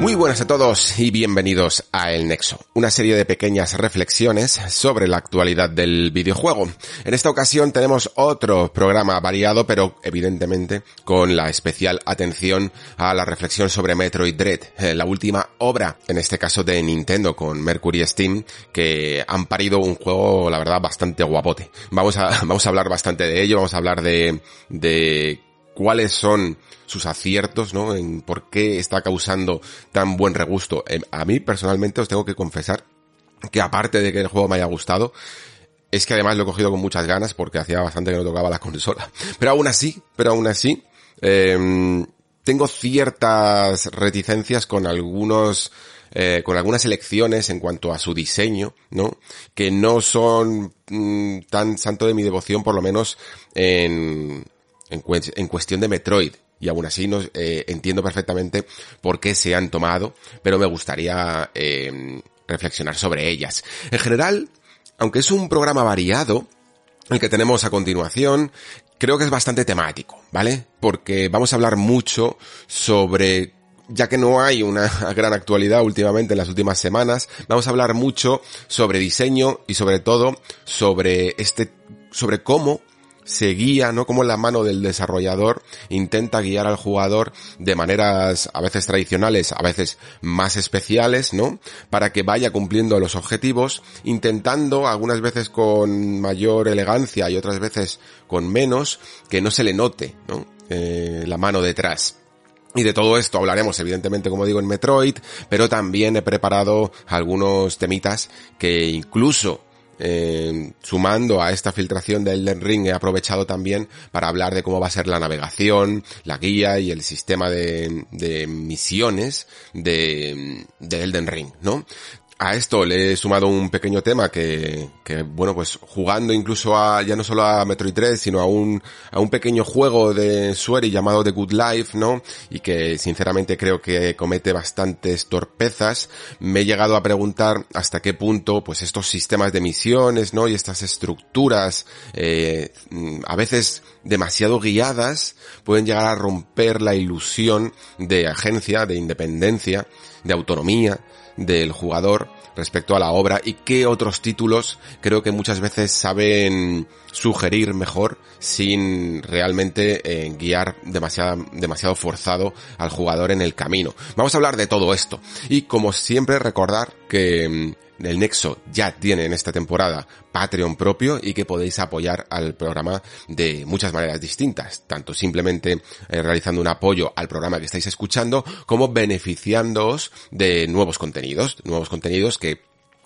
Muy buenas a todos y bienvenidos a El Nexo, una serie de pequeñas reflexiones sobre la actualidad del videojuego. En esta ocasión tenemos otro programa variado, pero evidentemente con la especial atención a la reflexión sobre Metroid Dread, eh, la última obra, en este caso de Nintendo con Mercury Steam, que han parido un juego, la verdad, bastante guapote. Vamos a, vamos a hablar bastante de ello, vamos a hablar de, de cuáles son sus aciertos, ¿no? En por qué está causando tan buen regusto. Em, a mí personalmente os tengo que confesar que aparte de que el juego me haya gustado, es que además lo he cogido con muchas ganas porque hacía bastante que no tocaba la consola. Pero aún así, pero aún así, eh, tengo ciertas reticencias con algunos eh, con algunas elecciones en cuanto a su diseño, ¿no? Que no son mm, tan santo de mi devoción, por lo menos en, en, en cuestión de Metroid. Y aún así no, eh, entiendo perfectamente por qué se han tomado, pero me gustaría eh, reflexionar sobre ellas. En general, aunque es un programa variado, el que tenemos a continuación, creo que es bastante temático, ¿vale? Porque vamos a hablar mucho sobre ya que no hay una gran actualidad últimamente en las últimas semanas, vamos a hablar mucho sobre diseño y sobre todo sobre este, sobre cómo se guía, ¿no? Como la mano del desarrollador intenta guiar al jugador de maneras a veces tradicionales, a veces más especiales, ¿no? Para que vaya cumpliendo los objetivos, intentando algunas veces con mayor elegancia y otras veces con menos, que no se le note, ¿no? Eh, la mano detrás. Y de todo esto hablaremos, evidentemente, como digo, en Metroid, pero también he preparado algunos temitas que incluso eh, sumando a esta filtración de Elden Ring he aprovechado también para hablar de cómo va a ser la navegación, la guía y el sistema de, misiones de, de Elden Ring, ¿no? A esto le he sumado un pequeño tema que, que, bueno, pues jugando incluso a, ya no solo a Metroid 3, sino a un, a un pequeño juego de Swery llamado The Good Life, ¿no? Y que sinceramente creo que comete bastantes torpezas. Me he llegado a preguntar hasta qué punto, pues estos sistemas de misiones, ¿no? Y estas estructuras, eh, a veces demasiado guiadas, pueden llegar a romper la ilusión de agencia, de independencia, de autonomía, del jugador respecto a la obra y qué otros títulos creo que muchas veces saben sugerir mejor sin realmente eh, guiar demasiado, demasiado forzado al jugador en el camino. Vamos a hablar de todo esto y como siempre recordar que mm, el Nexo ya tiene en esta temporada Patreon propio y que podéis apoyar al programa de muchas maneras distintas, tanto simplemente eh, realizando un apoyo al programa que estáis escuchando como beneficiándoos de nuevos contenidos, nuevos contenidos que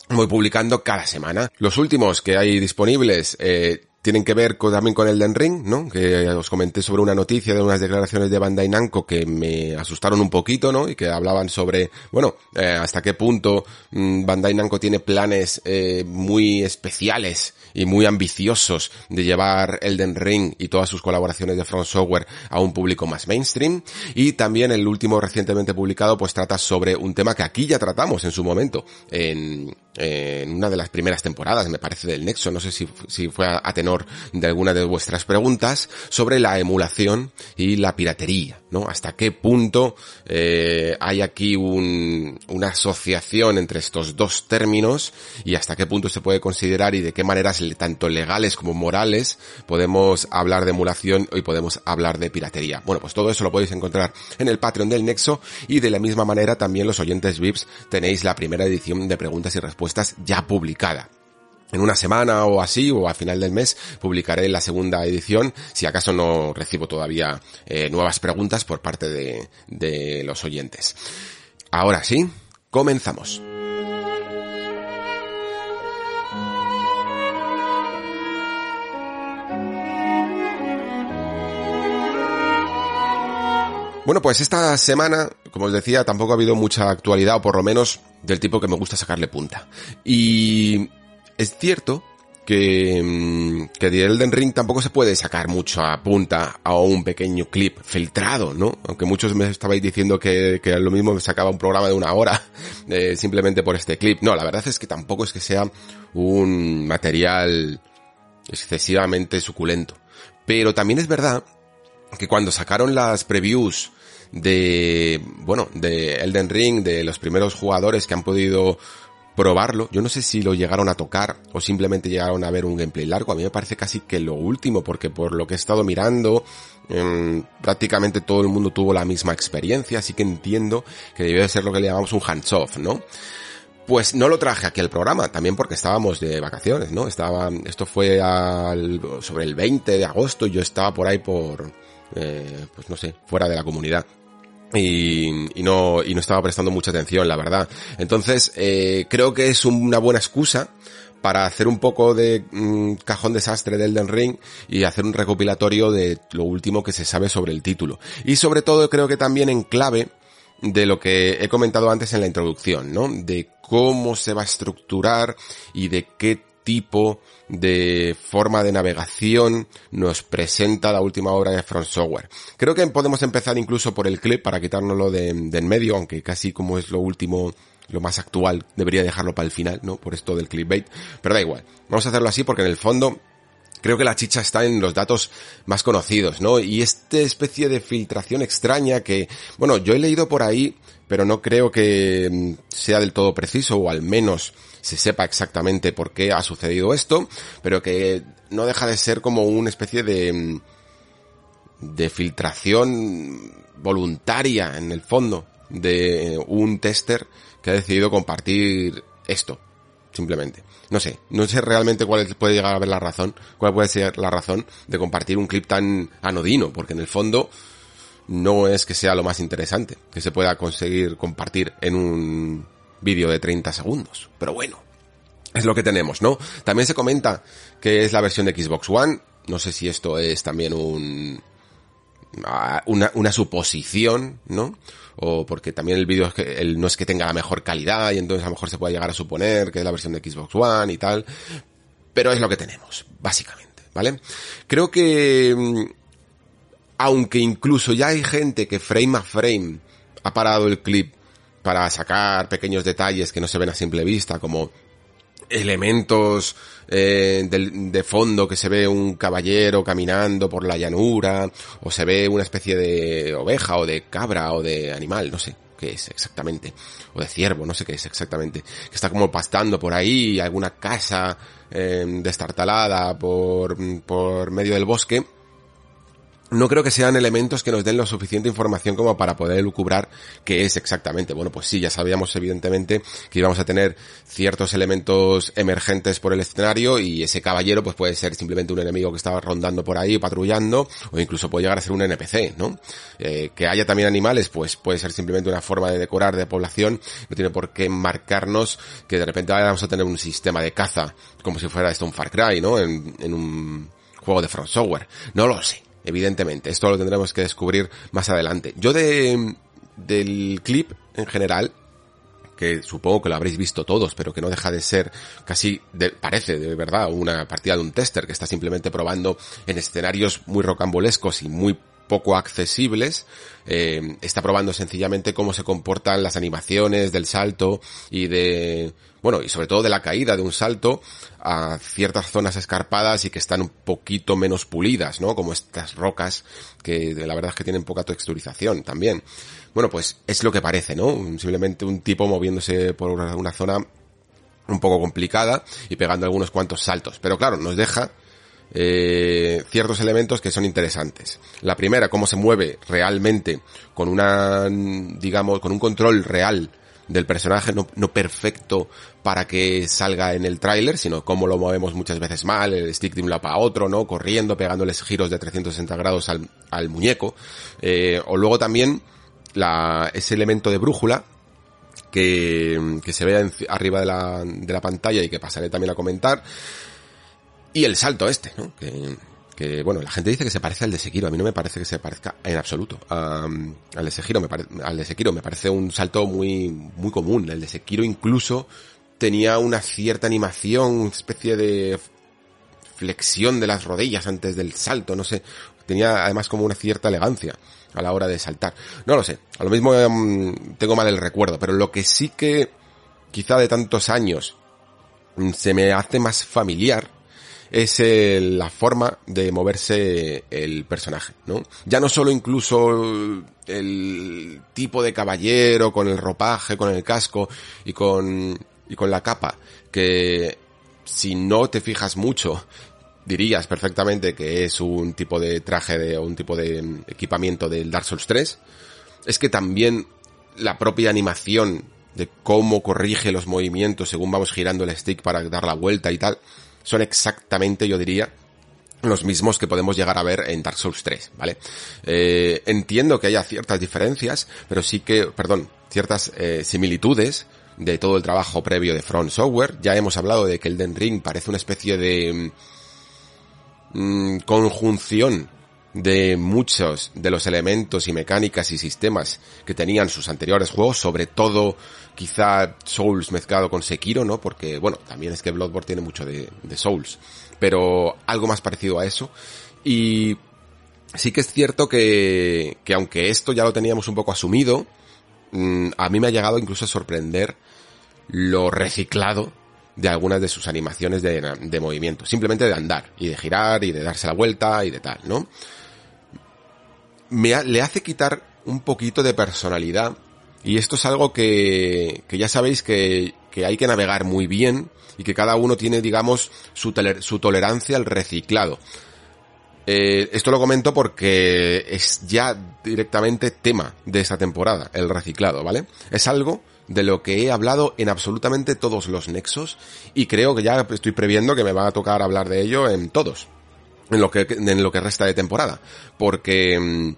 voy publicando cada semana. Los últimos que hay disponibles eh, tienen que ver con, también con Elden Ring, ¿no? Que os comenté sobre una noticia de unas declaraciones de Bandai Namco que me asustaron un poquito, ¿no? Y que hablaban sobre, bueno, eh, hasta qué punto mmm, Bandai Namco tiene planes eh, muy especiales y muy ambiciosos de llevar Elden Ring y todas sus colaboraciones de Front Software a un público más mainstream. Y también el último recientemente publicado pues trata sobre un tema que aquí ya tratamos en su momento, en, en una de las primeras temporadas, me parece, del Nexo, no sé si, fue a, a tenor de alguna de vuestras preguntas, sobre la emulación y la piratería, ¿no? Hasta qué punto eh, hay aquí un, una asociación entre estos dos términos y hasta qué punto se puede considerar y de qué maneras tanto legales como morales podemos hablar de emulación y podemos hablar de piratería. Bueno, pues todo eso lo podéis encontrar en el Patreon del Nexo y de la misma manera también los oyentes VIPs tenéis la primera edición de preguntas y respuestas respuestas ya publicada. En una semana o así, o al final del mes, publicaré la segunda edición, si acaso no recibo todavía eh, nuevas preguntas por parte de, de los oyentes. Ahora sí, comenzamos. Bueno, pues esta semana, como os decía, tampoco ha habido mucha actualidad, o por lo menos del tipo que me gusta sacarle punta. Y es cierto que, mm, que de Elden Ring tampoco se puede sacar mucho a punta a un pequeño clip filtrado, ¿no? Aunque muchos me estabais diciendo que, que lo mismo me sacaba un programa de una hora eh, simplemente por este clip. No, la verdad es que tampoco es que sea un material excesivamente suculento. Pero también es verdad que cuando sacaron las previews de, bueno, de Elden Ring, de los primeros jugadores que han podido probarlo. Yo no sé si lo llegaron a tocar o simplemente llegaron a ver un gameplay largo. A mí me parece casi que lo último, porque por lo que he estado mirando, em, prácticamente todo el mundo tuvo la misma experiencia, así que entiendo que debió de ser lo que le llamamos un hands-off, ¿no? Pues no lo traje aquí al programa, también porque estábamos de vacaciones, ¿no? Estaba, esto fue al, sobre el 20 de agosto y yo estaba por ahí por, eh, pues no sé, fuera de la comunidad y, no, y no estaba prestando mucha atención, la verdad. Entonces, eh, creo que es una buena excusa para hacer un poco de mm, cajón desastre del Elden Ring y hacer un recopilatorio de lo último que se sabe sobre el título. Y sobre todo creo que también en clave de lo que he comentado antes en la introducción, ¿no? De cómo se va a estructurar y de qué tipo de forma de navegación nos presenta la última obra de Front Software. Creo que podemos empezar incluso por el clip para quitárnoslo de, en medio, aunque casi como es lo último, lo más actual, debería dejarlo para el final, ¿no? Por esto del clickbait. Pero da igual. Vamos a hacerlo así porque en el fondo creo que la chicha está en los datos más conocidos, ¿no? Y esta especie de filtración extraña que, bueno, yo he leído por ahí, pero no creo que mm, sea del todo preciso, o al menos se sepa exactamente por qué ha sucedido esto, pero que no deja de ser como una especie de, de filtración voluntaria en el fondo de un tester que ha decidido compartir esto, simplemente. No sé, no sé realmente cuál puede llegar a ver la razón, cuál puede ser la razón de compartir un clip tan anodino, porque en el fondo no es que sea lo más interesante que se pueda conseguir compartir en un vídeo de 30 segundos. Pero bueno, es lo que tenemos, ¿no? También se comenta que es la versión de Xbox One. No sé si esto es también un, una, una suposición, ¿no? O porque también el vídeo es que no es que tenga la mejor calidad y entonces a lo mejor se puede llegar a suponer que es la versión de Xbox One y tal. Pero es lo que tenemos, básicamente, ¿vale? Creo que, mm, aunque incluso ya hay gente que frame a frame ha parado el clip para sacar pequeños detalles que no se ven a simple vista, como elementos eh, de, fondo que se ve un caballero caminando por la llanura, o se ve una especie de oveja o de cabra o de animal, no sé qué es exactamente, o de ciervo, no sé qué es exactamente, que está como pastando por ahí, alguna casa eh, destartalada por, por medio del bosque, no creo que sean elementos que nos den lo suficiente información como para poder lucubrar qué es exactamente. Bueno, pues sí, ya sabíamos evidentemente que íbamos a tener ciertos elementos emergentes por el escenario y ese caballero pues puede ser simplemente un enemigo que estaba rondando por ahí, patrullando, o incluso puede llegar a ser un NPC, ¿no? Eh, que haya también animales, pues puede ser simplemente una forma de decorar de población, no tiene por qué marcarnos que de repente vamos a tener un sistema de caza, como si fuera esto un Far Cry, ¿no? En, en un juego de Front Software. No lo sé evidentemente. Esto lo tendremos que descubrir más adelante. Yo de, del clip en general, que supongo que lo habréis visto todos, pero que no deja de ser casi, parece de verdad una partida de un tester que está simplemente probando en escenarios muy rocambolescos y muy poco accesibles, eh, está probando sencillamente cómo se comportan las animaciones del salto y de, bueno, y sobre todo de la caída de un salto a ciertas zonas escarpadas y que están un poquito menos pulidas, ¿no? Como estas rocas que la verdad es que tienen poca texturización también. Bueno, pues es lo que parece, ¿no? Simplemente un tipo moviéndose por una zona un poco complicada y pegando algunos cuantos saltos. Pero claro, nos deja eh, ciertos elementos que son interesantes. La primera, cómo se mueve realmente con una, digamos, con un control real del personaje, no, perfecto para que salga en el tráiler, sino cómo lo movemos muchas veces mal, el stick de un lado para otro, ¿no? Corriendo, pegándoles giros de 360 grados al, al muñeco. Eh, o luego también la, ese elemento de brújula, que, que se ve arriba de la, de la pantalla y que pasaré también a comentar, y el salto este, ¿no? Que, que bueno, la gente dice que se parece al de Sekiro, a mí no me parece que se parezca en absoluto. Al de Sekiro, me al de Sekiro me parece un salto muy muy común, el de Sekiro incluso tenía una cierta animación, una especie de flexión de las rodillas antes del salto, no sé, tenía además como una cierta elegancia a la hora de saltar. No lo sé, a lo mismo tengo mal el recuerdo, pero lo que sí que quizá de tantos años mm, se me hace más familiar es la forma de moverse el personaje, ¿no? Ya no solo incluso el tipo de caballero con el ropaje, con el casco y con, y con la capa, que si no te fijas mucho, dirías perfectamente que es un tipo de traje de, o un tipo de equipamiento del Dark Souls 3, es que también la propia animación de cómo corrige los movimientos según vamos girando el stick para dar la vuelta y tal, son exactamente, yo diría, los mismos que podemos llegar a ver en Dark Souls 3, ¿vale? Eh, entiendo que haya ciertas diferencias, pero sí que, perdón, ciertas eh, similitudes de todo el trabajo previo de Front Software. Ya hemos hablado de que el Den Ring parece una especie de mm, conjunción de muchos de los elementos y mecánicas y sistemas que tenían sus anteriores juegos, sobre todo quizá Souls mezclado con Sekiro, ¿no? Porque, bueno, también es que Bloodborne tiene mucho de, Souls, pero algo más parecido a eso. Y sí que es cierto que, que aunque esto ya lo teníamos un poco asumido, mm, a mí me ha llegado incluso a sorprender lo reciclado de algunas de sus animaciones de, de movimiento, simplemente de andar y de girar y de darse la vuelta y de tal, ¿no? Me le hace quitar un poquito de personalidad y esto es algo que, que ya sabéis que, que hay que navegar muy bien y que cada uno tiene, digamos, su, su tolerancia al reciclado. Eh, esto lo comento porque es ya directamente tema de esta temporada, el reciclado, ¿vale? Es algo de lo que he hablado en absolutamente todos los nexos y creo que ya estoy previendo que me va a tocar hablar de ello en todos, en lo que, en lo que resta de temporada, porque mm,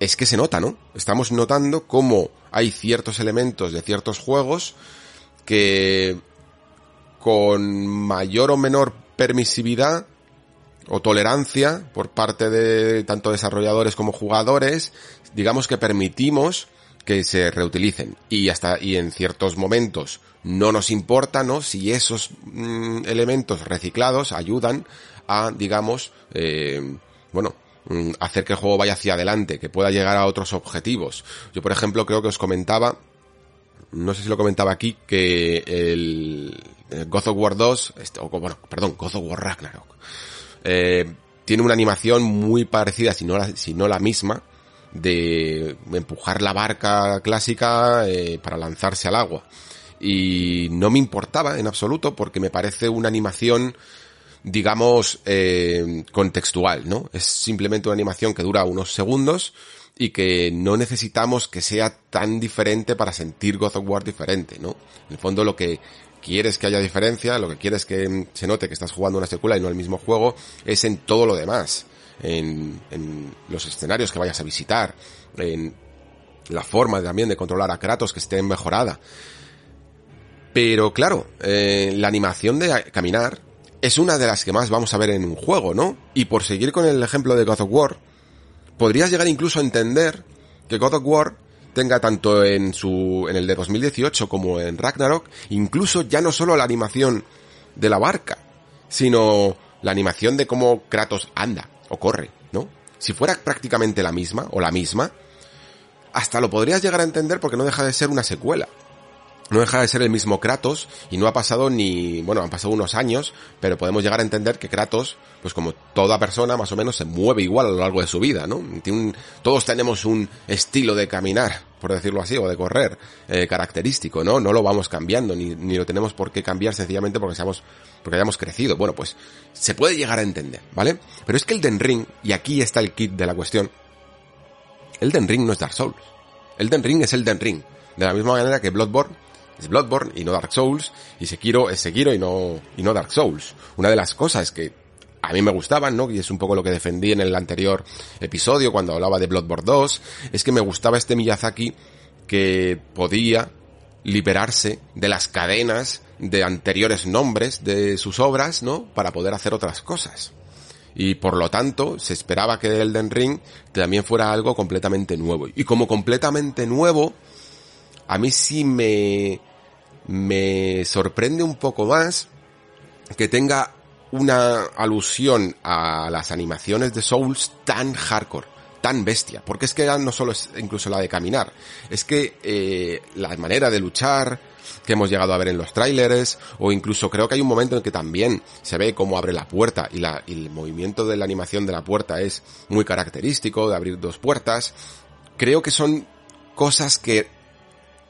es que se nota, ¿no? Estamos notando cómo hay ciertos elementos de ciertos juegos que con mayor o menor permisividad o tolerancia por parte de tanto desarrolladores como jugadores, digamos que permitimos que se reutilicen y hasta y en ciertos momentos no nos importa, ¿no? Si esos mm, elementos reciclados ayudan a, digamos, eh, bueno, Mm, hacer que el juego vaya hacia adelante, que pueda llegar a otros objetivos. Yo, por ejemplo, creo que os comentaba, no sé si lo comentaba aquí, que el, God of War 2, este, o, bueno, perdón, God of War Ragnarok, eh, tiene una animación muy parecida, si no la, si no la misma, de empujar la barca clásica eh, para lanzarse al agua. Y no me importaba en absoluto porque me parece una animación digamos, eh, contextual, ¿no? Es simplemente una animación que dura unos segundos y que no necesitamos que sea tan diferente para sentir God of War diferente, ¿no? En el fondo lo que quieres que haya diferencia, lo que quieres que se note que estás jugando una secuela y no el mismo juego, es en todo lo demás. En, en los escenarios que vayas a visitar, en la forma también de controlar a Kratos que esté mejorada. Pero claro, eh, la animación de caminar es una de las que más vamos a ver en un juego, ¿no? Y por seguir con el ejemplo de God of War, podrías llegar incluso a entender que God of War tenga tanto en su en el de 2018 como en Ragnarok, incluso ya no solo la animación de la barca, sino la animación de cómo Kratos anda o corre, ¿no? Si fuera prácticamente la misma o la misma, hasta lo podrías llegar a entender porque no deja de ser una secuela no deja de ser el mismo Kratos y no ha pasado ni, bueno, han pasado unos años, pero podemos llegar a entender que Kratos, pues como toda persona más o menos se mueve igual a lo largo de su vida, ¿no? todos tenemos un estilo de caminar, por decirlo así, o de correr, eh, característico, ¿no? No lo vamos cambiando, ni, ni lo tenemos por qué cambiar sencillamente porque seamos, porque hayamos crecido. Bueno, pues se puede llegar a entender, ¿vale? Pero es que el Den Ring, y aquí está el kit de la cuestión, el Den Ring no es Dark Souls. El Den Ring es el Den Ring. De la misma manera que Bloodborne es Bloodborne y no Dark Souls, y Sekiro es Sekiro y no, y no Dark Souls. Una de las cosas que a mí me gustaban, ¿no? Y es un poco lo que defendí en el anterior episodio cuando hablaba de Bloodborne 2, es que me gustaba este Miyazaki que podía liberarse de las cadenas de anteriores nombres de sus obras, ¿no? Para poder hacer otras cosas. Y por lo tanto, se esperaba que Elden Ring también fuera algo completamente nuevo. Y como completamente nuevo, a mí sí me, me sorprende un poco más que tenga una alusión a las animaciones de Souls tan hardcore, tan bestia, porque es que no solo es incluso la de caminar, es que eh, la manera de luchar que hemos llegado a ver en los trailers, o incluso creo que hay un momento en que también se ve cómo abre la puerta y el movimiento de la animación de la puerta es muy característico, de abrir dos puertas, creo que son cosas que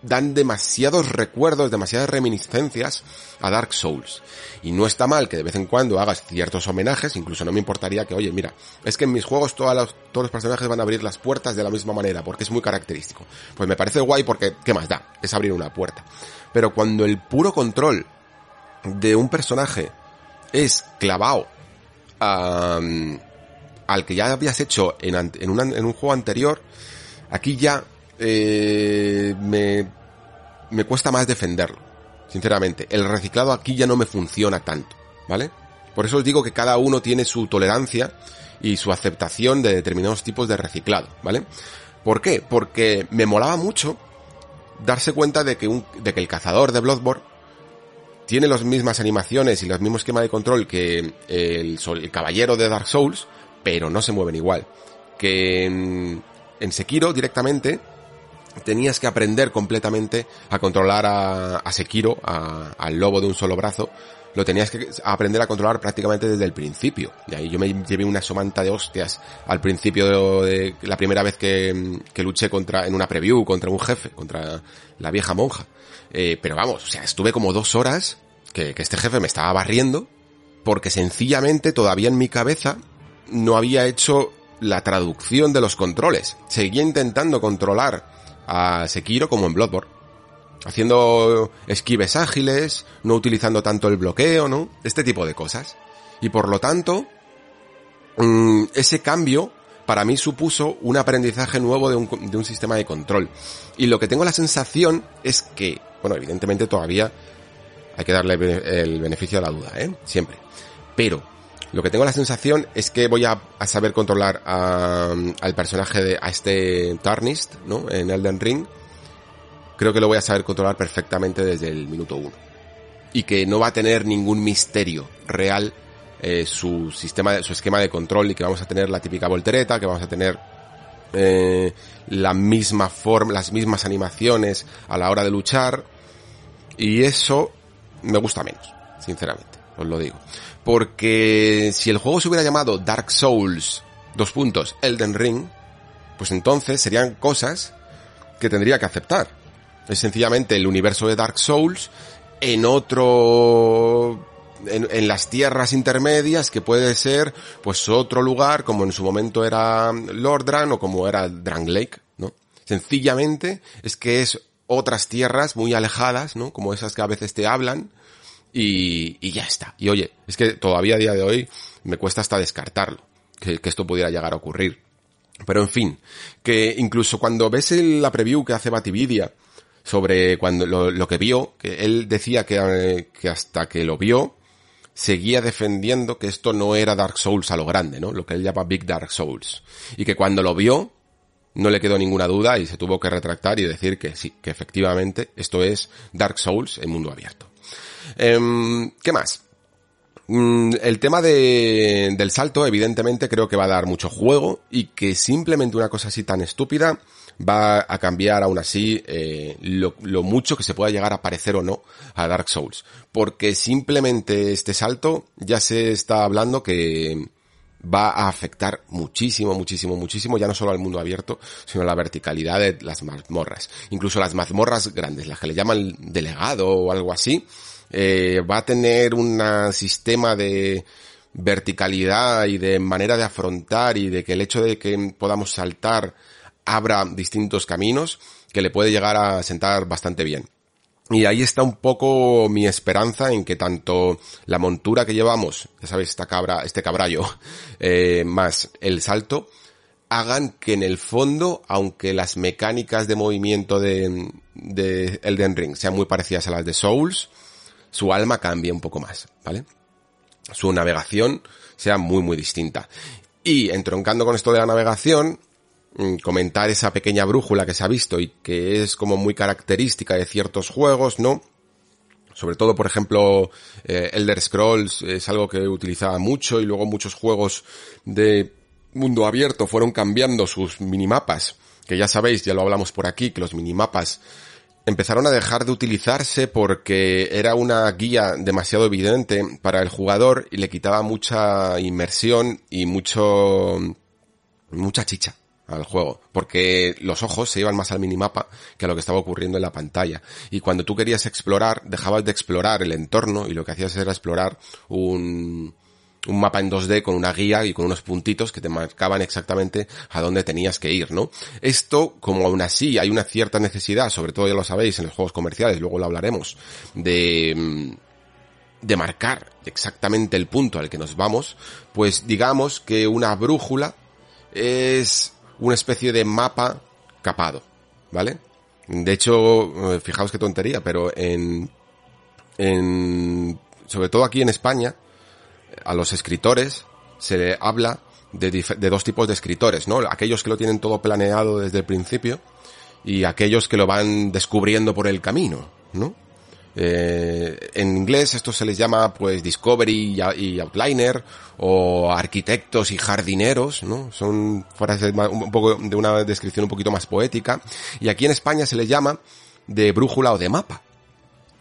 dan demasiados recuerdos, demasiadas reminiscencias a Dark Souls. Y no está mal que de vez en cuando hagas ciertos homenajes, incluso no me importaría que, oye, mira, es que en mis juegos todos los, personajes van a abrir las puertas de la misma manera, porque es muy característico. Pues me parece guay porque, ¿qué más da? Es abrir una puerta. Pero cuando el puro control de un personaje es clavado al que ya habías hecho en un juego anterior, aquí ya eh, me, me cuesta más defenderlo, sinceramente. El reciclado aquí ya no me funciona tanto, ¿vale? Por eso os digo que cada uno tiene su tolerancia y su aceptación de determinados tipos de reciclado, ¿vale? ¿Por qué? Porque me molaba mucho darse cuenta de que, un, de que el cazador de Bloodborne tiene las mismas animaciones y los mismos esquema de control que el, el, caballero de Dark Souls, pero no se mueven igual. Que en, en Sekiro directamente tenías que aprender completamente a controlar a, a Sekiro, al lobo de un solo brazo, lo tenías que aprender a controlar prácticamente desde el principio. Y ahí yo me llevé una somanta de hostias al principio de, la primera vez que, luché contra, en una preview contra un jefe, contra la vieja monja. Eh, pero vamos, o sea, estuve como dos horas que este jefe me estaba barriendo porque sencillamente todavía en mi cabeza no había hecho la traducción de los controles. Seguía intentando controlar a Sekiro como en Bloodborne. Haciendo esquives ágiles, no utilizando tanto el bloqueo, ¿no? Este tipo de cosas. Y por lo tanto, mmm, ese cambio para mí supuso un aprendizaje nuevo de un, de un sistema de control. Y lo que tengo la sensación es que, bueno, evidentemente todavía hay que darle el beneficio de la duda, ¿eh? Siempre. Pero lo que tengo la sensación es que voy a, saber controlar a, al personaje de, a este Tarnist, ¿no? En Elden Ring. Creo que lo voy a saber controlar perfectamente desde el minuto uno. Y que no va a tener ningún misterio real eh, su sistema, su esquema de control y que vamos a tener la típica voltereta, que vamos a tener eh, la misma forma, las mismas animaciones a la hora de luchar. Y eso me gusta menos, sinceramente, os lo digo. Porque si el juego se hubiera llamado Dark Souls, dos puntos, Elden Ring, pues entonces serían cosas que tendría que aceptar. Es sencillamente el universo de Dark Souls en otro en, las tierras intermedias que puede ser pues otro lugar como en su momento era Lordran o como era Lake, ¿no? Sencillamente es que es otras tierras muy alejadas, ¿no? Como esas que a veces te hablan y, ya está. Y oye, es que todavía a día de hoy me cuesta hasta descartarlo, que, esto pudiera llegar a ocurrir. Pero en fin, que incluso cuando ves la preview que hace Batividia sobre cuando lo, que vio, que él decía que, que hasta que lo vio, seguía defendiendo que esto no era Dark Souls a lo grande, ¿no? Lo que él llama Big Dark Souls. Y que cuando lo vio, no le quedó ninguna duda y se tuvo que retractar y decir que sí, que efectivamente esto es Dark Souls en mundo abierto. Eh, ¿Qué más? Mm, el tema de, del salto, evidentemente, creo que va a dar mucho juego y que simplemente una cosa así tan estúpida va a cambiar aún así eh, lo, lo, mucho que se pueda llegar a parecer o no a Dark Souls. Porque simplemente este salto ya se está hablando que va a afectar muchísimo, muchísimo, muchísimo, ya no solo al mundo abierto, sino a la verticalidad de las mazmorras. Incluso las mazmorras grandes, las que le llaman delegado o algo así, eh, va a tener un sistema de verticalidad y de manera de afrontar y de que el hecho de que podamos saltar abra distintos caminos que le puede llegar a sentar bastante bien. Y ahí está un poco mi esperanza en que tanto la montura que llevamos, ya sabéis, esta cabra, este cabrallo, eh, más el salto, hagan que en el fondo, aunque las mecánicas de movimiento de, de Elden Ring sean muy parecidas a las de Souls, su alma cambie un poco más, ¿vale? su navegación sea muy muy distinta. Y entroncando con esto de la navegación, mm, comentar esa pequeña brújula que se ha visto y que es como muy característica de ciertos juegos, ¿no? Sobre todo, por ejemplo, eh, Elder Scrolls es algo que utilizaba mucho y luego muchos juegos de mundo abierto fueron cambiando sus minimapas, que ya sabéis, ya lo hablamos por aquí, que los minimapas empezaron a dejar de utilizarse porque era una guía demasiado evidente para el jugador y le quitaba mucha inmersión y mucho, mucha chicha al juego, porque los ojos se iban más al minimapa que a lo que estaba ocurriendo en la pantalla. Y cuando tú querías explorar, dejabas de explorar el entorno y lo que hacías era explorar un, un mapa en 2D con una guía y con unos puntitos que te marcaban exactamente a dónde tenías que ir, ¿no? Esto, como aún así hay una cierta necesidad, sobre todo ya lo sabéis en los juegos comerciales, luego lo hablaremos, de, mm, de marcar exactamente el punto al que nos vamos, pues digamos que una brújula es una especie de mapa capado, ¿vale? De hecho, eh, fijaos qué tontería, pero en, en, sobre todo aquí en España, a los escritores se habla de, de, dos tipos de escritores, ¿no? Aquellos que lo tienen todo planeado desde el principio y aquellos que lo van descubriendo por el camino, ¿no? Eh, en inglés esto se les llama pues Discovery y, Outliner o arquitectos y jardineros, ¿no? Son frases un poco de una descripción un poquito más poética. Y aquí en España se les llama de brújula o de mapa.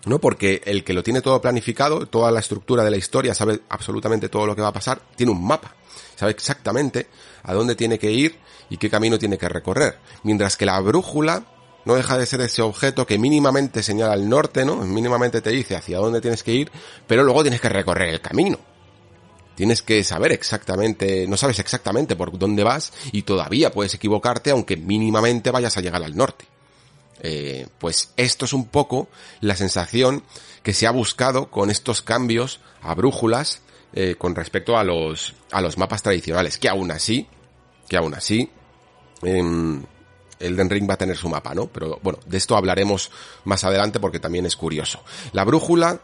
¿No? Porque el que lo tiene todo planificado, toda la estructura de la historia, sabe absolutamente todo lo que va a pasar, tiene un mapa. Sabe exactamente a dónde tiene que ir y qué camino tiene que recorrer. Mientras que la brújula no deja de ser ese objeto que mínimamente señala el norte, ¿no? Mínimamente te dice hacia dónde tienes que ir, pero luego tienes que recorrer el camino. Tienes que saber exactamente, no sabes exactamente por dónde vas y todavía puedes equivocarte aunque mínimamente vayas a llegar al norte. Eh, pues esto es un poco la sensación que se ha buscado con estos cambios a brújulas eh, con respecto a los, a los mapas tradicionales, que aún así, que aún así, eh, Elden Ring va a tener su mapa, ¿no? Pero bueno, de esto hablaremos más adelante porque también es curioso. La brújula,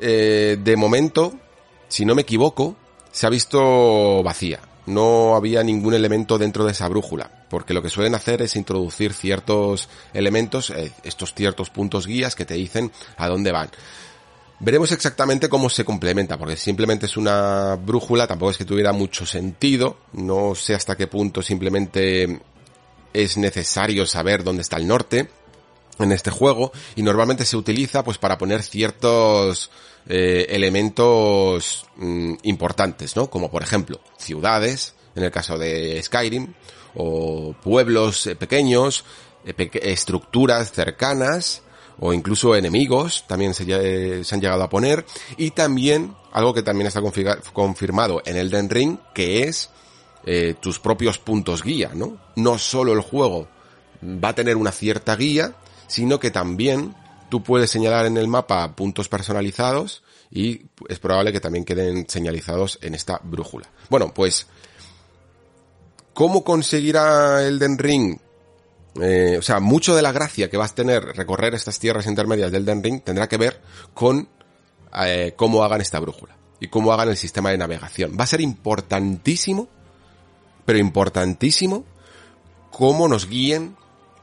eh, de momento, si no me equivoco, se ha visto vacía no había ningún elemento dentro de esa brújula, porque lo que suelen hacer es introducir ciertos elementos, eh, estos ciertos puntos guías que te dicen a dónde van. Veremos exactamente cómo se complementa, porque simplemente es una brújula, tampoco es que tuviera mucho sentido, no sé hasta qué punto simplemente es necesario saber dónde está el norte en este juego, y normalmente se utiliza pues para poner ciertos eh, elementos mm, importantes, ¿no? Como por ejemplo, ciudades, en el caso de Skyrim, o pueblos eh, pequeños, eh, estructuras cercanas, o incluso enemigos, también se, se, han llegado a poner, y también algo que también está confirmado en Elden Ring, que es tus propios puntos guía, ¿no? No solo el juego va a tener una cierta guía, sino que también Tú puedes señalar en el mapa puntos personalizados y es probable que también queden señalizados en esta brújula. Bueno, pues, ¿cómo conseguirá Elden Ring? Eh, o sea, mucho de la gracia que vas a tener recorrer estas tierras intermedias del Elden Ring tendrá que ver con eh, cómo hagan esta brújula y cómo hagan el sistema de navegación. Va a ser importantísimo, pero importantísimo, cómo nos guíen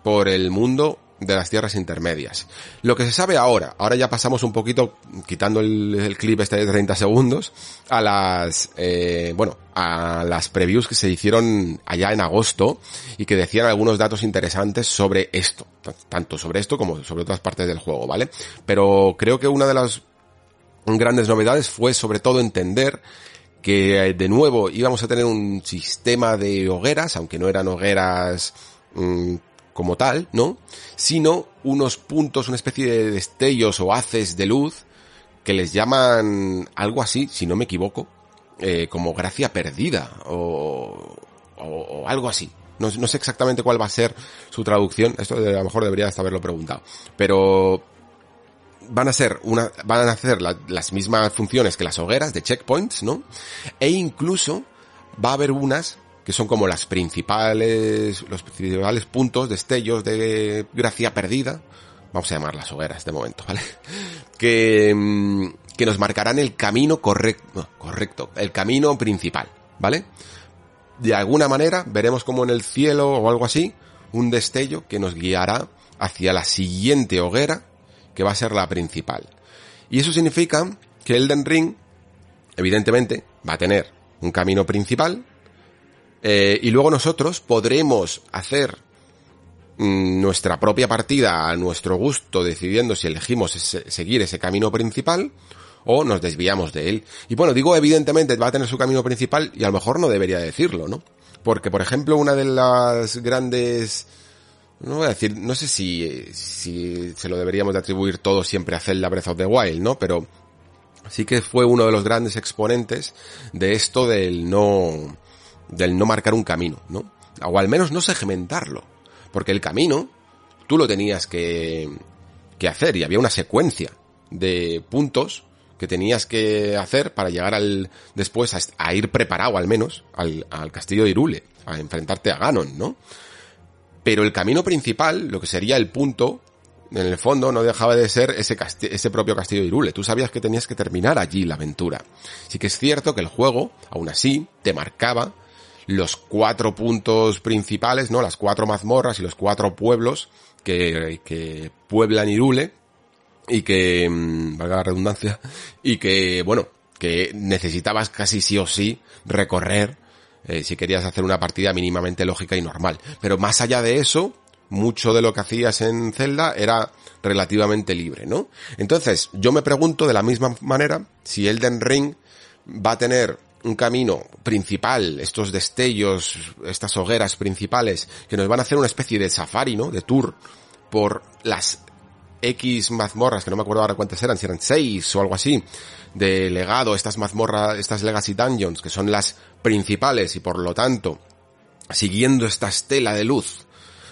por el mundo de las tierras intermedias. Lo que se sabe ahora, ahora ya pasamos un poquito, quitando el, clip este de 30 segundos, a las, eh, bueno, a las previews que se hicieron allá en agosto y que decían algunos datos interesantes sobre esto, tanto sobre esto como sobre otras partes del juego, ¿vale? Pero creo que una de las grandes novedades fue sobre todo entender que eh, de nuevo íbamos a tener un sistema de hogueras, aunque no eran hogueras mm, como tal, ¿no? Sino unos puntos, una especie de destellos o haces de luz que les llaman algo así, si no me equivoco, eh, como gracia perdida o, o, algo así. No, sé exactamente cuál va a ser su traducción, esto a lo mejor debería haberlo preguntado, pero van a ser una, van a hacer las mismas funciones que las hogueras de checkpoints, ¿no? E incluso va a haber unas que son como las principales, los principales puntos, destellos de gracia perdida, vamos a llamar las hogueras de momento, ¿vale? Que, mm, que nos marcarán el camino correcto, correcto, el camino principal, ¿vale? De alguna manera veremos como en el cielo o algo así, un destello que nos guiará hacia la siguiente hoguera, que va a ser la principal. Y eso significa que Elden Ring, evidentemente, va a tener un camino principal, eh, y luego nosotros podremos hacer mm, nuestra propia partida a nuestro gusto, decidiendo si elegimos seguir ese camino principal o nos desviamos de él. Y bueno, digo evidentemente va a tener su camino principal y a lo mejor no debería decirlo, ¿no? Porque, por ejemplo, una de las grandes... No voy a decir, no sé si, si se lo deberíamos de atribuir todo siempre a Zelda Breath of the Wild, ¿no? Pero sí que fue uno de los grandes exponentes de esto del no, del no marcar un camino, ¿no? O al menos no segmentarlo. Porque el camino, tú lo tenías que, que hacer y había una secuencia de puntos que tenías que hacer para llegar al, después a, ir preparado al menos al, al, castillo de Irule, a enfrentarte a Ganon, ¿no? Pero el camino principal, lo que sería el punto, en el fondo no dejaba de ser ese, ese propio castillo de Irule. Tú sabías que tenías que terminar allí la aventura. Sí que es cierto que el juego, aún así, te marcaba los cuatro puntos principales, ¿no? Las cuatro mazmorras y los cuatro pueblos que, que pueblan Irule, y que, mm, valga la redundancia, y que, bueno, que necesitabas casi sí o sí recorrer eh, si querías hacer una partida mínimamente lógica y normal. Pero más allá de eso, mucho de lo que hacías en Zelda era relativamente libre, ¿no? Entonces, yo me pregunto de la misma manera si Elden Ring va a tener un camino principal, estos destellos, estas hogueras principales, que nos van a hacer una especie de safari, ¿no? De tour por las X mazmorras, que no me acuerdo ahora cuántas eran, si eran seis o algo así, de legado, estas mazmorras, estas Legacy Dungeons, que son las principales y por lo tanto, siguiendo esta estela de luz,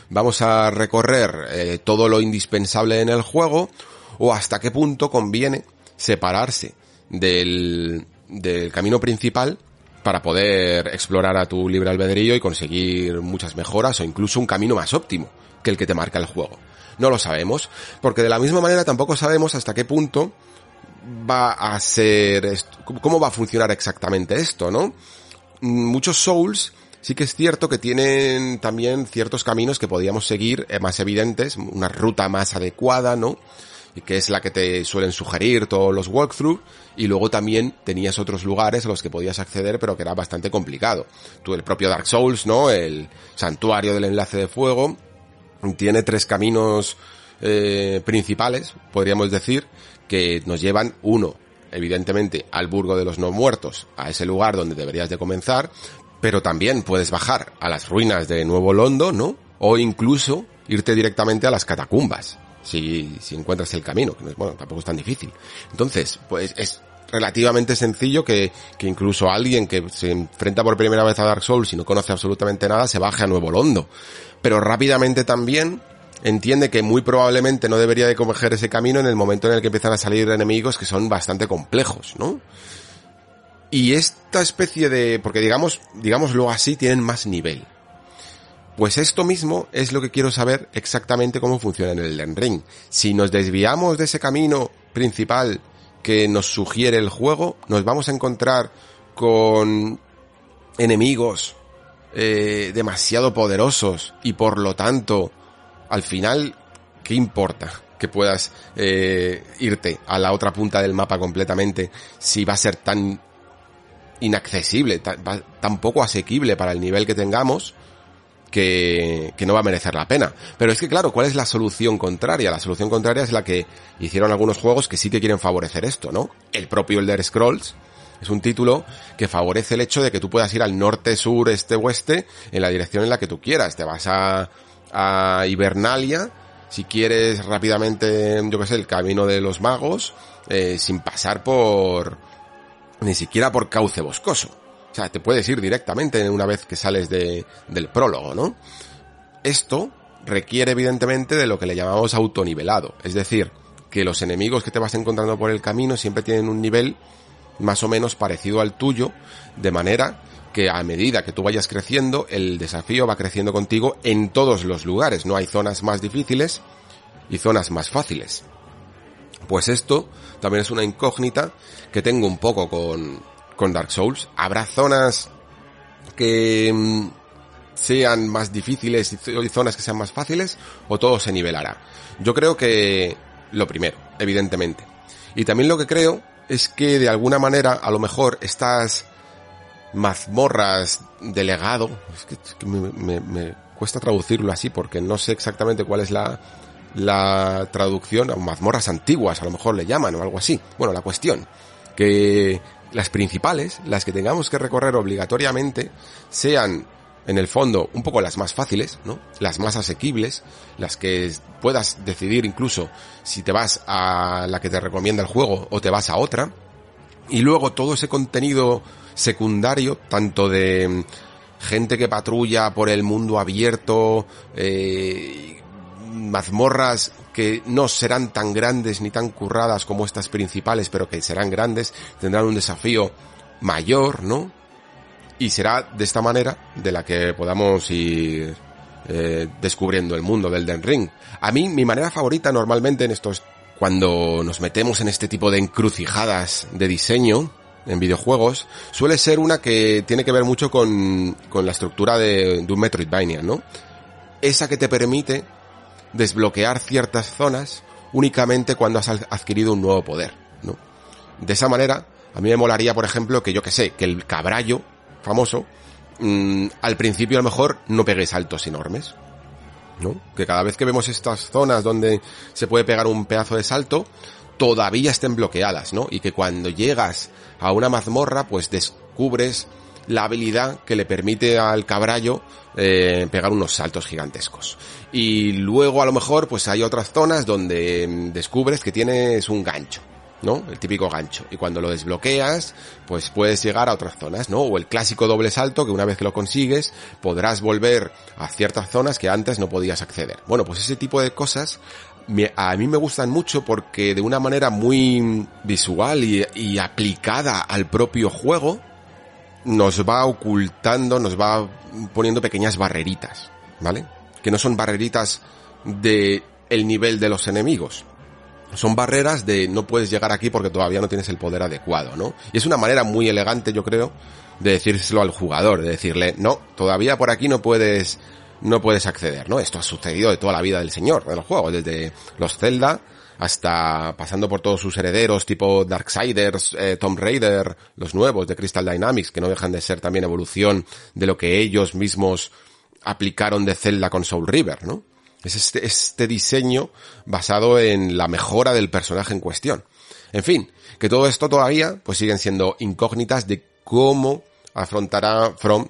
vamos a recorrer eh, todo lo indispensable en el juego, o hasta qué punto conviene separarse del, del camino principal para poder explorar a tu libre albedrío y conseguir muchas mejoras o incluso un camino más óptimo que el que te marca el juego. No lo sabemos, porque de la misma manera tampoco sabemos hasta qué punto va a ser, cómo va a funcionar exactamente esto, ¿no? Muchos Souls sí que es cierto que tienen también ciertos caminos que podíamos seguir eh, más evidentes, una ruta más adecuada, ¿no? Que es la que te suelen sugerir todos los walkthroughs, y luego también tenías otros lugares a los que podías acceder, pero que era bastante complicado. Tú, el propio Dark Souls, ¿no? El santuario del enlace de fuego, tiene tres caminos eh, principales, podríamos decir, que nos llevan uno, evidentemente, al Burgo de los No Muertos, a ese lugar donde deberías de comenzar, pero también puedes bajar a las ruinas de Nuevo Londo, ¿no? O incluso irte directamente a las catacumbas, si, si encuentras el camino, que no es, bueno, tampoco es tan difícil. Entonces, pues es relativamente sencillo que, que incluso alguien que se enfrenta por primera vez a Dark Souls y no conoce absolutamente nada se baje a Nuevo Londo pero rápidamente también entiende que muy probablemente no debería de coger ese camino en el momento en el que empiezan a salir enemigos que son bastante complejos, ¿no? Y esta especie de, porque digamos, digámoslo así, tienen más nivel. Pues esto mismo es lo que quiero saber exactamente cómo funciona en el Elden Ring. Si nos desviamos de ese camino principal que nos sugiere el juego, nos vamos a encontrar con enemigos eh, demasiado poderosos y por lo tanto, al final, ¿qué importa? que puedas eh, irte a la otra punta del mapa completamente si va a ser tan inaccesible, tan, poco asequible para el nivel que tengamos que, que, no va a merecer la pena. Pero es que claro, ¿cuál es la solución contraria? La solución contraria es la que hicieron algunos juegos que sí que quieren favorecer esto, ¿no? El propio Elder Scrolls es un título que favorece el hecho de que tú puedas ir al norte, sur, este, oeste, en la dirección en la que tú quieras. Te vas a, a Hibernalia, si quieres rápidamente, yo qué sé, el camino de los magos, eh, sin pasar por, ni siquiera por cauce boscoso. O sea, te puedes ir directamente una vez que sales de, del prólogo, ¿no? Esto requiere evidentemente de lo que le llamamos autonivelado. Es decir, que los enemigos que te vas encontrando por el camino siempre tienen un nivel más o menos parecido al tuyo, de manera que a medida que tú vayas creciendo, el desafío va creciendo contigo en todos los lugares. No hay zonas más difíciles y zonas más fáciles. Pues esto también es una incógnita que tengo un poco con, con Dark Souls. Habrá zonas que mm, sean más difíciles y zonas que sean más fáciles o todo se nivelará. Yo creo que lo primero, evidentemente. Y también lo que creo es que de alguna manera a lo mejor estas mazmorras de legado, es que, me, cuesta traducirlo así porque no sé exactamente cuál es la, la traducción, o mazmorras antiguas a lo mejor le llaman o algo así. Bueno, la cuestión, que las principales, las que tengamos que recorrer obligatoriamente, sean en el fondo un poco las más fáciles, ¿no? Las más asequibles, las que puedas decidir incluso si te vas a la que te recomienda el juego o te vas a otra. Y luego todo ese contenido secundario, tanto de mm, gente que patrulla por el mundo abierto, eh, mazmorras que no serán tan grandes ni tan curradas como estas principales, pero que serán grandes, tendrán un desafío mayor, ¿no? Y será de esta manera de la que podamos ir eh, descubriendo el mundo del Den Ring. A mí, mi manera favorita normalmente en estos, cuando nos metemos en este tipo de encrucijadas de diseño, en videojuegos, suele ser una que tiene que ver mucho con, con la estructura de, de un Metroidvania, ¿no? Esa que te permite desbloquear ciertas zonas únicamente cuando has adquirido un nuevo poder, ¿no? De esa manera, a mí me molaría, por ejemplo, que yo que sé, que el cabrallo famoso, mm, al principio a lo mejor no pegue saltos enormes. ¿no? Que cada vez que vemos estas zonas donde se puede pegar un pedazo de salto, todavía estén bloqueadas, ¿no? Y que cuando llegas a una mazmorra, pues descubres la habilidad que le permite al cabrallo eh, pegar unos saltos gigantescos. Y luego a lo mejor pues hay otras zonas donde mm, descubres que tienes un gancho. ¿no? El típico gancho. Y cuando lo desbloqueas, pues puedes llegar a otras zonas, ¿no? O el clásico doble salto que una vez que lo consigues, podrás volver a ciertas zonas que antes no podías acceder. Bueno, pues ese tipo de cosas a mí me gustan mucho porque de una manera muy visual y, y aplicada al propio juego, nos va ocultando, nos va poniendo pequeñas barreritas, ¿vale? Que no son barreritas de el nivel de los enemigos, son barreras de no puedes llegar aquí porque todavía no tienes el poder adecuado, ¿no? Y es una manera muy elegante, yo creo, de decírselo al jugador, de decirle, no, todavía por aquí no puedes, no puedes acceder, ¿no? Esto ha sucedido de toda la vida del señor de los juegos, desde los Zelda hasta pasando por todos sus herederos tipo Darksiders, eh, Tomb Raider, los nuevos de Crystal Dynamics, que no dejan de ser también evolución de lo que ellos mismos aplicaron de Zelda con Soul River, ¿no? Es este, este diseño basado en la mejora del personaje en cuestión. En fin, que todo esto todavía pues siguen siendo incógnitas de cómo afrontará From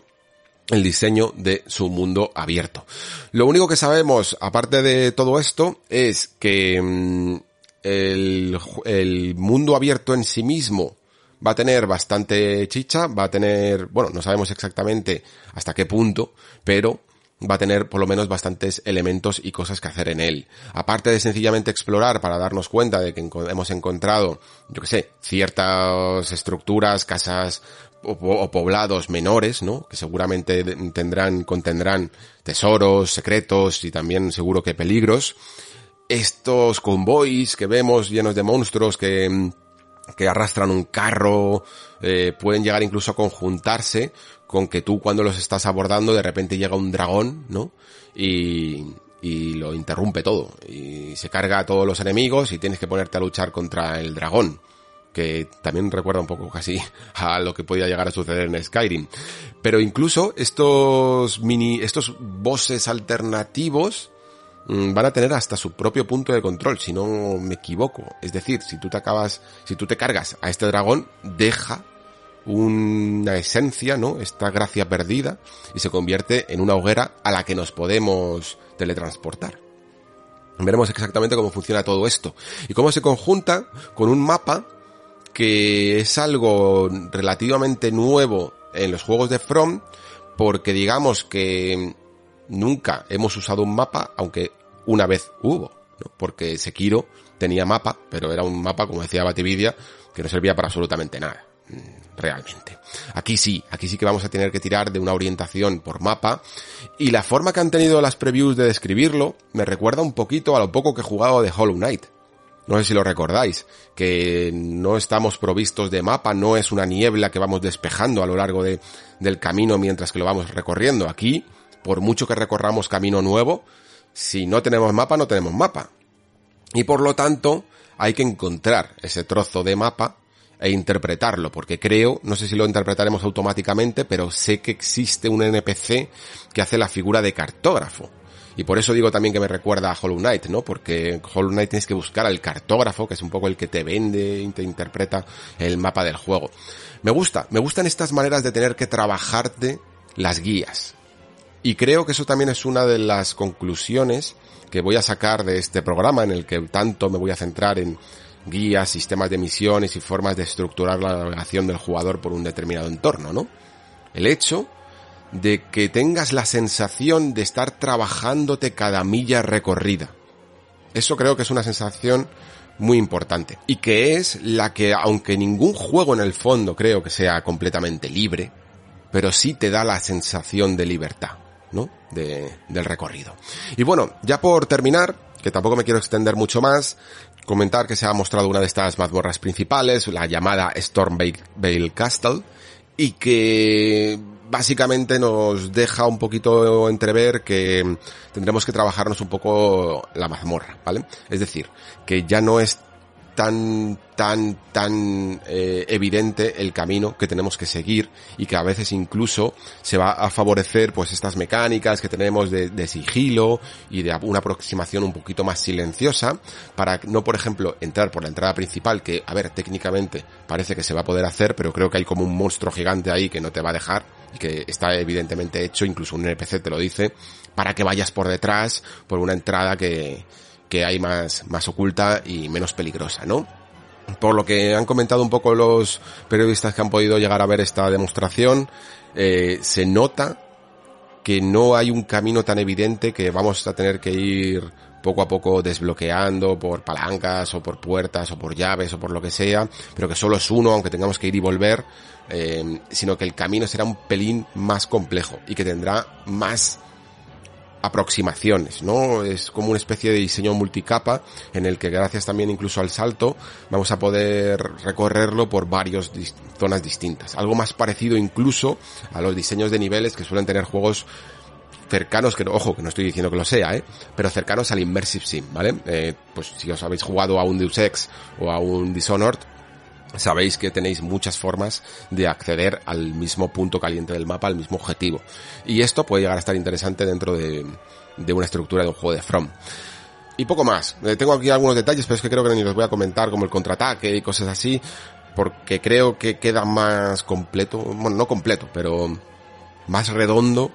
el diseño de su mundo abierto. Lo único que sabemos, aparte de todo esto, es que mm, el, el mundo abierto en sí mismo va a tener bastante chicha, va a tener, bueno, no sabemos exactamente hasta qué punto, pero va a tener por lo menos bastantes elementos y cosas que hacer en él. Aparte de sencillamente explorar para darnos cuenta de que hemos encontrado, yo que sé, ciertas estructuras, casas o, poblados menores, ¿no? Que seguramente tendrán, contendrán tesoros, secretos y también seguro que peligros. Estos convoys que vemos llenos de monstruos que, que arrastran un carro, eh, pueden llegar incluso a conjuntarse con que tú cuando los estás abordando de repente llega un dragón, ¿no? Y, y lo interrumpe todo. Y se carga a todos los enemigos y tienes que ponerte a luchar contra el dragón. Que también recuerda un poco casi a lo que podía llegar a suceder en Skyrim. Pero incluso estos mini, estos bosses alternativos mm, van a tener hasta su propio punto de control, si no me equivoco. Es decir, si tú te acabas, si tú te cargas a este dragón, deja una esencia, ¿no? Esta gracia perdida y se convierte en una hoguera a la que nos podemos teletransportar. Veremos exactamente cómo funciona todo esto y cómo se conjunta con un mapa que es algo relativamente nuevo en los juegos de From porque digamos que nunca hemos usado un mapa aunque una vez hubo, porque Sekiro tenía mapa, pero era un mapa, como decía Batividia, que no servía para absolutamente nada realmente. Aquí sí, aquí sí que vamos a tener que tirar de una orientación por mapa y la forma que han tenido las previews de describirlo me recuerda un poquito a lo poco que he jugado de Hollow Knight. No sé si lo recordáis, que no estamos provistos de mapa, no es una niebla que vamos despejando a lo largo de, del camino mientras que lo vamos recorriendo. Aquí, por mucho que recorramos camino nuevo, si no tenemos mapa, no tenemos mapa. Y por lo tanto, hay que encontrar ese trozo de mapa e interpretarlo, porque creo, no sé si lo interpretaremos automáticamente, pero sé que existe un NPC que hace la figura de cartógrafo. Y por eso digo también que me recuerda a Hollow Knight, ¿no? Porque Hollow Knight tienes que buscar al cartógrafo, que es un poco el que te vende y te interpreta el mapa del juego. Me gusta, me gustan estas maneras de tener que trabajarte las guías. Y creo que eso también es una de las conclusiones que voy a sacar de este programa en el que tanto me voy a centrar en guías, sistemas de misiones y formas de estructurar la navegación del jugador por un determinado entorno, ¿no? El hecho de que tengas la sensación de estar trabajándote cada milla recorrida. Eso creo que es una sensación muy importante y que es la que, aunque ningún juego en el fondo creo que sea completamente libre, pero sí te da la sensación de libertad, ¿no? De, del recorrido. Y bueno, ya por terminar, que tampoco me quiero extender mucho más, comentar que se ha mostrado una de estas mazmorras principales, la llamada Stormvale Castle, y que básicamente nos deja un poquito entrever que tendremos que trabajarnos un poco la mazmorra, ¿vale? Es decir, que ya no es tan, tan, tan eh, evidente el camino que tenemos que seguir y que a veces incluso se va a favorecer pues estas mecánicas que tenemos de, de, sigilo y de una aproximación un poquito más silenciosa para no, por ejemplo, entrar por la entrada principal que, a ver, técnicamente parece que se va a poder hacer, pero creo que hay como un monstruo gigante ahí que no te va a dejar y que está evidentemente hecho, incluso un NPC te lo dice, para que vayas por detrás por una entrada que, que hay más, más oculta y menos peligrosa, ¿no? Por lo que han comentado un poco los periodistas que han podido llegar a ver esta demostración, eh, se nota que no hay un camino tan evidente que vamos a tener que ir poco a poco desbloqueando por palancas o por puertas o por llaves o por lo que sea, pero que solo es uno, aunque tengamos que ir y volver, eh, sino que el camino será un pelín más complejo y que tendrá más aproximaciones, ¿no? Es como una especie de diseño multicapa en el que gracias también incluso al salto vamos a poder recorrerlo por varias zonas distintas. Algo más parecido incluso a los diseños de niveles que suelen tener juegos cercanos, que ojo, que no estoy diciendo que lo sea, ¿eh? pero cercanos al Immersive Sim, ¿vale? Eh, pues si os habéis jugado a un Deus Ex o a un Dishonored, sabéis que tenéis muchas formas de acceder al mismo punto caliente del mapa, al mismo objetivo. Y esto puede llegar a estar interesante dentro de, una estructura de un juego de From. Y poco más. Eh, tengo aquí algunos detalles, pero es que creo que ni los voy a comentar, como el contraataque y cosas así, porque creo que queda más completo, bueno, no completo, pero más redondo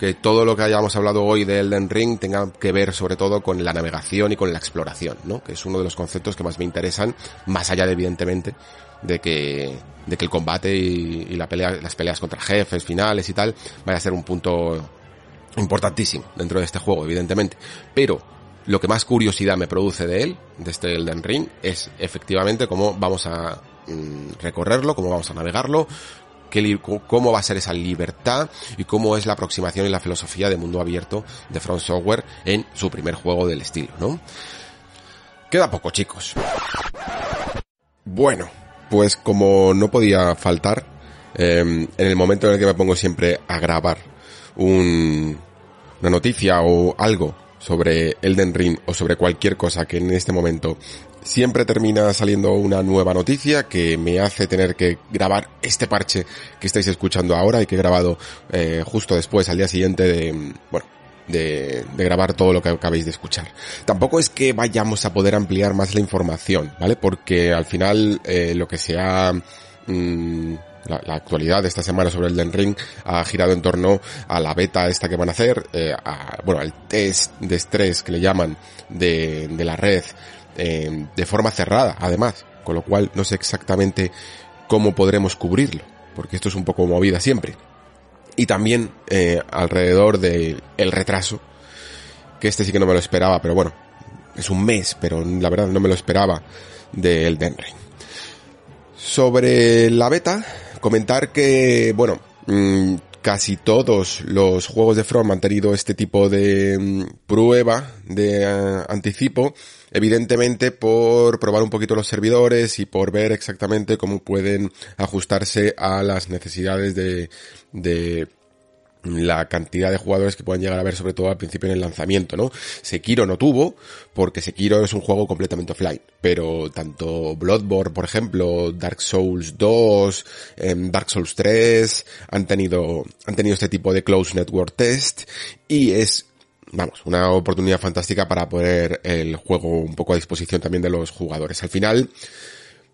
que todo lo que hayamos hablado hoy de Elden Ring tenga que ver sobre todo con la navegación y con la exploración, ¿no? Que es uno de los conceptos que más me interesan, más allá de evidentemente de que, de que el combate y, la pelea, las peleas contra jefes finales y tal vaya a ser un punto importantísimo dentro de este juego, evidentemente. Pero lo que más curiosidad me produce de él, de este Elden Ring, es efectivamente cómo vamos a mm, recorrerlo, cómo vamos a navegarlo, cómo va a ser esa libertad y cómo es la aproximación y la filosofía de mundo abierto de Front Software en su primer juego del estilo, ¿no? Queda poco, chicos. Bueno, pues como no podía faltar, eh, en el momento en el que me pongo siempre a grabar un, una noticia o algo sobre Elden Ring o sobre cualquier cosa que en este momento siempre termina saliendo una nueva noticia que me hace tener que grabar este parche que estáis escuchando ahora y que he grabado eh, justo después, al día siguiente de, bueno, de, de, grabar todo lo que acabéis de escuchar. Tampoco es que vayamos a poder ampliar más la información, ¿vale? Porque al final eh, lo que se ha... Mmm, la, actualidad de esta semana sobre el Den Ring ha girado en torno a la beta esta que van a hacer, eh, a, bueno, al test de estrés que le llaman de, de la red eh, de forma cerrada, además, con lo cual no sé exactamente cómo podremos cubrirlo, porque esto es un poco movida siempre. Y también eh, alrededor del el retraso, que este sí que no me lo esperaba, pero bueno, es un mes, pero la verdad no me lo esperaba del Den Ring. Sobre la beta, comentar que, bueno, mmm, casi todos los juegos de From han tenido este tipo de mm, prueba de eh, anticipo, evidentemente por probar un poquito los servidores y por ver exactamente cómo pueden ajustarse a las necesidades de, de la cantidad de jugadores que puedan llegar a ver, sobre todo al principio en el lanzamiento, ¿no? Sekiro no tuvo, porque Sekiro es un juego completamente offline, pero tanto Bloodborne, por ejemplo, Dark Souls 2, em, Dark Souls 3, han tenido, han tenido este tipo de close network test, y es vamos, una oportunidad fantástica para poner el juego un poco a disposición también de los jugadores. Al final,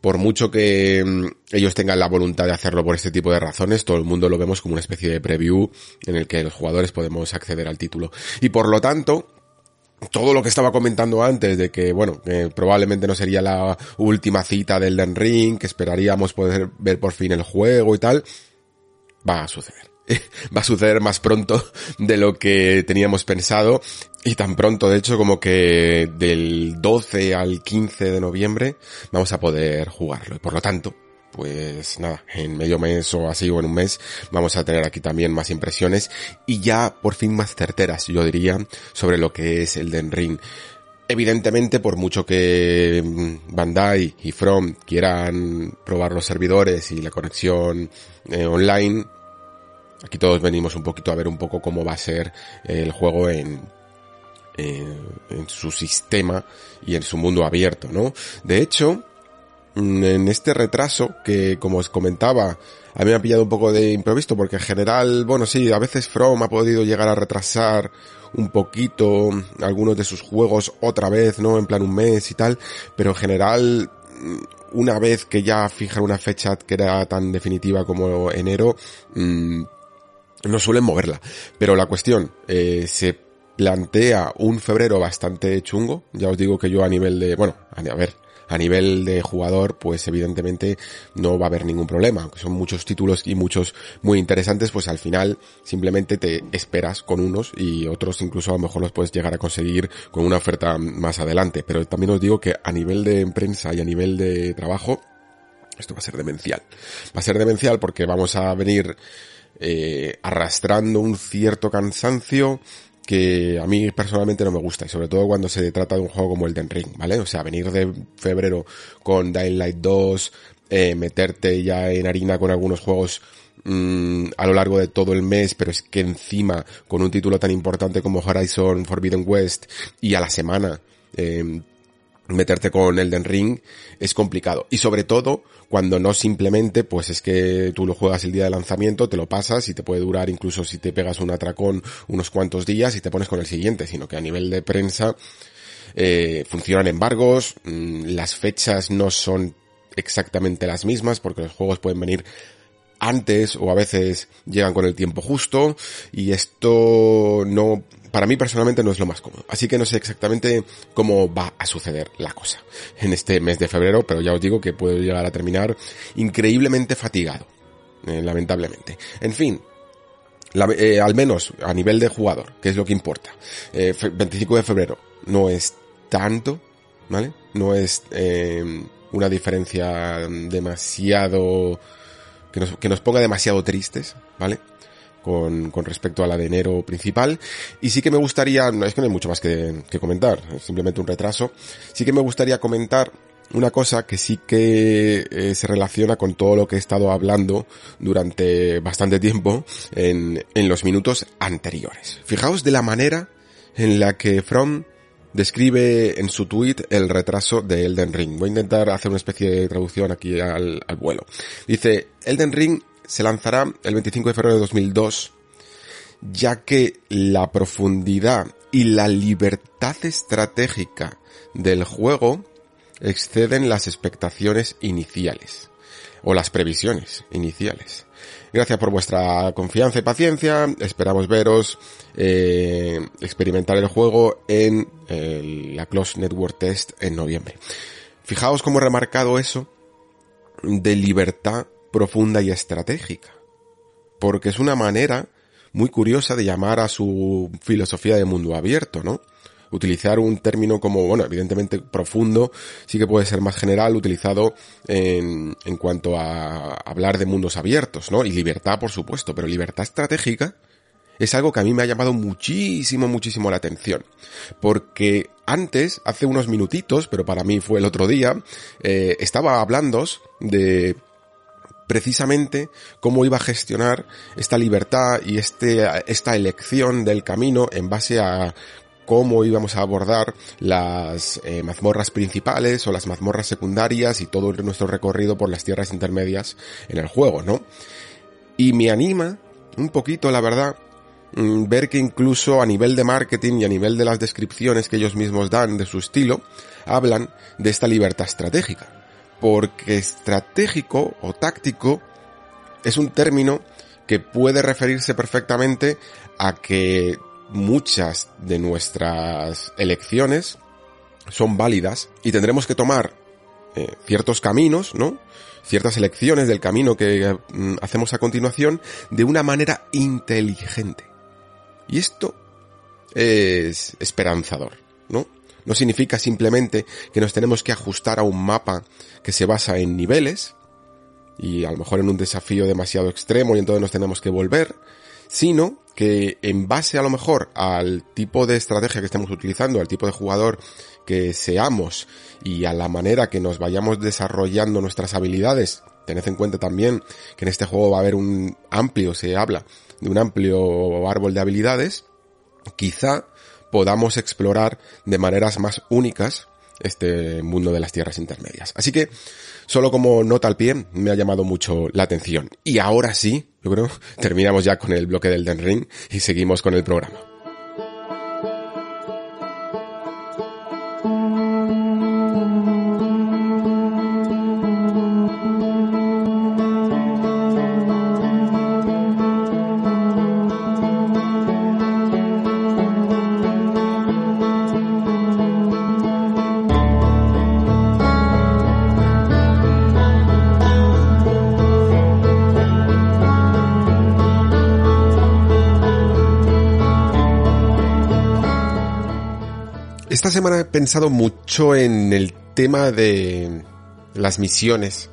por mucho que mm, ellos tengan la voluntad de hacerlo por este tipo de razones, todo el mundo lo vemos como una especie de preview en el que los jugadores podemos acceder al título. Y por lo tanto, todo lo que estaba comentando antes de que, bueno, probablemente no sería la última cita del Den Ring, que esperaríamos poder ver por fin el juego y tal, va a suceder. va a suceder más pronto de lo que teníamos pensado y tan pronto de hecho como que del 12 al 15 de noviembre vamos a poder jugarlo y por lo tanto pues nada, en medio mes o así o en un mes vamos a tener aquí también más impresiones y ya por fin más certeras yo diría sobre lo que es el Den Ring. Evidentemente, por mucho que mm, Bandai y From quieran probar los servidores y la conexión eh, online, Aquí todos venimos un poquito a ver un poco cómo va a ser el juego en, en, su sistema y en su mundo abierto, ¿no? De hecho, mm, en este retraso que, como os comentaba, a mí me ha pillado un poco de imprevisto porque en general, bueno, sí, a veces From ha podido llegar a retrasar un poquito algunos de sus juegos otra vez, ¿no? En plan un mes y tal, pero en general, mm, una vez que ya fijan una fecha que era tan definitiva como enero, mmm, no suelen moverla. Pero la cuestión, eh, se plantea un febrero bastante chungo. Ya os digo que yo a nivel de, bueno, a, ver, a nivel de jugador, pues evidentemente no va a haber ningún problema. Aunque son muchos títulos y muchos muy interesantes, pues al final simplemente te esperas con unos y otros incluso a lo mejor los puedes llegar a conseguir con una oferta más adelante. Pero también os digo que a nivel de prensa y a nivel de trabajo, esto va a ser demencial. Va a ser demencial porque vamos a venir eh, arrastrando un cierto cansancio que a mí personalmente no me gusta y sobre todo cuando se trata de un juego como el Den Ring, ¿vale? O sea, venir de febrero con Dying Light 2, eh, meterte ya en harina con algunos juegos mm, a lo largo de todo el mes, pero es que encima con un título tan importante como Horizon Forbidden West y a la semana eh, meterte con Elden Ring es complicado. Y sobre todo cuando no simplemente pues es que tú lo juegas el día de lanzamiento, te lo pasas y te puede durar incluso si te pegas un atracón unos cuantos días y te pones con el siguiente, sino que a nivel de prensa eh, funcionan embargos, mm, las fechas no son exactamente las mismas porque los juegos pueden venir antes o a veces llegan con el tiempo justo y esto no para mí personalmente no es lo más cómodo. Así que no sé exactamente cómo va a suceder la cosa en este mes de febrero, pero ya os digo que puedo llegar a terminar increíblemente fatigado, eh, lamentablemente. En fin, eh, al menos a nivel de jugador, que es lo que importa. 25 eh, de febrero no es tanto, ¿vale? No es una diferencia demasiado que nos ponga demasiado tristes, ¿vale? Con, respecto a la de enero principal. Y sí que me gustaría, no es que no hay mucho más que, comentar, simplemente un retraso. Sí que me gustaría comentar una cosa que sí que eh, se relaciona con todo lo que he estado hablando durante bastante tiempo en, en los minutos anteriores. Fijaos de la manera en la que From describe en su tweet el retraso de Elden Ring. Voy a intentar hacer una especie de traducción aquí al, al vuelo. Dice, Elden Ring se lanzará el 25 de febrero de 2002, ya que la profundidad y la libertad estratégica del juego exceden las expectaciones iniciales o las previsiones iniciales. Gracias por vuestra confianza y paciencia. Esperamos veros eh, experimentar el juego en la Close Network Test en noviembre. Fijaos cómo he remarcado eso de libertad profunda y estratégica. Porque es una manera muy curiosa de llamar a su filosofía de mundo abierto, ¿no? Utilizar un término como, bueno, evidentemente profundo, sí que puede ser más general, utilizado en, en cuanto a hablar de mundos abiertos, ¿no? Y libertad, por supuesto, pero libertad estratégica es algo que a mí me ha llamado muchísimo, muchísimo la atención. Porque antes, hace unos minutitos, pero para mí fue el otro día, eh, estaba hablando de precisamente cómo iba a gestionar esta libertad y este, esta elección del camino en base a cómo íbamos a abordar las eh, mazmorras principales o las mazmorras secundarias y todo nuestro recorrido por las tierras intermedias en el juego, ¿no? Y me anima un poquito, la verdad, mm, ver que incluso a nivel de marketing y a nivel de las descripciones que ellos mismos dan de su estilo, hablan de esta libertad estratégica. Porque estratégico o táctico es un término que puede referirse perfectamente a que muchas de nuestras elecciones son válidas y tendremos que tomar eh, ciertos caminos, ¿no? Ciertas elecciones del camino que mm, hacemos a continuación de una manera inteligente. Y esto es esperanzador, ¿no? Significa simplemente que nos tenemos que ajustar a un mapa que se basa en niveles y a lo mejor en un desafío demasiado extremo y entonces nos tenemos que volver, sino que en base a lo mejor al tipo de estrategia que estemos utilizando, al tipo de jugador que seamos y a la manera que nos vayamos desarrollando nuestras habilidades, tened en cuenta también que en este juego va a haber un amplio, se habla de un amplio árbol de habilidades, quizá podamos explorar de maneras más únicas este mundo de las tierras intermedias. Así que, solo como nota al pie, me ha llamado mucho la atención. Y ahora sí, yo creo, terminamos ya con el bloque del Den Ring y seguimos con el programa. Esta semana he pensado mucho en el tema de las misiones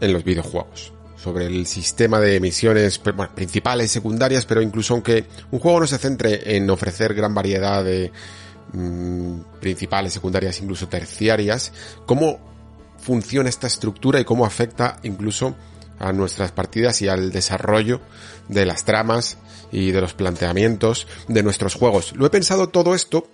en los videojuegos. Sobre el sistema de misiones principales y secundarias, pero incluso aunque un juego no se centre en ofrecer gran variedad de mm, principales, secundarias, incluso terciarias, cómo funciona esta estructura y cómo afecta incluso a nuestras partidas y al desarrollo de las tramas y de los planteamientos de nuestros juegos. Lo he pensado todo esto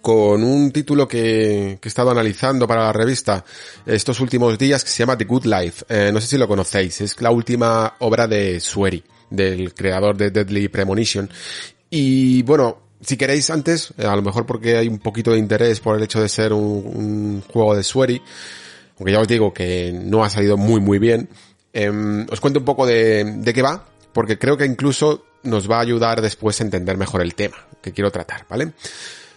con un título que, que, he estado analizando para la revista estos últimos días que se llama The Good Life. Eh, no sé si lo conocéis, es la última obra de Sueri, del creador de Deadly Premonition. Y bueno, si queréis antes, eh, a lo mejor porque hay un poquito de interés por el hecho de ser un, juego de Sueri, aunque ya os digo que no ha salido muy muy bien, eh, os cuento un poco de, de qué va, porque creo que incluso nos va a ayudar después a entender mejor el tema que quiero tratar, ¿vale?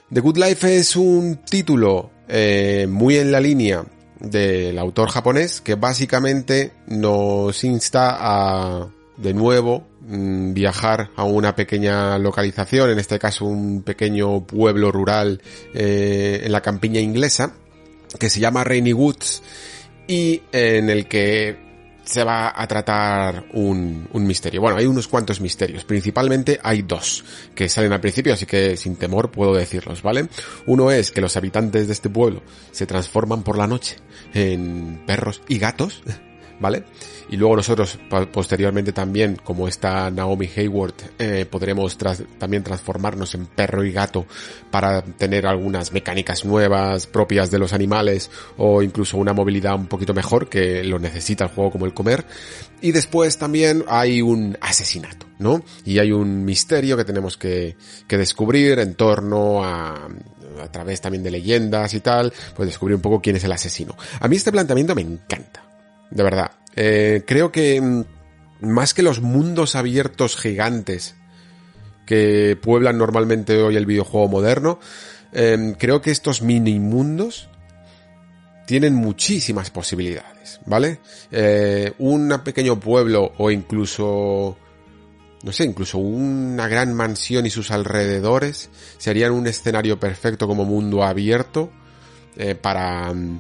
The Good Life es un título eh, muy en la línea del autor japonés que básicamente nos insta a de nuevo mm, viajar a una pequeña localización, en este caso un pequeño pueblo rural eh, en la campiña inglesa que se llama Rainy Woods y en el que se va a tratar un, un, misterio. Bueno, hay unos cuantos misterios. Principalmente hay dos que salen al principio, así que sin temor puedo decirlos, ¿vale? Uno es que los habitantes de este pueblo se transforman por la noche en perros y gatos, ¿vale? Y luego nosotros posteriormente también, como está Naomi Hayward, eh, podremos también transformarnos en perro y gato para tener algunas mecánicas nuevas propias de los animales o incluso una movilidad un poquito mejor que lo necesita el juego como el comer. Y después también hay un asesinato, ¿no? Y hay un misterio que tenemos que, que descubrir en torno a, a través también de leyendas y tal, pues descubrir un poco quién es el asesino. A mí este planteamiento me encanta. De verdad. Eh, creo que mm, más que los mundos abiertos gigantes que pueblan normalmente hoy el videojuego moderno, eh, creo que estos mini mundos tienen muchísimas posibilidades, ¿vale? Eh, un pequeño pueblo o incluso no sé, incluso una gran mansión y sus alrededores serían un escenario perfecto como mundo abierto eh, para mm,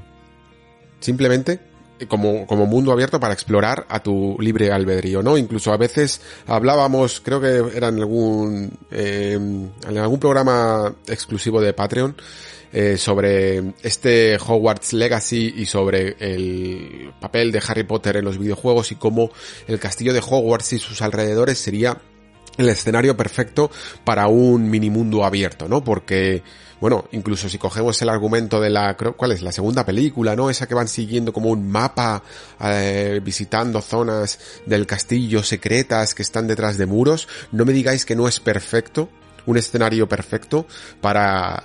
simplemente como, como mundo abierto para explorar a tu libre albedrío, ¿no? Incluso a veces hablábamos, creo que era en algún, eh, en algún programa exclusivo de Patreon, eh, sobre este Hogwarts Legacy y sobre el papel de Harry Potter en los videojuegos y cómo el castillo de Hogwarts y sus alrededores sería el escenario perfecto para un mini mundo abierto, ¿no? Porque bueno, incluso si cogemos el argumento de la, ¿cuál es? La segunda película, ¿no? Esa que van siguiendo como un mapa, eh, visitando zonas del castillo secretas que están detrás de muros, no me digáis que no es perfecto un escenario perfecto para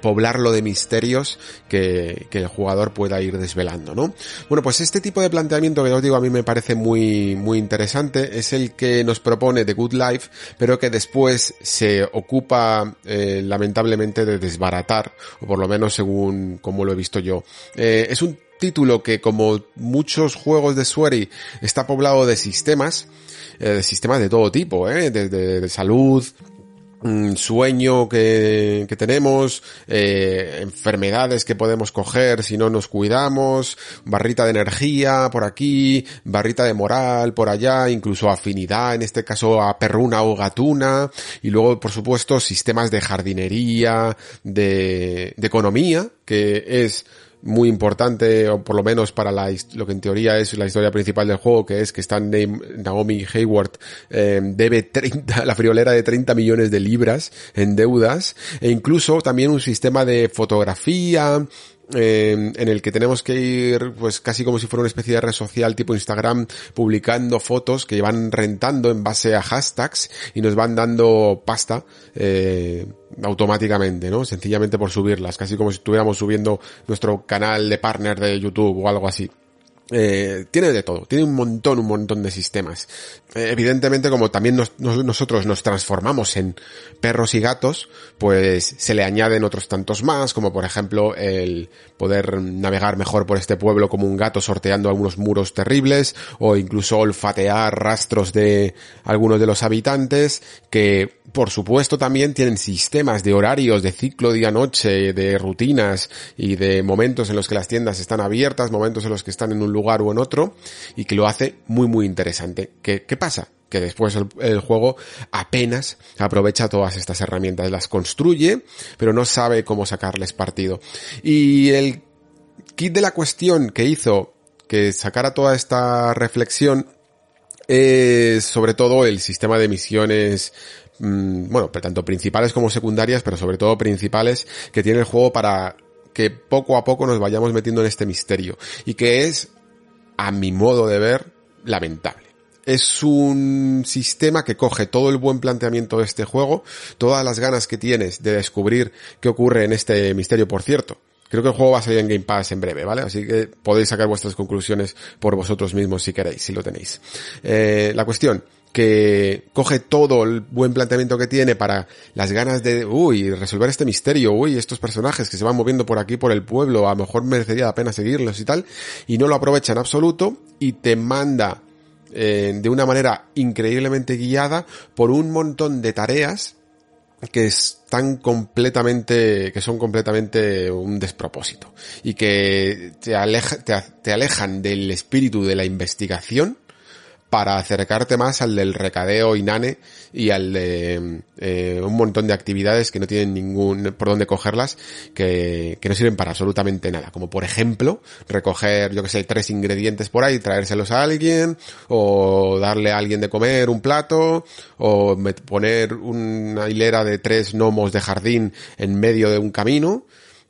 poblarlo de misterios que, el jugador pueda ir desvelando, ¿no? Bueno, pues este tipo de planteamiento que os digo a mí me parece muy, muy interesante es el que nos propone The Good Life, pero que después se ocupa eh, lamentablemente de desbaratar, o por lo menos según como lo he visto yo. Eh, es un título que como muchos juegos de Swery está poblado de sistemas, eh, de sistemas de todo tipo, ¿eh? desde de salud, sueño que, que tenemos, eh, enfermedades que podemos coger si no nos cuidamos, barrita de energía por aquí, barrita de moral por allá, incluso afinidad, en este caso a perruna o gatuna, y luego por supuesto sistemas de jardinería, de, de economía, que es muy importante, o por lo menos para la, lo que en teoría es la historia principal del juego, que es que está Naomi Hayward eh, debe 30, la friolera de 30 millones de libras en deudas, e incluso también un sistema de fotografía, en el que tenemos que ir pues casi como si fuera una especie de red social tipo Instagram publicando fotos que van rentando en base a hashtags y nos van dando pasta eh, automáticamente, ¿no? Sencillamente por subirlas, casi como si estuviéramos subiendo nuestro canal de partner de YouTube o algo así. Eh, tiene de todo, tiene un montón, un montón de sistemas. Eh, evidentemente, como también nosotros nos transformamos en perros y gatos, pues se le añaden otros tantos más, como por ejemplo el poder navegar mejor por este pueblo como un gato sorteando algunos muros terribles, o incluso olfatear rastros de algunos de los habitantes, que por supuesto también tienen sistemas de horarios, de ciclo día-noche, de rutinas y de momentos en los que las tiendas están abiertas, momentos en los que están en un lugar o en otro, y que lo hace muy muy interesante. ¿Qué, qué pasa? que después el, juego apenas aprovecha todas estas herramientas, las construye, pero no sabe cómo sacarles partido. Y el kit de la cuestión que hizo que sacara toda esta reflexión es sobre todo el sistema de misiones mm, bueno, tanto principales como secundarias, pero sobre todo principales que tiene el juego para que poco a poco nos vayamos metiendo en este misterio y que es a mi modo de ver, lamentable. Es un sistema que coge todo el buen planteamiento de este juego, todas las ganas que tienes de descubrir qué ocurre en este misterio, por cierto. Creo que el juego va a salir en Game Pass en breve, ¿vale? Así que podéis sacar vuestras conclusiones por vosotros mismos si queréis, si lo tenéis. Eh, la cuestión, que coge todo el buen planteamiento que tiene para las ganas de, uy, resolver este misterio, uy, estos personajes que se van moviendo por aquí, por el pueblo, a lo mejor merecería la pena seguirlos y tal, y no lo aprovecha en absoluto y te manda eh, de una manera increíblemente guiada por un montón de tareas que están completamente, que son completamente un despropósito y que te, aleja, te alejan del espíritu de la investigación para acercarte más al del recadeo inane y al de eh, un montón de actividades que no tienen ningún por dónde cogerlas que, que no sirven para absolutamente nada. Como por ejemplo recoger yo que sé tres ingredientes por ahí traérselos a alguien o darle a alguien de comer un plato o poner una hilera de tres gnomos de jardín en medio de un camino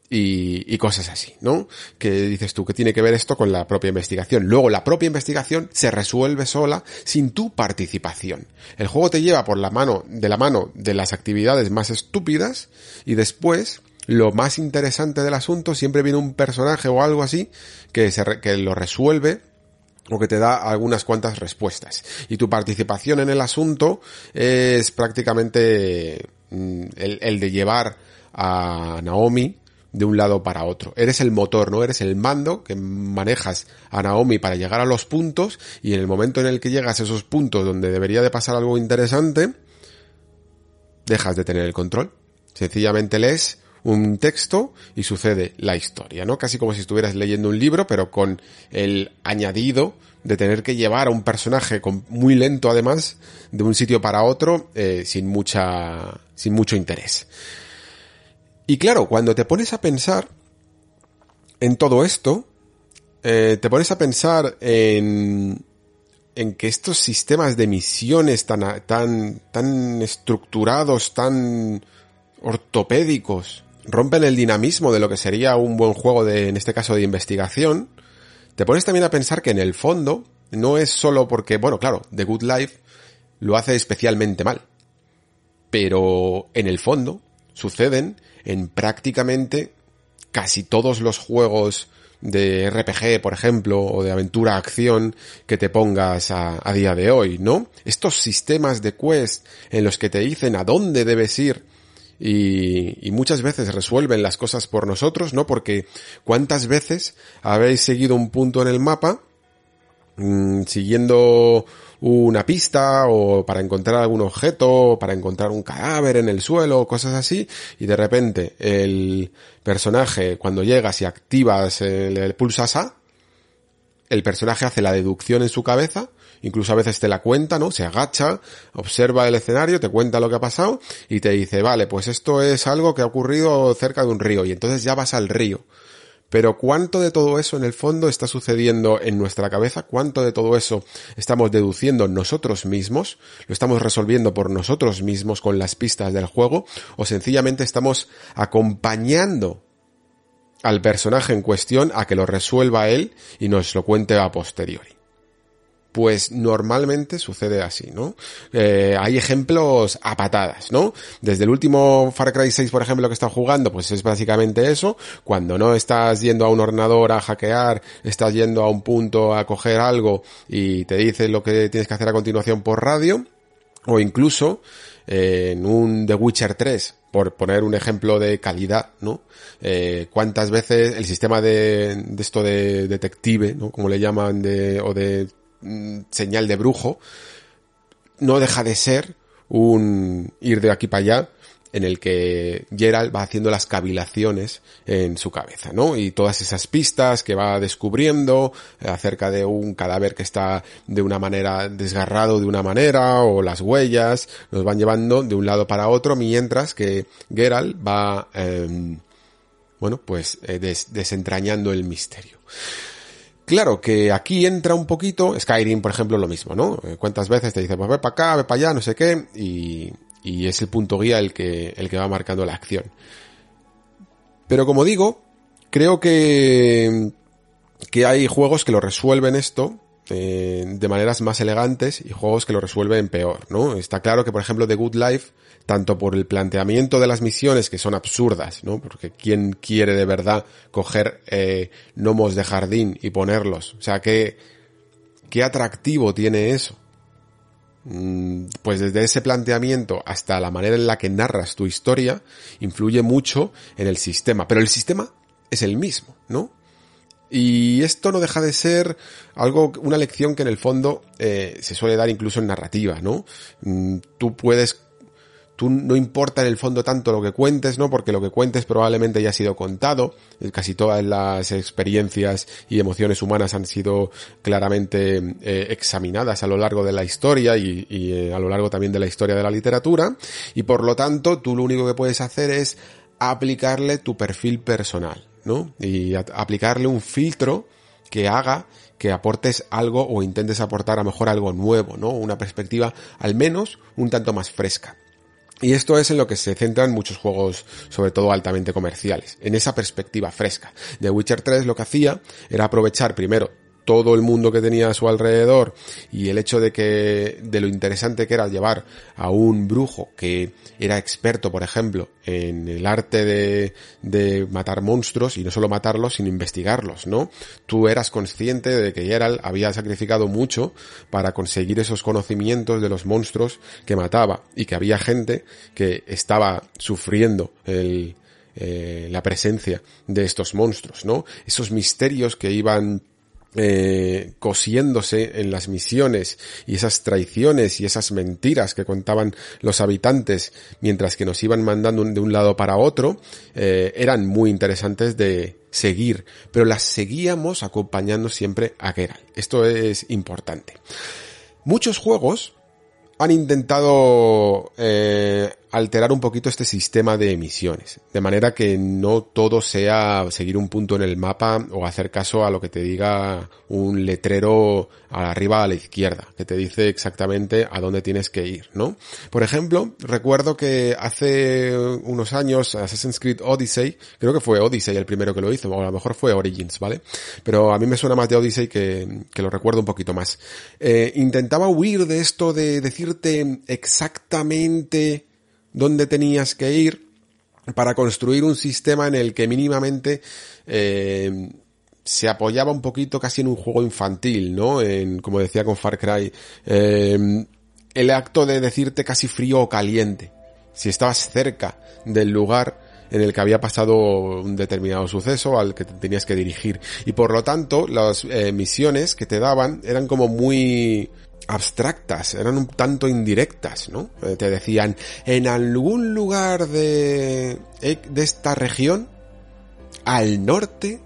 y, y, cosas así, ¿no? Que dices tú que tiene que ver esto con la propia investigación. Luego la propia investigación se resuelve sola sin tu participación. El juego te lleva por la mano, de la mano de las actividades más estúpidas y después lo más interesante del asunto siempre viene un personaje o algo así que, se, que lo resuelve o que te da algunas cuantas respuestas. Y tu participación en el asunto es prácticamente mm, el, el de llevar a Naomi de un lado para otro. Eres el motor, ¿no? Eres el mando que manejas a Naomi para llegar a los puntos y en el momento en el que llegas a esos puntos donde debería de pasar algo interesante, dejas de tener el control. Sencillamente lees un texto y sucede la historia, ¿no? Casi como si estuvieras leyendo un libro, pero con el añadido de tener que llevar a un personaje con, muy lento además de un sitio para otro eh, sin mucha sin mucho interés. Y claro, cuando te pones a pensar en todo esto, eh, te pones a pensar en en que estos sistemas de misiones tan, tan, tan estructurados, tan ortopédicos, rompen el dinamismo de lo que sería un buen juego de, en este caso, de investigación, te pones también a pensar que en el fondo no es solo porque, bueno, claro, The Good Life lo hace especialmente mal. Pero en el fondo suceden en prácticamente casi todos los juegos de RPG, por ejemplo, o de aventura-acción que te pongas a, a, día de hoy, ¿no? Estos sistemas de quest en los que te dicen a dónde debes ir y, y, muchas veces resuelven las cosas por nosotros, ¿no? Porque cuántas veces habéis seguido un punto en el mapa mmm, siguiendo una pista o para encontrar algún objeto, para encontrar un cadáver en el suelo, cosas así, y de repente el personaje cuando llegas y activas el, el pulsas A, el personaje hace la deducción en su cabeza incluso a veces te la cuenta, ¿no? Se agacha, observa el escenario, te cuenta lo que ha pasado y te dice, vale, pues esto es algo que ha ocurrido cerca de un río y entonces ya vas al río. Pero ¿cuánto de todo eso en el fondo está sucediendo en nuestra cabeza? ¿Cuánto de todo eso estamos deduciendo nosotros mismos? ¿Lo estamos resolviendo por nosotros mismos con las pistas del juego? ¿O sencillamente estamos acompañando al personaje en cuestión a que lo resuelva él y nos lo cuente a posteriori? Pues normalmente sucede así, ¿no? Eh, hay ejemplos a patadas, ¿no? Desde el último Far Cry 6, por ejemplo, que está jugando, pues es básicamente eso. Cuando no estás yendo a un ordenador a hackear, estás yendo a un punto a coger algo y te dice lo que tienes que hacer a continuación por radio, o incluso eh, en un The Witcher 3, por poner un ejemplo de calidad, ¿no? Eh, cuántas veces el sistema de, de esto de detective, ¿no? Como le llaman, de, o de Mm, señal de brujo, no deja de ser un ir de aquí para allá en el que Gerald va haciendo las cavilaciones en su cabeza, ¿no? Y todas esas pistas que va descubriendo acerca de un cadáver que está de una manera desgarrado de una manera o las huellas nos van llevando de un lado para otro mientras que Geralt va, eh, bueno, pues eh, des desentrañando el misterio. Claro que aquí entra un poquito, Skyrim por ejemplo lo mismo, ¿no? Eh, ¿Cuántas veces te dice, pues ve para acá, ve para allá, no sé qué, y, y es el punto guía el que, el que va marcando la acción. Pero como digo, creo que, que hay juegos que lo resuelven esto eh, de maneras más elegantes y juegos que lo resuelven peor, ¿no? Está claro que por ejemplo The Good Life tanto por el planteamiento de las misiones que son absurdas, ¿no? Porque quién quiere de verdad coger eh, gnomos de jardín y ponerlos, o sea, qué qué atractivo tiene eso. Mm, pues desde ese planteamiento hasta la manera en la que narras tu historia influye mucho en el sistema, pero el sistema es el mismo, ¿no? Y esto no deja de ser algo, una lección que en el fondo eh, se suele dar incluso en narrativa, ¿no? Mm, tú puedes tú no importa en el fondo tanto lo que cuentes, ¿no? Porque lo que cuentes probablemente ya ha sido contado. Casi todas las experiencias y emociones humanas han sido claramente eh, examinadas a lo largo de la historia y, eh, a lo largo también de la historia de la literatura. Y por lo tanto, tú lo único que puedes hacer es aplicarle tu perfil personal, ¿no? Y aplicarle un filtro que haga que aportes algo o intentes aportar a lo mejor algo nuevo, ¿no? Una perspectiva al menos un tanto más fresca. Y esto es en lo que se centran muchos juegos, sobre todo altamente comerciales, en esa perspectiva fresca. The Witcher 3 lo que hacía era aprovechar primero todo el mundo que tenía a su alrededor y el hecho de que de lo interesante que era llevar a un brujo que era experto, por ejemplo, en el arte de, de matar monstruos y no solo matarlos, sino investigarlos, ¿no? Tú eras consciente de que Geralt había sacrificado mucho para conseguir esos conocimientos de los monstruos que mataba y que había gente que estaba sufriendo el, eh, la presencia de estos monstruos, ¿no? Esos misterios que iban eh, cosiéndose en las misiones y esas traiciones y esas mentiras que contaban los habitantes mientras que nos iban mandando de un lado para otro eh, eran muy interesantes de seguir pero las seguíamos acompañando siempre a Geralt. Esto es importante. Muchos juegos han intentado eh, alterar un poquito este sistema de emisiones, de manera que no todo sea seguir un punto en el mapa o hacer caso a lo que te diga un letrero arriba a la izquierda, que te dice exactamente a dónde tienes que ir, ¿no? Por ejemplo, recuerdo que hace unos años Assassin's Creed Odyssey, creo que fue Odyssey el primero que lo hizo, o a lo mejor fue Origins, ¿vale? Pero a mí me suena más de Odyssey que, que lo recuerdo un poquito más. Eh, intentaba huir de esto de decirte exactamente dónde tenías que ir para construir un sistema en el que mínimamente eh, se apoyaba un poquito casi en un juego infantil, ¿no? En, como decía con Far Cry, eh, el acto de decirte casi frío o caliente, si estabas cerca del lugar en el que había pasado un determinado suceso al que te tenías que dirigir. Y por lo tanto, las eh, misiones que te daban eran como muy abstractas, eran un tanto indirectas, ¿no? Eh, te decían, en algún lugar de, eh, de esta región, al norte,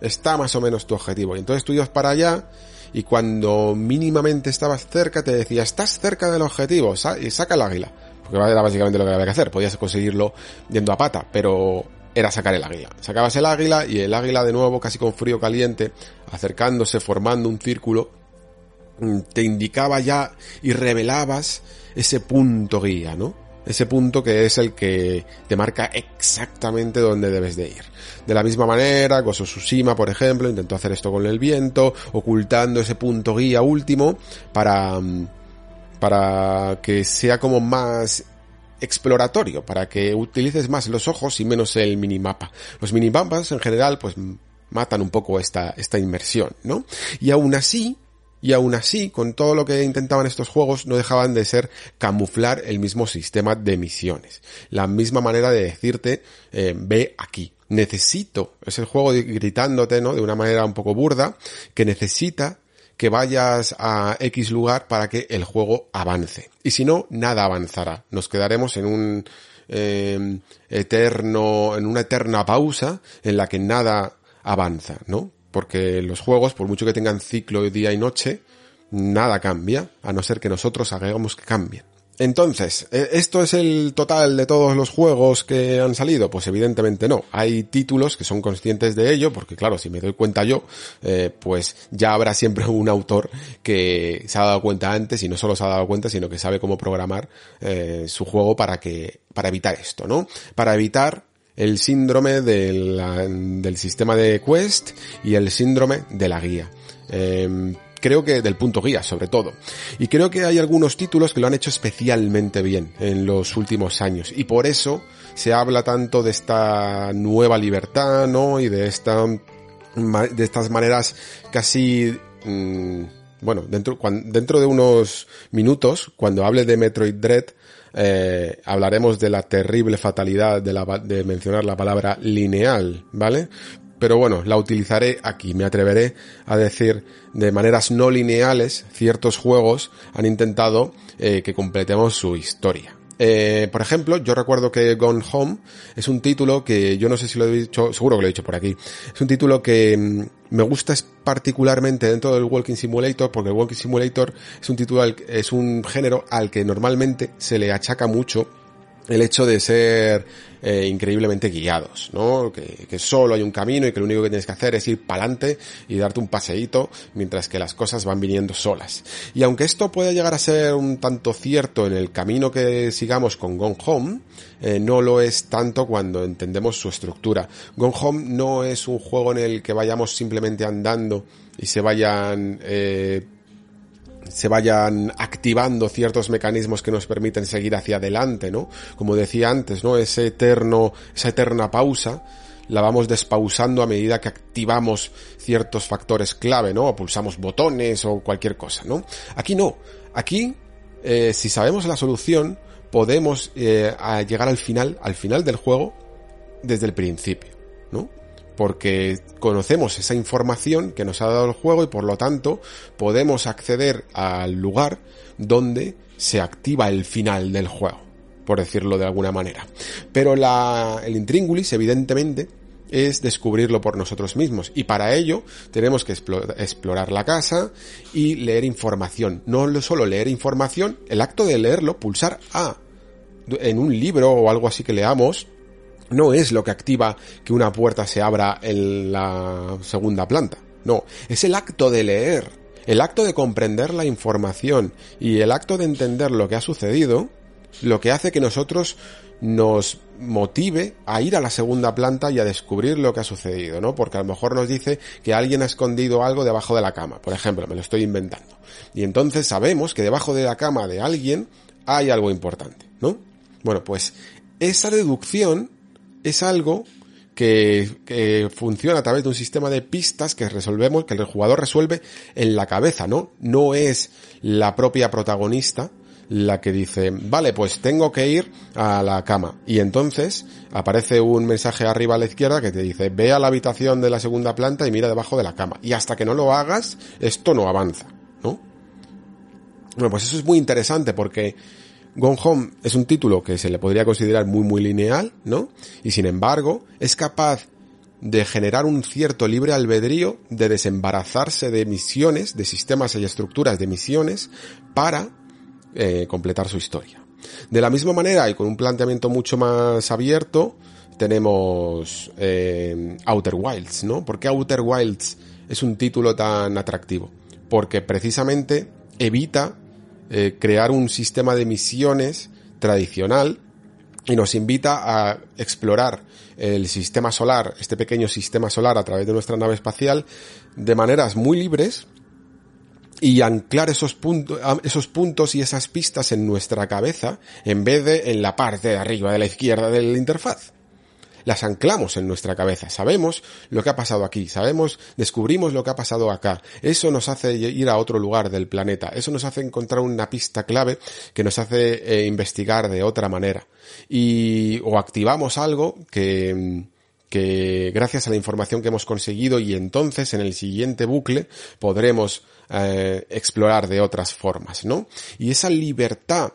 está más o menos tu objetivo. Y entonces tú ibas para allá y cuando mínimamente estabas cerca te decía, estás cerca del objetivo, y saca el águila. Porque era básicamente lo que había que hacer, podías conseguirlo yendo a pata, pero era sacar el águila. Sacabas el águila y el águila de nuevo, casi con frío caliente, acercándose, formando un círculo, te indicaba ya y revelabas ese punto guía, ¿no? Ese punto que es el que te marca exactamente dónde debes de ir. De la misma manera, Gozo por ejemplo, intentó hacer esto con el viento, ocultando ese punto guía último para, mm, para que sea como más exploratorio, para que utilices más los ojos y menos el minimapa. Los minimapas en general, pues matan un poco esta, esta inmersión, ¿no? Y aún así, y aún así, con todo lo que intentaban estos juegos, no dejaban de ser camuflar el mismo sistema de misiones. La misma manera de decirte, eh, ve aquí. Necesito, es el juego gritándote, ¿no? De una manera un poco burda, que necesita que vayas a X lugar para que el juego avance. Y si no, nada avanzará. Nos quedaremos en un eh, eterno, en una eterna pausa en la que nada avanza, ¿no? Porque los juegos, por mucho que tengan ciclo de día y noche, nada cambia, a no ser que nosotros hagamos que cambien. Entonces, ¿e-, ¿esto es el total de todos los juegos que han salido? Pues evidentemente no. Hay títulos que son conscientes de ello, porque claro, si me doy cuenta yo, eh, pues ya habrá siempre un autor que se ha dado cuenta antes y no solo se ha dado cuenta, sino que sabe cómo programar eh, su juego para que, para evitar esto, ¿no? Para evitar el síndrome del sistema de Quest y el síndrome de la guía. Em, creo que del punto guía sobre todo. Y creo que hay algunos títulos que lo han hecho especialmente bien en los últimos años. Y por eso se habla tanto de esta nueva libertad, ¿no? Y de esta, de estas maneras casi, mm, bueno, dentro, dentro de unos minutos, cuando hable de Metroid Dread, eh, hablaremos de la terrible fatalidad de, la, de mencionar la palabra lineal, ¿vale? Pero bueno, la utilizaré aquí. Me atreveré a decir de maneras no lineales, ciertos juegos han intentado eh, que completemos su historia. Eh, por ejemplo, yo recuerdo que Gone Home es un título que yo no sé si lo he dicho, seguro que lo he dicho por aquí. Es un título que mm, me gusta particularmente dentro del Walking Simulator porque el Walking Simulator es un título, es un género al que normalmente se le achaca mucho el hecho de ser eh, increíblemente guiados, ¿no? Que, que, solo hay un camino y que lo único que tienes que hacer es ir para adelante y darte un paseíto mientras que las cosas van viniendo solas. Y aunque esto puede llegar a ser un tanto cierto en el camino que sigamos con Gone Home, eh, no lo es tanto cuando entendemos su estructura. Gone Home no es un juego en el que vayamos simplemente andando y se vayan eh, se vayan activando ciertos mecanismos que nos permiten seguir hacia adelante, ¿no? Como decía antes, ¿no? Ese eterno, esa eterna pausa la vamos despausando a medida que activamos ciertos factores clave, ¿no? O pulsamos botones o cualquier cosa, ¿no? Aquí no. Aquí, eh, si sabemos la solución, podemos eh, llegar al final, al final del juego, desde el principio, ¿no? Porque conocemos esa información que nos ha dado el juego y por lo tanto podemos acceder al lugar donde se activa el final del juego, por decirlo de alguna manera. Pero la, el intríngulis, evidentemente, es descubrirlo por nosotros mismos. Y para ello tenemos que explorar la casa y leer información. No solo leer información, el acto de leerlo, pulsar A en un libro o algo así que leamos, no es lo que activa que una puerta se abra en la segunda planta. No, es el acto de leer, el acto de comprender la información y el acto de entender lo que ha sucedido, lo que hace que nosotros nos motive a ir a la segunda planta y a descubrir lo que ha sucedido, ¿no? Porque a lo mejor nos dice que alguien ha escondido algo debajo de la cama, por ejemplo, me lo estoy inventando. Y entonces sabemos que debajo de la cama de alguien hay algo importante, ¿no? Bueno, pues esa deducción es algo que, que, funciona a través de un sistema de pistas que resolvemos, que el jugador resuelve en la cabeza, ¿no? No es la propia protagonista la que dice, vale, pues tengo que ir a la cama. Y entonces aparece un mensaje arriba a la izquierda que te dice, ve a la habitación de la segunda planta y mira debajo de la cama. Y hasta que no lo hagas, esto no avanza, ¿no? Bueno, pues eso es muy interesante porque Gone Home es un título que se le podría considerar muy muy lineal, ¿no? Y sin embargo, es capaz de generar un cierto libre albedrío, de desembarazarse de misiones, de sistemas y estructuras de misiones, para eh, completar su historia. De la misma manera y con un planteamiento mucho más abierto, tenemos eh, Outer Wilds, ¿no? ¿Por qué Outer Wilds es un título tan atractivo? Porque precisamente evita eh, crear un sistema de misiones tradicional y nos invita a explorar el sistema solar, este pequeño sistema solar a través de nuestra nave espacial, de maneras muy libres y anclar esos puntos, esos puntos y esas pistas en nuestra cabeza en vez de en la parte de arriba de la izquierda de la interfaz las anclamos en nuestra cabeza. Sabemos lo que ha pasado aquí, sabemos, descubrimos lo que ha pasado acá. Eso nos hace ir a otro lugar del planeta. Eso nos hace encontrar una pista clave que nos hace eh, investigar de otra manera. Y, o activamos algo que, que gracias a la información que hemos conseguido y entonces en el siguiente bucle podremos eh, explorar de otras formas, ¿no? Y esa libertad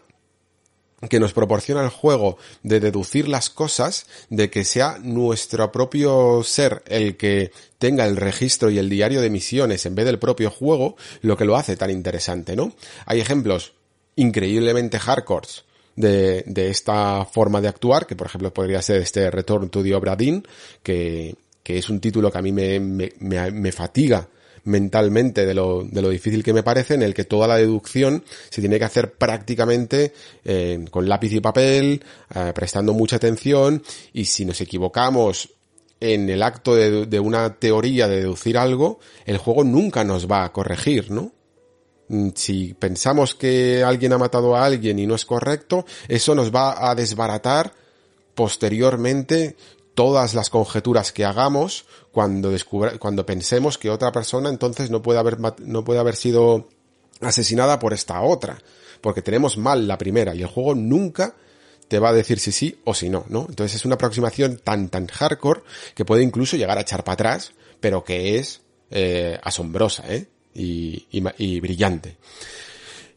que nos proporciona el juego de deducir las cosas, de que sea nuestro propio ser el que tenga el registro y el diario de misiones en vez del propio juego, lo que lo hace tan interesante, ¿no? Hay ejemplos increíblemente hardcore de, de esta forma de actuar, que por ejemplo podría ser este Return to the Obra que, que es un título que a mí me, me, me, me fatiga mentalmente de lo, de lo difícil que me parece, en el que toda la deducción se tiene que hacer prácticamente eh, con lápiz y papel, eh, prestando mucha atención, y si nos equivocamos en el acto de, de, una teoría de deducir algo, el juego nunca nos va a corregir, ¿no? Mm, si pensamos que alguien ha matado a alguien y no es correcto, eso nos va a desbaratar posteriormente todas las conjeturas que hagamos cuando descubra, cuando pensemos que otra persona entonces no puede haber, no puede haber sido asesinada por esta otra. Porque tenemos mal la primera y el juego nunca te va a decir si sí o si no, ¿no? Entonces es una aproximación tan, tan hardcore que puede incluso llegar a echar para atrás, pero que es eh, asombrosa, ¿eh? Y, y, brillante.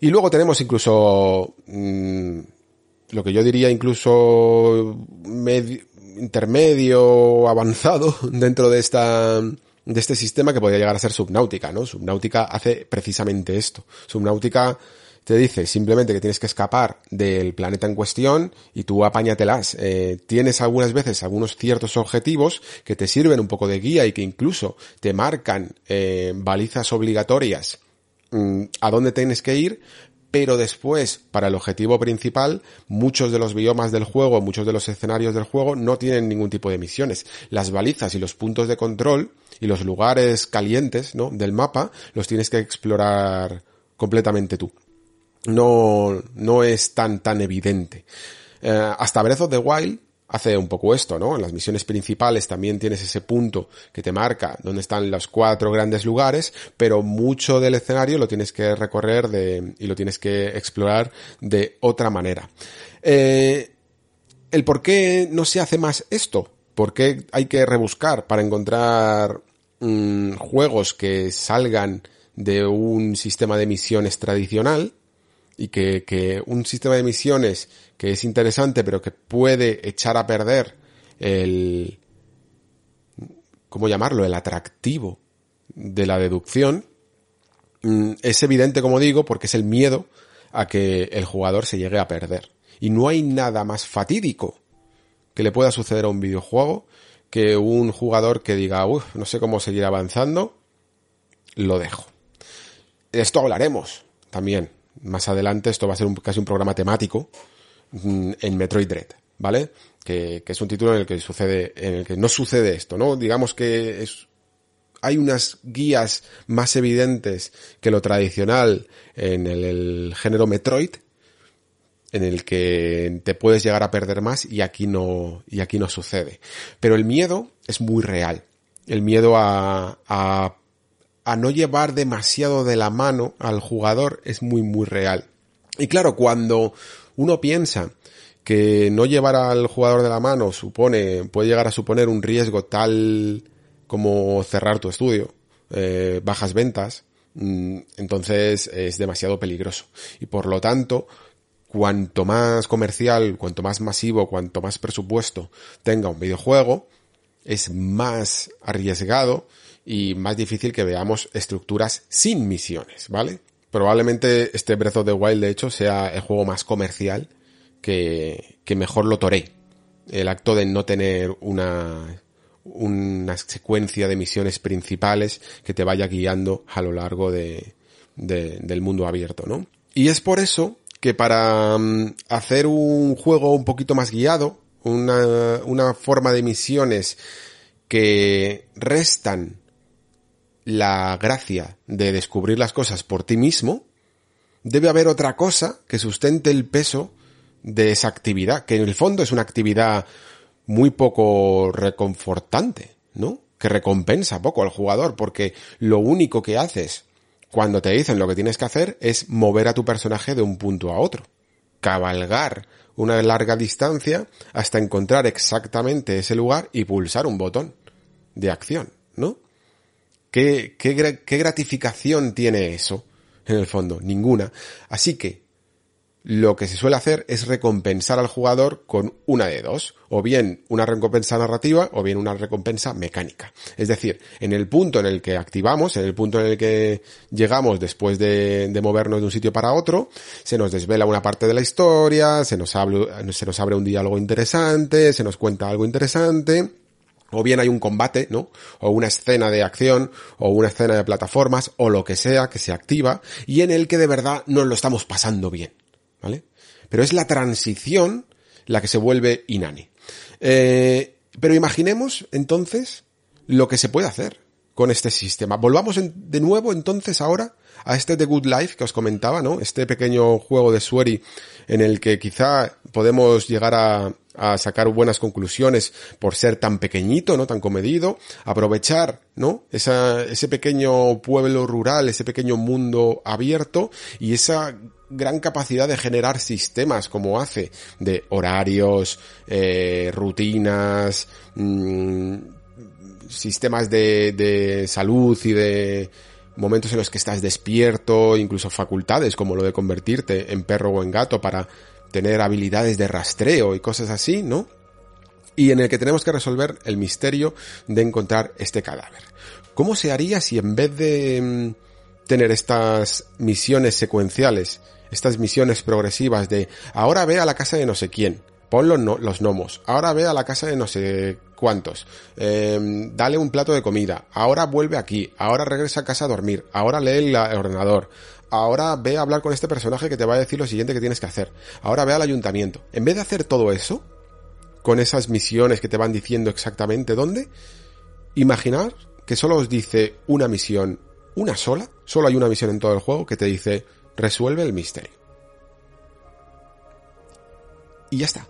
Y luego tenemos incluso mmm, lo que yo diría incluso medio, intermedio avanzado dentro de esta de este sistema que podría llegar a ser Subnáutica, ¿no? Subnáutica hace precisamente esto. Subnáutica te dice simplemente que tienes que escapar del planeta en cuestión y tú apáñatelas. Eh, tienes algunas veces algunos ciertos objetivos que te sirven un poco de guía y que incluso te marcan eh, balizas obligatorias mm, a dónde tienes que ir, pero después, para el objetivo principal, muchos de los biomas del juego, muchos de los escenarios del juego no tienen ningún tipo de misiones. Las balizas y los puntos de control y los lugares calientes, ¿no? del mapa los tienes que explorar completamente tú. No, no es tan, tan evidente. Eh, hasta Breath of the Wild hace un poco esto, ¿no? En las misiones principales también tienes ese punto que te marca dónde están los cuatro grandes lugares, pero mucho del escenario lo tienes que recorrer de, y lo tienes que explorar de otra manera. Eh, ¿El por qué no se hace más esto? ¿Por qué hay que rebuscar para encontrar mm, juegos que salgan de un sistema de misiones tradicional? Y que, que un sistema de misiones que es interesante pero que puede echar a perder el, ¿cómo llamarlo? El atractivo de la deducción, mm, es evidente, como digo, porque es el miedo a que el jugador se llegue a perder. Y no hay nada más fatídico que le pueda suceder a un videojuego que un jugador que diga, uff, no sé cómo seguir avanzando, lo dejo. De esto hablaremos también. Más adelante esto va a ser casi un programa temático mm, en Metroid Dread, ¿vale? Que, es un título en el que sucede, en el que no sucede esto, ¿no? Digamos que es hay unas guías más evidentes que lo tradicional en el, género Metroid, en el que te puedes llegar a perder más y aquí no, y aquí no sucede. Pero el miedo es muy real. El miedo a, a, a no llevar demasiado de la mano al jugador es muy, muy real. Y claro, cuando uno piensa que no llevar al jugador de la mano supone, puede llegar a suponer un riesgo tal como cerrar tu estudio, eh, bajas ventas, mm, entonces es demasiado peligroso. Y por lo tanto, cuanto más comercial, cuanto más masivo, cuanto más presupuesto tenga un videojuego, es más arriesgado y más difícil que veamos estructuras sin misiones, ¿vale? Probablemente este Breath of the Wild, de hecho, sea el juego más comercial que, que mejor lo toré. El acto de no tener una una secuencia de misiones principales que te vaya guiando a lo largo de, del mundo abierto, ¿no? Y es por eso que para mm, hacer un juego un poquito más guiado, una, una forma de misiones que restan la gracia de descubrir las cosas por ti mismo, debe haber otra cosa que sustente el peso de esa actividad, que en el fondo es una actividad muy poco reconfortante, ¿no? Que recompensa poco al jugador, porque lo único que haces cuando te dicen lo que tienes que hacer es mover a tu personaje de un punto a otro. Cabalgar una larga distancia hasta encontrar exactamente ese lugar y pulsar un botón de acción, ¿no? ¿Qué, qué, gratificación tiene eso? En el fondo, ninguna. Así que lo que se suele hacer es recompensar al jugador con una de dos, o bien una recompensa narrativa o bien una recompensa mecánica. Es decir, en el punto en el que activamos, en el punto en el que llegamos después de, movernos de un sitio para otro, se nos desvela una parte de la historia, se nos, se nos abre un diálogo interesante, se nos cuenta algo interesante, o bien hay un combate, ¿no? O una escena de acción, o una escena de plataformas, o lo que sea que se activa, y en el que de verdad nos lo estamos pasando bien. ¿vale? Pero es la transición la que se vuelve inani. Eh, pero imaginemos entonces lo que se puede hacer con este sistema. Volvamos de nuevo entonces ahora a este The Good Life que os comentaba, ¿no? Este pequeño juego de Sueri en el que quizá podemos llegar a, a sacar buenas conclusiones por ser tan pequeñito, ¿no? Tan comedido, aprovechar, ¿no? Esa, ese pequeño pueblo rural, ese pequeño mundo abierto y esa gran capacidad de generar sistemas como hace de horarios, eh, rutinas, mmm, sistemas de, de salud y de momentos en los que estás despierto, incluso facultades como lo de convertirte en perro o en gato para tener habilidades de rastreo y cosas así, ¿no? Y en el que tenemos que resolver el misterio de encontrar este cadáver. ¿Cómo se haría si en vez de mm, tener estas misiones secuenciales, estas misiones progresivas de ahora ve a la casa de no sé quién, pon los, los gnomos, ahora ve a la casa de no sé cuántos, eh, dale un plato de comida, ahora vuelve aquí, ahora regresa a casa a dormir, ahora lee el ordenador, ahora ve a hablar con este personaje que te va a decir lo siguiente que tienes que hacer, ahora ve al ayuntamiento. En vez de hacer todo eso, con esas misiones que te van diciendo exactamente dónde, imaginar que solo os dice una misión, una sola, solo hay una misión en todo el juego que te dice resuelve el misterio. Y ya está.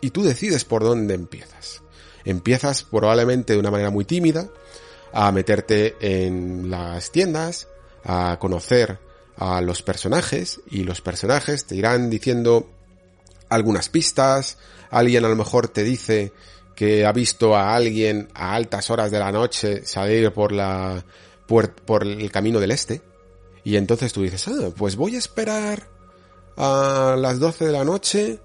Y tú decides por dónde empiezas. Empiezas probablemente de una manera muy tímida a meterte en las tiendas, a conocer a los personajes y los personajes te irán diciendo algunas pistas, alguien a lo mejor te dice que ha visto a alguien a altas horas de la noche salir por la por, el camino del este y entonces tú dices, "Ah, pues voy a esperar a las 12 de la noche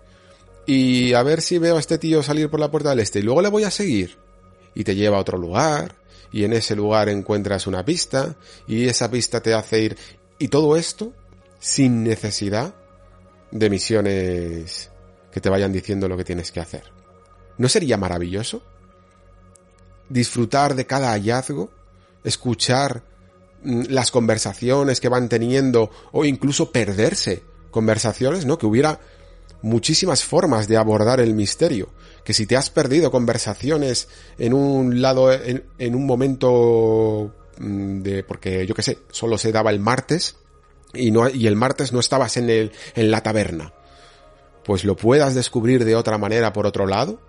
y a ver si veo a este tío salir por la puerta del este y luego le voy a seguir." Y te lleva a otro lugar y en ese lugar encuentras una pista y esa pista te hace ir y todo esto sin necesidad de misiones que te vayan diciendo lo que tienes que hacer. ¿No sería maravilloso? Disfrutar de cada hallazgo, escuchar mm, las conversaciones que van teniendo o incluso perderse conversaciones, ¿no? Que hubiera muchísimas formas de abordar el misterio. Que si te has perdido conversaciones en un lado, en, un momento de, porque yo qué sé, solo se daba el martes y no, y el martes no estabas en el, en la taberna. Pues lo puedas descubrir de otra manera por otro lado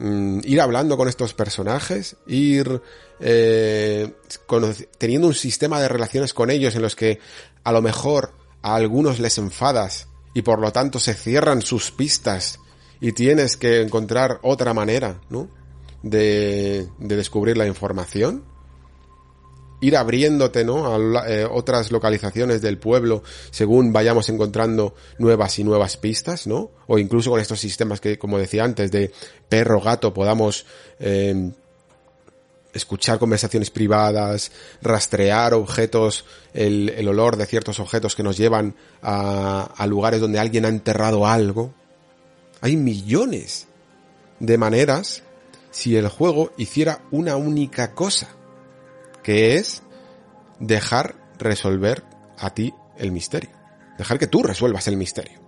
Mm, ir hablando con estos personajes, ir eh, teniendo un sistema de relaciones con ellos en los que a lo mejor a algunos les enfadas y por lo tanto se cierran sus pistas y tienes que encontrar otra manera, ¿no? De, de descubrir la información ir abriéndote, ¿no? A eh, otras localizaciones del pueblo según vayamos encontrando nuevas y nuevas pistas, ¿no? O incluso con estos sistemas que, como decía antes, de perro, gato, podamos eh, escuchar conversaciones privadas, rastrear objetos, el, el, olor de ciertos objetos que nos llevan a, a lugares donde alguien ha enterrado algo. Hay millones de maneras si el juego hiciera una única cosa que es dejar resolver a ti el misterio. Dejar que tú resuelvas el misterio.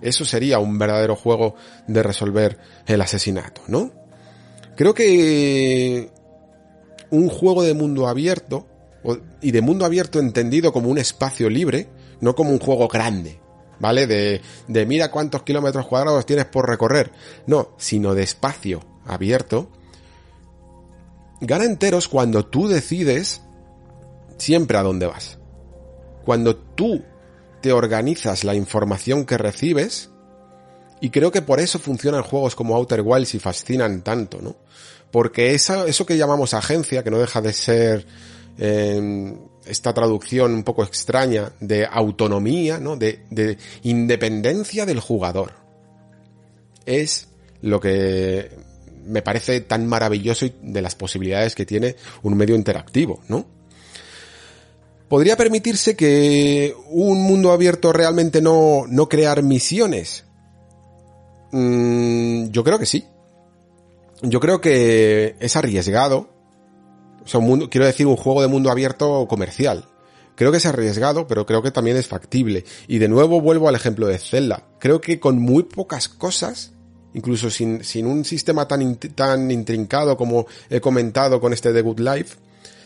Eso sería un verdadero juego de resolver el asesinato, ¿no? Creo que un juego de mundo abierto, y de mundo abierto entendido como un espacio libre, no como un juego grande, ¿vale? De, mira cuántos kilómetros cuadrados tienes por recorrer. No, sino de espacio abierto, Gana enteros cuando tú decides siempre a dónde vas. Cuando tú te organizas la información que recibes, y creo que por eso funcionan juegos como Outer Wilds y fascinan tanto, ¿no? Porque eso que llamamos agencia, que no deja de ser eh, esta traducción un poco extraña de autonomía, ¿no? De independencia del jugador. Es lo que me parece tan maravilloso y de las posibilidades que tiene un medio interactivo, ¿no? ¿Podría permitirse que un mundo abierto realmente no, no crear misiones? Mm, yo creo que sí. Yo creo que es arriesgado. O sea, un mundo, quiero decir, un juego de mundo abierto comercial. Creo que es arriesgado, pero creo que también es factible. Y de nuevo vuelvo al ejemplo de Zelda. Creo que con muy pocas cosas incluso sin, un sistema tan, tan intrincado como he comentado con este The Good Life,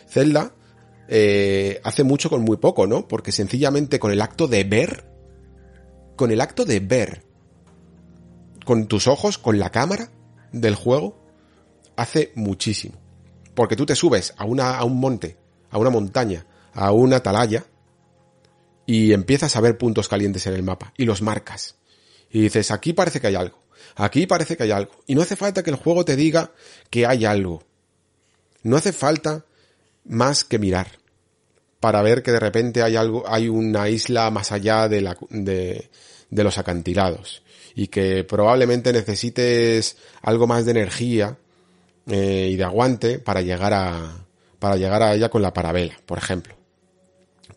Zelda eh, hace mucho con muy poco, ¿no? Porque sencillamente con el acto de ver, con el acto de ver, con tus ojos, con la cámara del juego, hace muchísimo. Porque tú te subes a, una, a un monte, a una montaña, a una atalaya, y empiezas a ver puntos calientes en el mapa, y los marcas. Y dices, aquí parece que hay algo. Aquí parece que hay algo. Y no hace falta que el juego te diga que hay algo. No hace falta más que mirar para ver que de repente hay algo, hay una isla más allá de, la, de, de los acantilados y que probablemente necesites algo más de energía eh, y de aguante para llegar a para llegar a ella con la parabela, por ejemplo.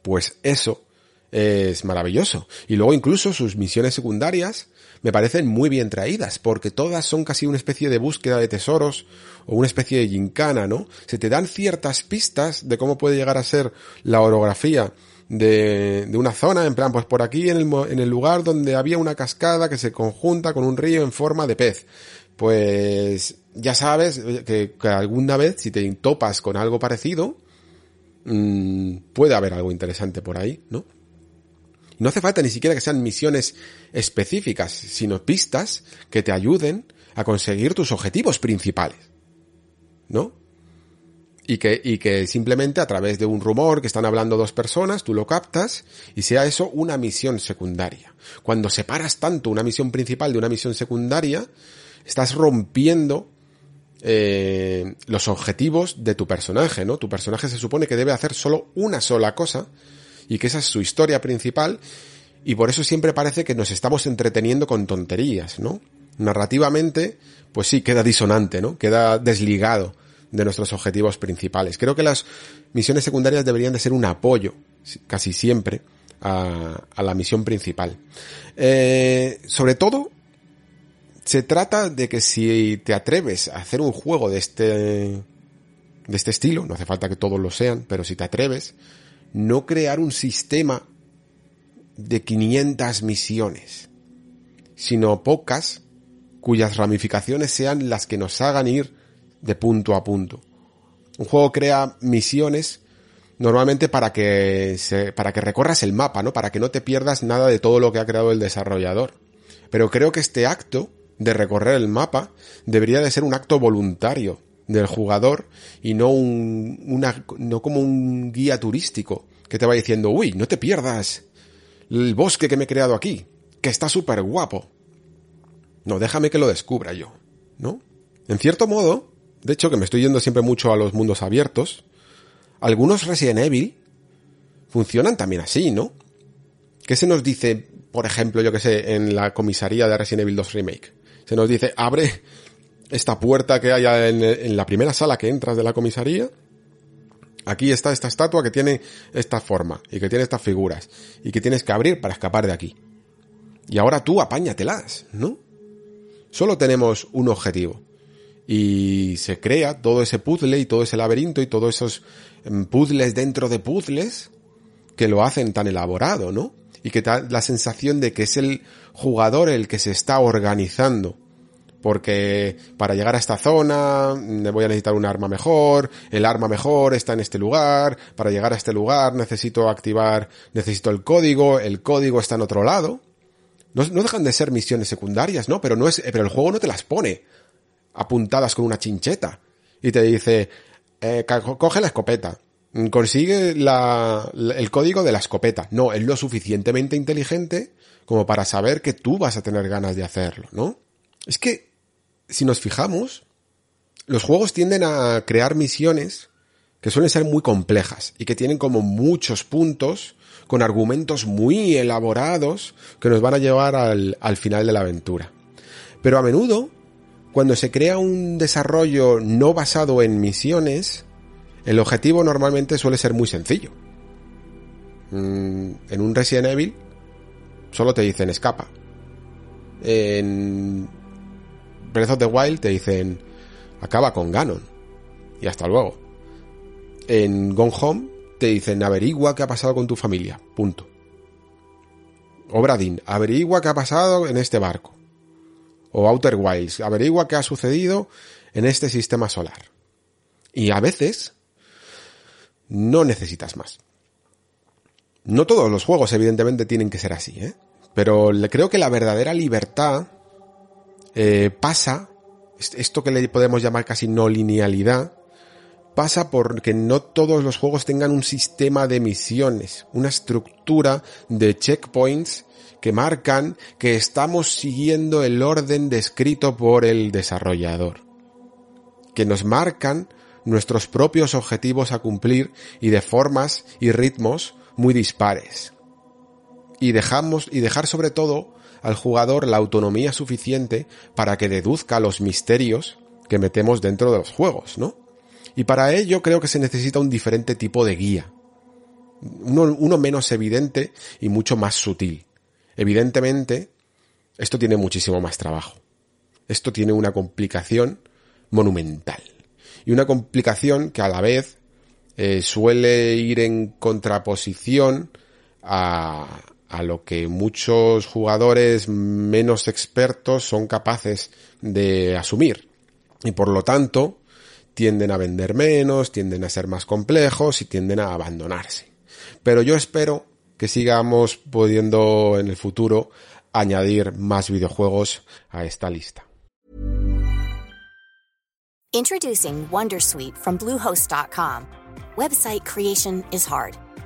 Pues eso es maravilloso. Y luego incluso sus misiones secundarias me parecen muy bien traídas, porque todas son casi una especie de búsqueda de tesoros o una especie de gincana, ¿no? Se te dan ciertas pistas de cómo puede llegar a ser la orografía de, una zona, en plan, pues por aquí en el, en el lugar donde había una cascada que se conjunta con un río en forma de pez. Pues ya sabes que, que alguna vez si te topas con algo parecido, mmm, puede haber algo interesante por ahí, ¿no? No hace falta ni siquiera que sean misiones específicas, sino pistas que te ayuden a conseguir tus objetivos principales. ¿No? Y que, y que simplemente a través de un rumor que están hablando dos personas, tú lo captas y sea eso una misión secundaria. Cuando separas tanto una misión principal de una misión secundaria, estás rompiendo eh, los objetivos de tu personaje, ¿no? Tu personaje se supone que debe hacer solo una sola cosa y que esa es su historia principal y por eso siempre parece que nos estamos entreteniendo con tonterías, ¿no? Narrativamente, pues sí, queda disonante, ¿no? Queda desligado de nuestros objetivos principales. Creo que las misiones secundarias deberían de ser un apoyo, casi siempre, a, la misión principal. Eh, sobre todo, se trata de que si te atreves a hacer un juego de este, de este estilo, no hace falta que todos lo sean, pero si te atreves, no crear un sistema de 500 misiones, sino pocas cuyas ramificaciones sean las que nos hagan ir de punto a punto. Un juego crea misiones normalmente para que se, para que recorras el mapa, ¿no? Para que no te pierdas nada de todo lo que ha creado el desarrollador. Pero creo que este acto de recorrer el mapa debería de ser un acto voluntario del jugador y no un, una, no como un guía turístico que te va diciendo, uy, no te pierdas el bosque que me he creado aquí, que está súper guapo. No, déjame que lo descubra yo, ¿no? En cierto modo, de hecho que me estoy yendo siempre mucho a los mundos abiertos, algunos Resident Evil funcionan también así, ¿no? ¿Qué se nos dice, por ejemplo, yo que sé, en la comisaría de Resident Evil 2 Remake? Se nos dice, abre esta puerta que hay en, la primera sala que entras de la comisaría. Aquí está esta estatua que tiene esta forma y que tiene estas figuras y que tienes que abrir para escapar de aquí. Y ahora tú apáñatelas, ¿no? Solo tenemos un objetivo. Y se crea todo ese puzzle y todo ese laberinto y todos esos em, puzzles dentro de puzzles que lo hacen tan elaborado, ¿no? Y que da la sensación de que es el jugador el que se está organizando porque para llegar a esta zona me voy a necesitar un arma mejor, el arma mejor está en este lugar, para llegar a este lugar necesito activar, necesito el código, el código está en otro lado. No, dejan de ser misiones secundarias, ¿no? Pero no es, pero el juego no te las pone apuntadas con una chincheta y te dice, eh, coge la escopeta, consigue la, el código de la escopeta. No, es lo suficientemente inteligente como para saber que tú vas a tener ganas de hacerlo, ¿no? Es que si nos fijamos, los juegos tienden a crear misiones que suelen ser muy complejas y que tienen como muchos puntos con argumentos muy elaborados que nos van a llevar al, al final de la aventura. Pero a menudo, cuando se crea un desarrollo no basado en misiones, el objetivo normalmente suele ser muy sencillo. Mm, en un Resident Evil solo te dicen escapa. En Breath of the Wild te dicen acaba con Ganon y hasta luego. En Gone Home te dicen averigua qué ha pasado con tu familia, punto. O Bradin, averigua qué ha pasado en este barco. O Outer Wilds, averigua qué ha sucedido en este sistema solar. Y a veces no necesitas más. No todos los juegos evidentemente tienen que ser así, ¿eh? Pero creo que la verdadera libertad eh, pasa, esto que le podemos llamar casi no linealidad, pasa porque no todos los juegos tengan un sistema de misiones, una estructura de checkpoints que marcan que estamos siguiendo el orden descrito por el desarrollador, que nos marcan nuestros propios objetivos a cumplir y de formas y ritmos muy dispares. Y dejamos, y dejar sobre todo al jugador la autonomía suficiente para que deduzca los misterios que metemos dentro de los juegos, ¿no? Y para ello creo que se necesita un diferente tipo de guía. Uno, menos evidente y mucho más sutil. Evidentemente, esto tiene muchísimo más trabajo. Esto tiene una complicación monumental. Y una complicación que a la vez eh, suele ir en contraposición a, a lo que muchos jugadores menos expertos son capaces de asumir. Y por lo tanto, tienden a vender menos, tienden a ser más complejos y tienden a abandonarse. Pero yo espero que sigamos pudiendo en el futuro añadir más videojuegos a esta lista. Introducing Wondersuite from Bluehost.com. Website creation is hard.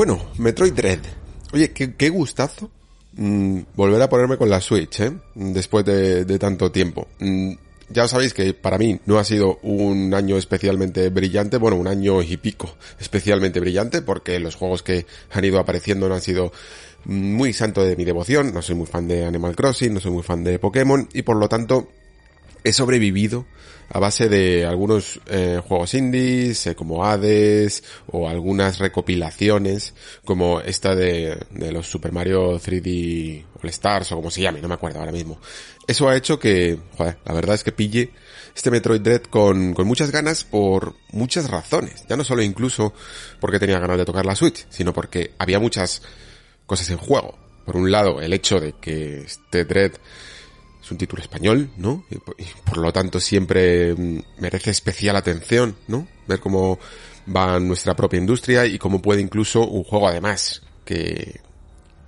Bueno, Metroid Dread. Oye, qué, gustazo mm, volver a ponerme con la Switch, ¿eh? Después de, de tanto tiempo. Mm, ya sabéis que para mí no ha sido un año especialmente brillante, bueno, un año y pico especialmente brillante, porque los juegos que han ido apareciendo no han sido muy santo de mi devoción, no soy muy fan de Animal Crossing, no soy muy fan de Pokémon, y por lo tanto he sobrevivido a base de algunos eh, juegos indies eh, como Hades o algunas recopilaciones como esta de, de, los Super Mario 3D All Stars o como se llame, no me acuerdo ahora mismo. Eso ha hecho que, joder, la verdad es que pille este Metroid Dread con, con muchas ganas por muchas razones. Ya no solo incluso porque tenía ganas de tocar la Switch, sino porque había muchas cosas en juego. Por un lado, el hecho de que este Dread un título español, ¿no? Y por, lo tanto siempre merece especial atención, ¿no? Ver cómo va nuestra propia industria y cómo puede incluso un juego además que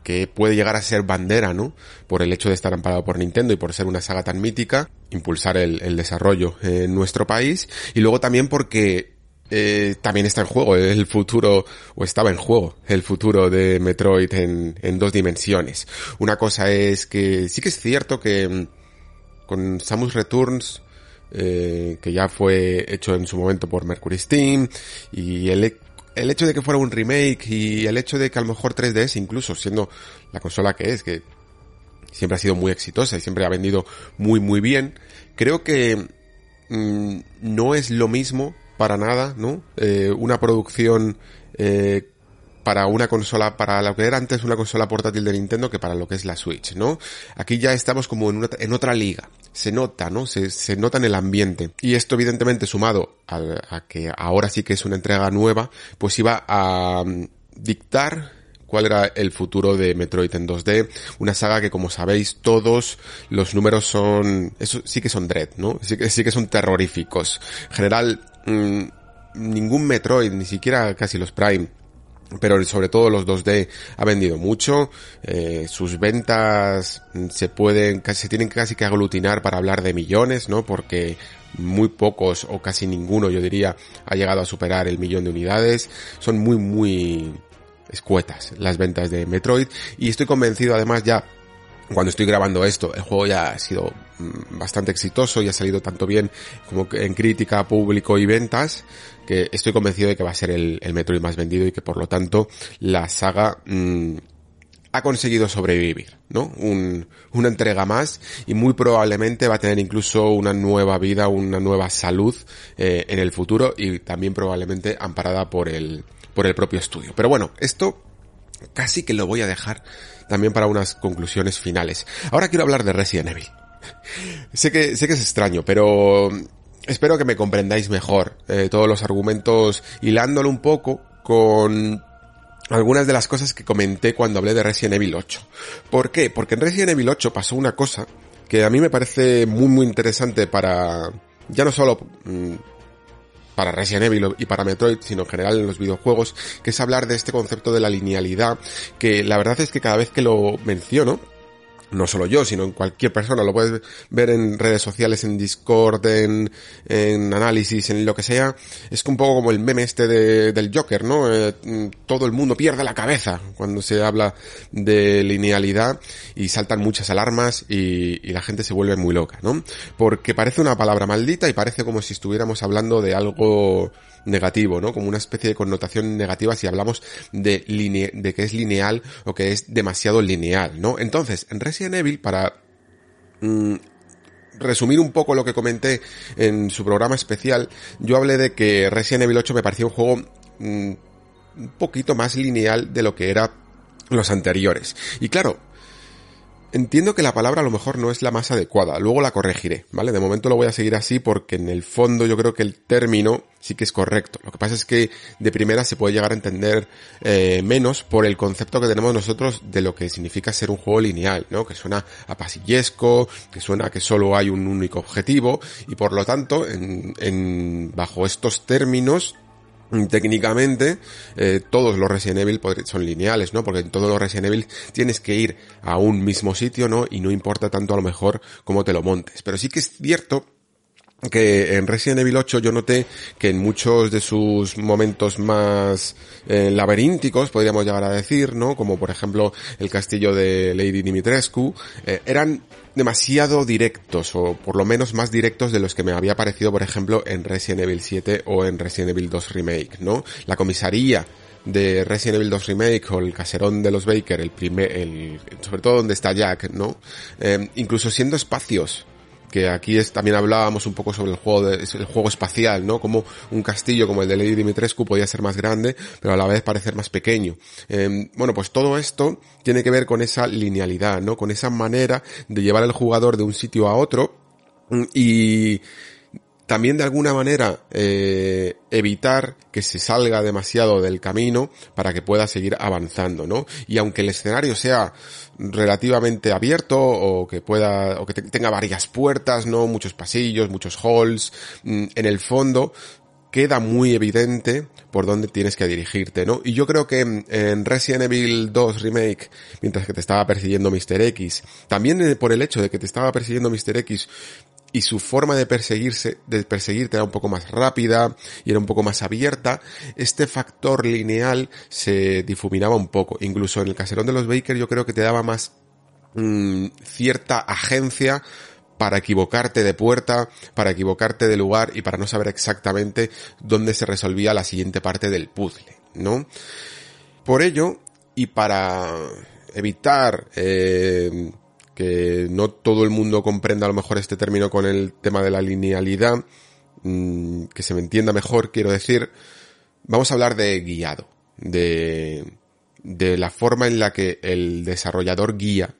que puede llegar a ser bandera, ¿no? Por el hecho de estar amparado por Nintendo y por ser una saga tan mítica, impulsar el desarrollo en nuestro país y luego también porque eh, también está en juego el futuro, o estaba en juego el futuro de Metroid en, en dos dimensiones. Una cosa es que sí que es cierto que mm, con Samus Returns, eh, que ya fue hecho en su momento por Mercury Steam, y el, el hecho de que fuera un remake y el hecho de que a lo mejor 3DS, incluso siendo la consola que es, que siempre ha sido muy exitosa y siempre ha vendido muy muy bien, creo que mmm, no es lo mismo para nada, ¿no? Eh, una producción eh, para una consola, para lo que era antes una consola portátil de Nintendo que para lo que es la Switch, ¿no? Aquí ya estamos como en, una, en otra liga. Se nota, ¿no? Se, se, nota en el ambiente. Y esto evidentemente sumado a, que ahora sí que es una entrega nueva, pues iba a um, dictar cuál era el futuro de Metroid en 2D, una saga que como sabéis todos los números son, eso sí que son dread, ¿no? Sí que, sí que son terroríficos. En general, mmm, ningún Metroid, ni siquiera casi los Prime, pero sobre todo los 2D ha vendido mucho, eh, sus ventas se pueden, se tienen casi que aglutinar para hablar de millones, ¿no? Porque muy pocos o casi ninguno, yo diría, ha llegado a superar el millón de unidades, son muy, muy escuetas las ventas de Metroid y estoy convencido además ya cuando estoy grabando esto, el juego ya ha sido bastante exitoso y ha salido tanto bien como en crítica, público y ventas, que estoy convencido de que va a ser el, el Metroid más vendido y que por lo tanto la saga mmm, ha conseguido sobrevivir, ¿no? Un, una entrega más y muy probablemente va a tener incluso una nueva vida, una nueva salud eh, en el futuro y también probablemente amparada por el, por el propio estudio. Pero bueno, esto casi que lo voy a dejar también para unas conclusiones finales. Ahora quiero hablar de Resident Evil. sé que, sé que es extraño, pero espero que me comprendáis mejor eh, todos los argumentos hilándolo un poco con algunas de las cosas que comenté cuando hablé de Resident Evil 8. ¿Por qué? Porque en Resident Evil 8 pasó una cosa que a mí me parece muy muy interesante para ya no solo mm, para Resident Evil y para Metroid, sino en general en los videojuegos, que es hablar de este concepto de la linealidad, que la verdad es que cada vez que lo menciono, no solo yo, sino en cualquier persona, lo puedes ver en redes sociales, en Discord, en, en análisis, en lo que sea, es un poco como el meme este de, del Joker, ¿no? Eh, todo el mundo pierde la cabeza cuando se habla de linealidad y saltan muchas alarmas y, y la gente se vuelve muy loca, ¿no? Porque parece una palabra maldita y parece como si estuviéramos hablando de algo negativo, ¿no? Como una especie de connotación negativa si hablamos de, que es lineal o que es demasiado lineal, ¿no? Entonces, en Resident Evil, para mm, resumir un poco lo que comenté en su programa especial, yo hablé de que Resident Evil 8 me parecía un juego mm, un poquito más lineal de lo que era los anteriores. Y claro, Entiendo que la palabra a lo mejor no es la más adecuada, luego la corregiré, ¿vale? De momento lo voy a seguir así porque en el fondo yo creo que el término sí que es correcto. Lo que pasa es que de primera se puede llegar a entender eh, menos por el concepto que tenemos nosotros de lo que significa ser un juego lineal, ¿no? Que suena a pasillesco, que suena que solo hay un único objetivo y por lo tanto, en, en bajo estos términos técnicamente eh, todos los Resident Evil son lineales, ¿no? Porque en todos los Resident Evil tienes que ir a un mismo sitio, ¿no? Y no importa tanto a lo mejor cómo te lo montes. Pero sí que es cierto que en Resident Evil 8 yo noté que en muchos de sus momentos más eh, laberínticos, podríamos llegar a decir, ¿no? Como por ejemplo el castillo de Lady Dimitrescu, eh, eran demasiado directos, o por lo menos más directos de los que me había parecido, por ejemplo, en Resident Evil 7 o en Resident Evil 2 Remake, ¿no? La comisaría de Resident Evil 2 Remake o el caserón de los Baker, el primer, el, sobre todo donde está Jack, ¿no? Eh, incluso siendo espacios que aquí es, también hablábamos un poco sobre el juego de, el juego espacial, ¿no? Como un castillo como el de Lady Dimitrescu podía ser más grande, pero a la vez parecer más pequeño. Eh, bueno, pues todo esto tiene que ver con esa linealidad, ¿no? Con esa manera de llevar al jugador de un sitio a otro y también de alguna manera eh, evitar que se salga demasiado del camino para que pueda seguir avanzando, ¿no? Y aunque el escenario sea relativamente abierto o que pueda o que tenga varias puertas, no muchos pasillos, muchos halls, mm, en el fondo queda muy evidente por dónde tienes que dirigirte, ¿no? Y yo creo que en Resident Evil 2 Remake, mientras que te estaba persiguiendo Mr. X, también por el hecho de que te estaba persiguiendo Mr. X, y su forma de perseguirse, de perseguirte era un poco más rápida y era un poco más abierta, este factor lineal se difuminaba un poco. Incluso en el caserón de los Baker yo creo que te daba más mm, cierta agencia para equivocarte de puerta, para equivocarte de lugar y para no saber exactamente dónde se resolvía la siguiente parte del puzzle, ¿no? Por ello, y para evitar eh, que no todo el mundo comprenda a lo mejor este término con el tema de la linealidad, mm, que se me entienda mejor, quiero decir, vamos a hablar de guiado, de, de la forma en la que el desarrollador guía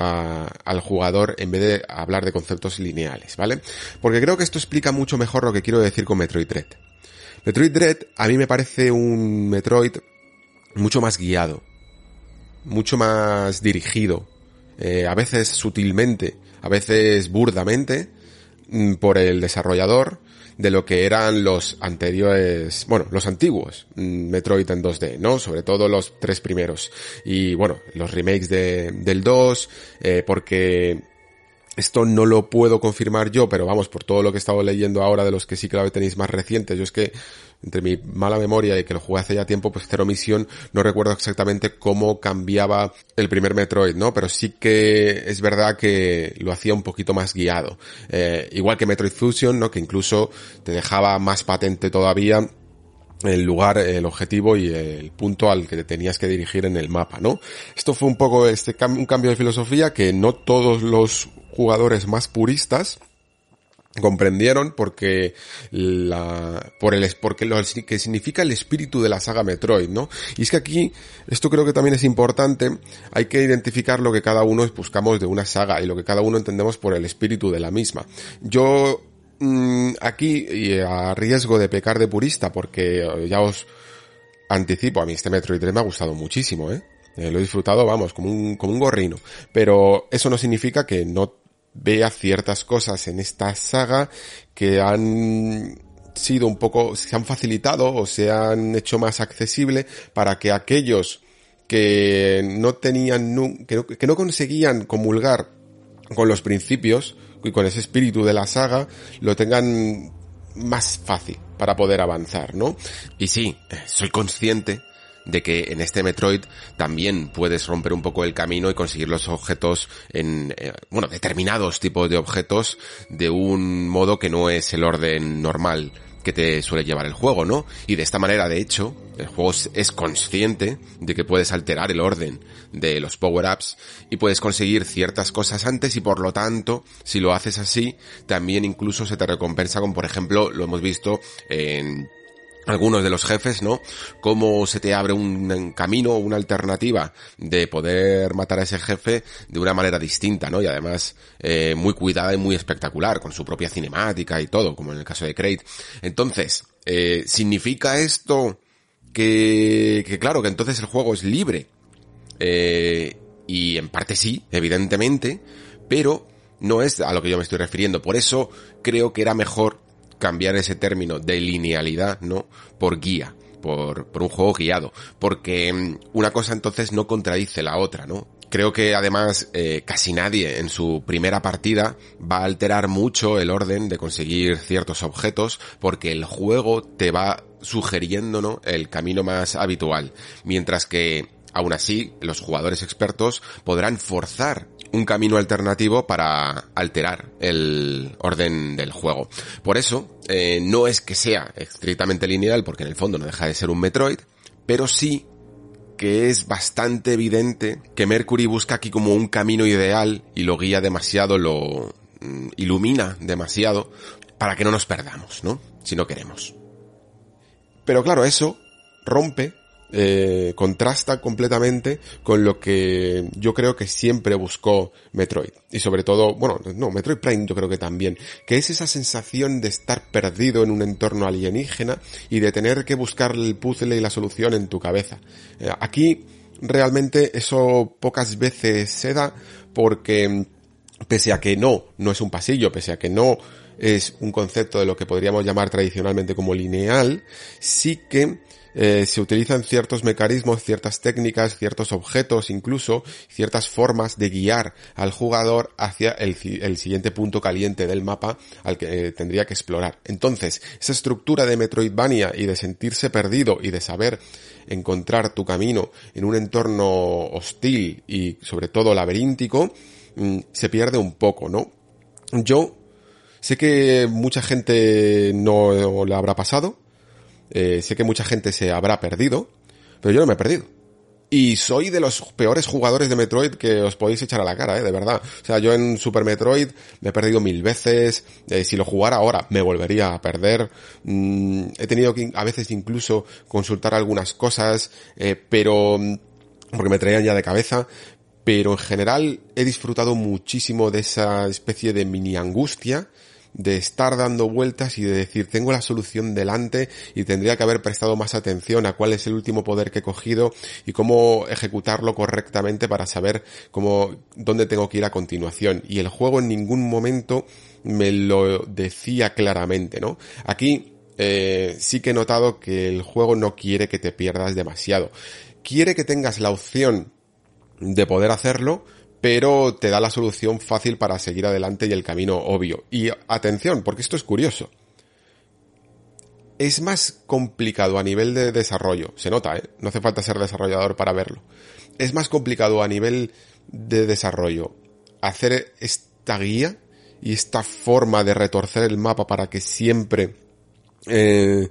al jugador en vez de hablar de conceptos lineales, ¿vale? Porque creo que esto explica mucho mejor lo que quiero decir con Metroid Dread. Metroid Dread a mí me parece un Metroid mucho más guiado, mucho más dirigido, eh, a veces sutilmente, a veces burdamente, mm, por el desarrollador de lo que eran los anteriores, bueno, los antiguos mm, Metroid en 2D, ¿no? Sobre todo los tres primeros. Y bueno, los remakes de, del 2, eh, porque esto no lo puedo confirmar yo, pero vamos, por todo lo que he estado leyendo ahora de los que sí que lo tenéis más recientes, yo es que entre mi mala memoria y que lo jugué hace ya tiempo, pues Zero Mission, no recuerdo exactamente cómo cambiaba el primer Metroid, ¿no? Pero sí que es verdad que lo hacía un poquito más guiado. Eh, igual que Metroid Fusion, ¿no? Que incluso te dejaba más patente todavía el lugar, el objetivo y el punto al que te tenías que dirigir en el mapa, ¿no? Esto fue un poco este un cambio de filosofía que no todos los jugadores más puristas comprendieron porque la por el porque lo que significa el espíritu de la saga Metroid, ¿no? Y es que aquí esto creo que también es importante, hay que identificar lo que cada uno buscamos de una saga y lo que cada uno entendemos por el espíritu de la misma. Yo aquí y a riesgo de pecar de purista porque ya os anticipo, a mí este Metroid 3 me ha gustado muchísimo, ¿eh? eh lo he disfrutado, vamos, como un, como un gorrino. Pero eso no significa que no vea ciertas cosas en esta saga que han sido un poco, se han facilitado o se han hecho más accesible para que aquellos que no tenían, que no, que no conseguían comulgar con los principios y con ese espíritu de la saga, lo tengan más fácil para poder avanzar, ¿no? Y sí, soy consciente de que en este Metroid también puedes romper un poco el camino y conseguir los objetos en, eh, bueno, determinados tipos de objetos de un modo que no es el orden normal que te suele llevar el juego, ¿no? Y de esta manera, de hecho, el juego es consciente de que puedes alterar el orden de los power-ups y puedes conseguir ciertas cosas antes y por lo tanto, si lo haces así, también incluso se te recompensa con, por ejemplo, lo hemos visto en algunos de los jefes, ¿no? Cómo se te abre un camino, una alternativa de poder matar a ese jefe de una manera distinta, ¿no? Y además eh, muy cuidada y muy espectacular, con su propia cinemática y todo, como en el caso de Crate. Entonces, eh, ¿significa esto que, que claro, que entonces el juego es libre? Eh, y en parte sí, evidentemente, pero no es a lo que yo me estoy refiriendo. Por eso creo que era mejor cambiar ese término de linealidad, ¿no? Por guía, por, por un juego guiado. Porque mm, una cosa entonces no contradice la otra, ¿no? Creo que además eh, casi nadie en su primera partida va a alterar mucho el orden de conseguir ciertos objetos porque el juego te va sugiriendo ¿no? el camino más habitual. Mientras que Aún así, los jugadores expertos podrán forzar un camino alternativo para alterar el orden del juego. Por eso, eh, no es que sea estrictamente lineal, porque en el fondo no deja de ser un Metroid, pero sí que es bastante evidente que Mercury busca aquí como un camino ideal y lo guía demasiado, lo mm, ilumina demasiado para que no nos perdamos, ¿no? Si no queremos. Pero claro, eso rompe eh, contrasta completamente con lo que yo creo que siempre buscó Metroid. Y sobre todo, bueno, no, Metroid Prime yo creo que también, que es esa sensación de estar perdido en un entorno alienígena y de tener que buscar el puzzle y la solución en tu cabeza. Eh, aquí realmente eso pocas veces se da porque pese a que no, no es un pasillo, pese a que no es un concepto de lo que podríamos llamar tradicionalmente como lineal, sí que eh, se utilizan ciertos mecanismos, ciertas técnicas, ciertos objetos incluso, ciertas formas de guiar al jugador hacia el, siguiente punto caliente del mapa al que eh, tendría que explorar. Entonces, esa estructura de Metroidvania y de sentirse perdido y de saber encontrar tu camino en un entorno hostil y sobre todo laberíntico, mm, se pierde un poco, ¿no? Yo sé que mucha gente no le habrá pasado, eh, sé que mucha gente se habrá perdido, pero yo no me he perdido. Y soy de los peores jugadores de Metroid que os podéis echar a la cara, eh, de verdad. O sea, yo en Super Metroid me he perdido mil veces. Eh, si lo jugara ahora, me volvería a perder. Mm, he tenido que a veces incluso consultar algunas cosas, eh, pero mm, porque me traían ya de cabeza. Pero en general he disfrutado muchísimo de esa especie de mini angustia de estar dando vueltas y de decir tengo la solución delante y tendría que haber prestado más atención a cuál es el último poder que he cogido y cómo ejecutarlo correctamente para saber cómo, dónde tengo que ir a continuación. Y el juego en ningún momento me lo decía claramente, ¿no? Aquí eh, sí que he notado que el juego no quiere que te pierdas demasiado. Quiere que tengas la opción de poder hacerlo, pero te da la solución fácil para seguir adelante y el camino obvio. Y atención, porque esto es curioso. Es más complicado a nivel de desarrollo, se nota, ¿eh? no hace falta ser desarrollador para verlo. Es más complicado a nivel de desarrollo hacer esta guía y esta forma de retorcer el mapa para que siempre eh,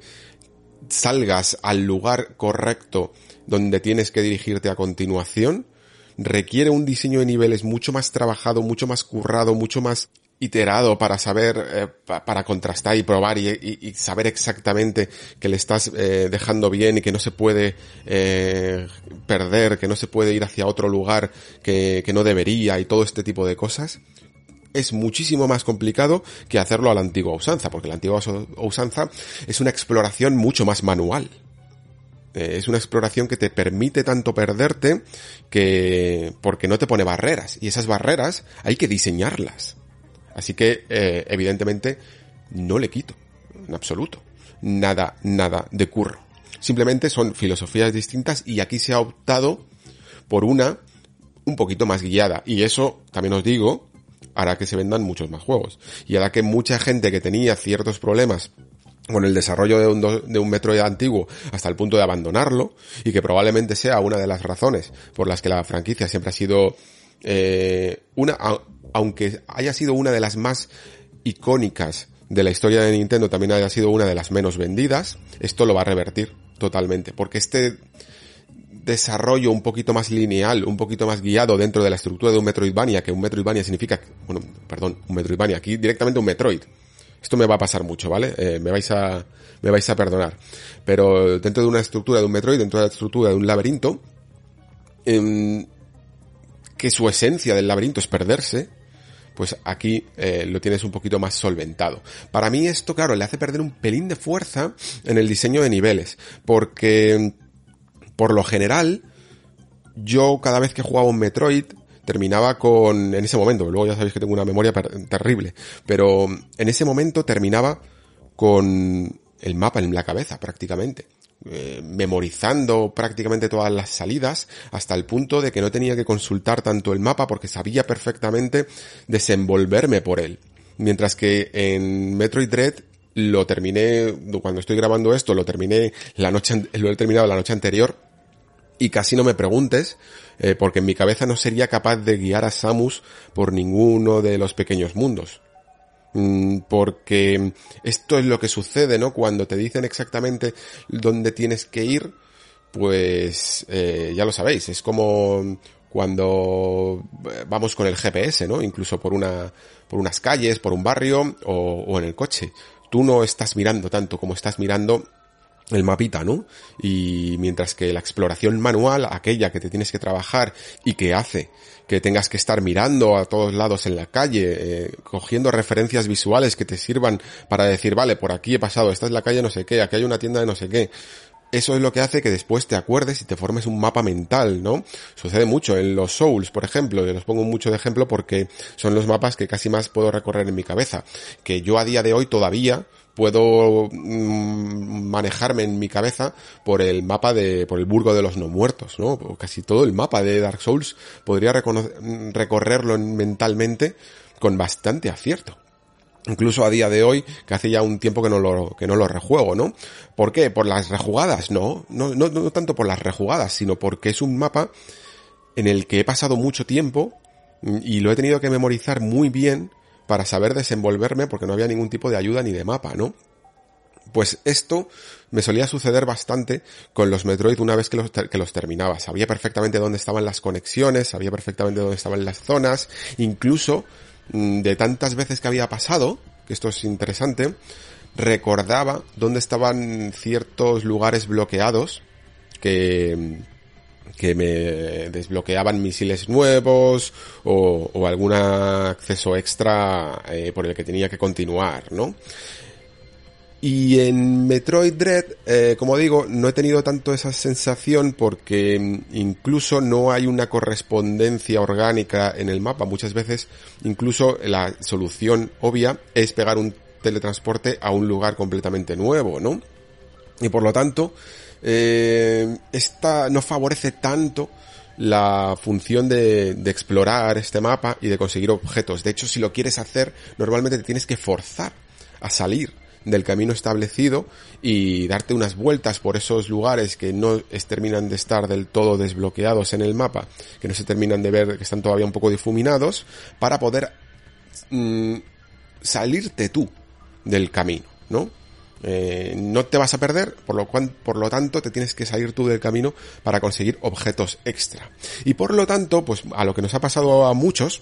salgas al lugar correcto donde tienes que dirigirte a continuación requiere un diseño de niveles mucho más trabajado, mucho más currado, mucho más iterado para saber, eh, para contrastar y probar y, saber exactamente que le estás eh, dejando bien y que no se puede eh, perder, que no se puede ir hacia otro lugar que, que no debería y todo este tipo de cosas es muchísimo más complicado que hacerlo a la antigua usanza, porque la antigua usanza es una exploración mucho más manual. Eh, es una exploración que te permite tanto perderte que porque no te pone barreras y esas barreras hay que diseñarlas. Así que eh, evidentemente no le quito en absoluto nada nada de curro. Simplemente son filosofías distintas y aquí se ha optado por una un poquito más guiada y eso también os digo hará que se vendan muchos más juegos y hará que mucha gente que tenía ciertos problemas con el desarrollo de un, de un Metroid antiguo hasta el punto de abandonarlo y que probablemente sea una de las razones por las que la franquicia siempre ha sido eh, una, aunque haya sido una de las más icónicas de la historia de Nintendo, también haya sido una de las menos vendidas, esto lo va a revertir totalmente, porque este desarrollo un poquito más lineal, un poquito más guiado dentro de la estructura de un Metroidvania, que un Metroidvania significa, bueno, perdón, un Metroidvania, aquí directamente un Metroid, esto me va a pasar mucho, ¿vale? Eh, me vais a, me vais a perdonar. Pero dentro de una estructura de un Metroid, dentro de la estructura de un laberinto, em, que su esencia del laberinto es perderse, pues aquí eh, lo tienes un poquito más solventado. Para mí esto, claro, le hace perder un pelín de fuerza en el diseño de niveles, porque por lo general, yo cada vez que jugaba un Metroid, terminaba con, en ese momento, luego ya sabéis que tengo una memoria terrible, pero en ese momento terminaba con el mapa en la cabeza prácticamente. Eh, memorizando prácticamente todas las salidas hasta el punto de que no tenía que consultar tanto el mapa porque sabía perfectamente desenvolverme por él. Mientras que en Metroid Dread lo terminé, cuando estoy grabando esto, lo terminé la noche, lo he terminado la noche anterior y casi no me preguntes, eh, porque en mi cabeza no sería capaz de guiar a Samus por ninguno de los pequeños mundos. Mm, porque esto es lo que sucede, ¿no? Cuando te dicen exactamente dónde tienes que ir, pues eh, ya lo sabéis, es como cuando vamos con el GPS, ¿no? Incluso por una, por unas calles, por un barrio o, o en el coche. Tú no estás mirando tanto como estás mirando el mapita, ¿no? Y mientras que la exploración manual, aquella que te tienes que trabajar y que hace que tengas que estar mirando a todos lados en la calle, eh, cogiendo referencias visuales que te sirvan para decir, vale, por aquí he pasado, esta es la calle no sé qué, aquí hay una tienda de no sé qué. Eso es lo que hace que después te acuerdes y te formes un mapa mental, ¿no? Sucede mucho en los Souls, por ejemplo, y los pongo mucho de ejemplo porque son los mapas que casi más puedo recorrer en mi cabeza, que yo a día de hoy todavía puedo mm, manejarme en mi cabeza por el mapa de, por el burgo de los no muertos, ¿no? Casi todo el mapa de Dark Souls podría recorrerlo mentalmente con bastante acierto. Incluso a día de hoy, que hace ya un tiempo que no lo, que no lo rejuego, ¿no? ¿Por qué? ¿Por las rejugadas? No, no, no, tanto por las rejugadas, sino porque es un mapa en el que he pasado mucho tiempo y lo he tenido que memorizar muy bien para saber desenvolverme porque no había ningún tipo de ayuda ni de mapa, ¿no? Pues esto me solía suceder bastante con los Metroid una vez que los, que los terminaba. Sabía perfectamente dónde estaban las conexiones, sabía perfectamente dónde estaban las zonas, incluso mm, de tantas veces que había pasado, que esto es interesante, recordaba dónde estaban ciertos lugares bloqueados que, que me desbloqueaban misiles nuevos o, algún acceso extra eh, por el que tenía que continuar, ¿no? Y en Metroid Dread, eh, como digo, no he tenido tanto esa sensación porque incluso no hay una correspondencia orgánica en el mapa. Muchas veces incluso la solución obvia es pegar un teletransporte a un lugar completamente nuevo, ¿no? Y por lo tanto, eh, esta no favorece tanto la función de, de, explorar este mapa y de conseguir objetos. De hecho, si lo quieres hacer, normalmente te tienes que forzar a salir del camino establecido y darte unas vueltas por esos lugares que no terminan de estar del todo desbloqueados en el mapa, que no se terminan de ver, que están todavía un poco difuminados, para poder mm, salirte tú del camino, ¿no? Eh, no te vas a perder, por lo, cual, por lo tanto te tienes que salir tú del camino para conseguir objetos extra. Y por lo tanto, pues a lo que nos ha pasado a muchos,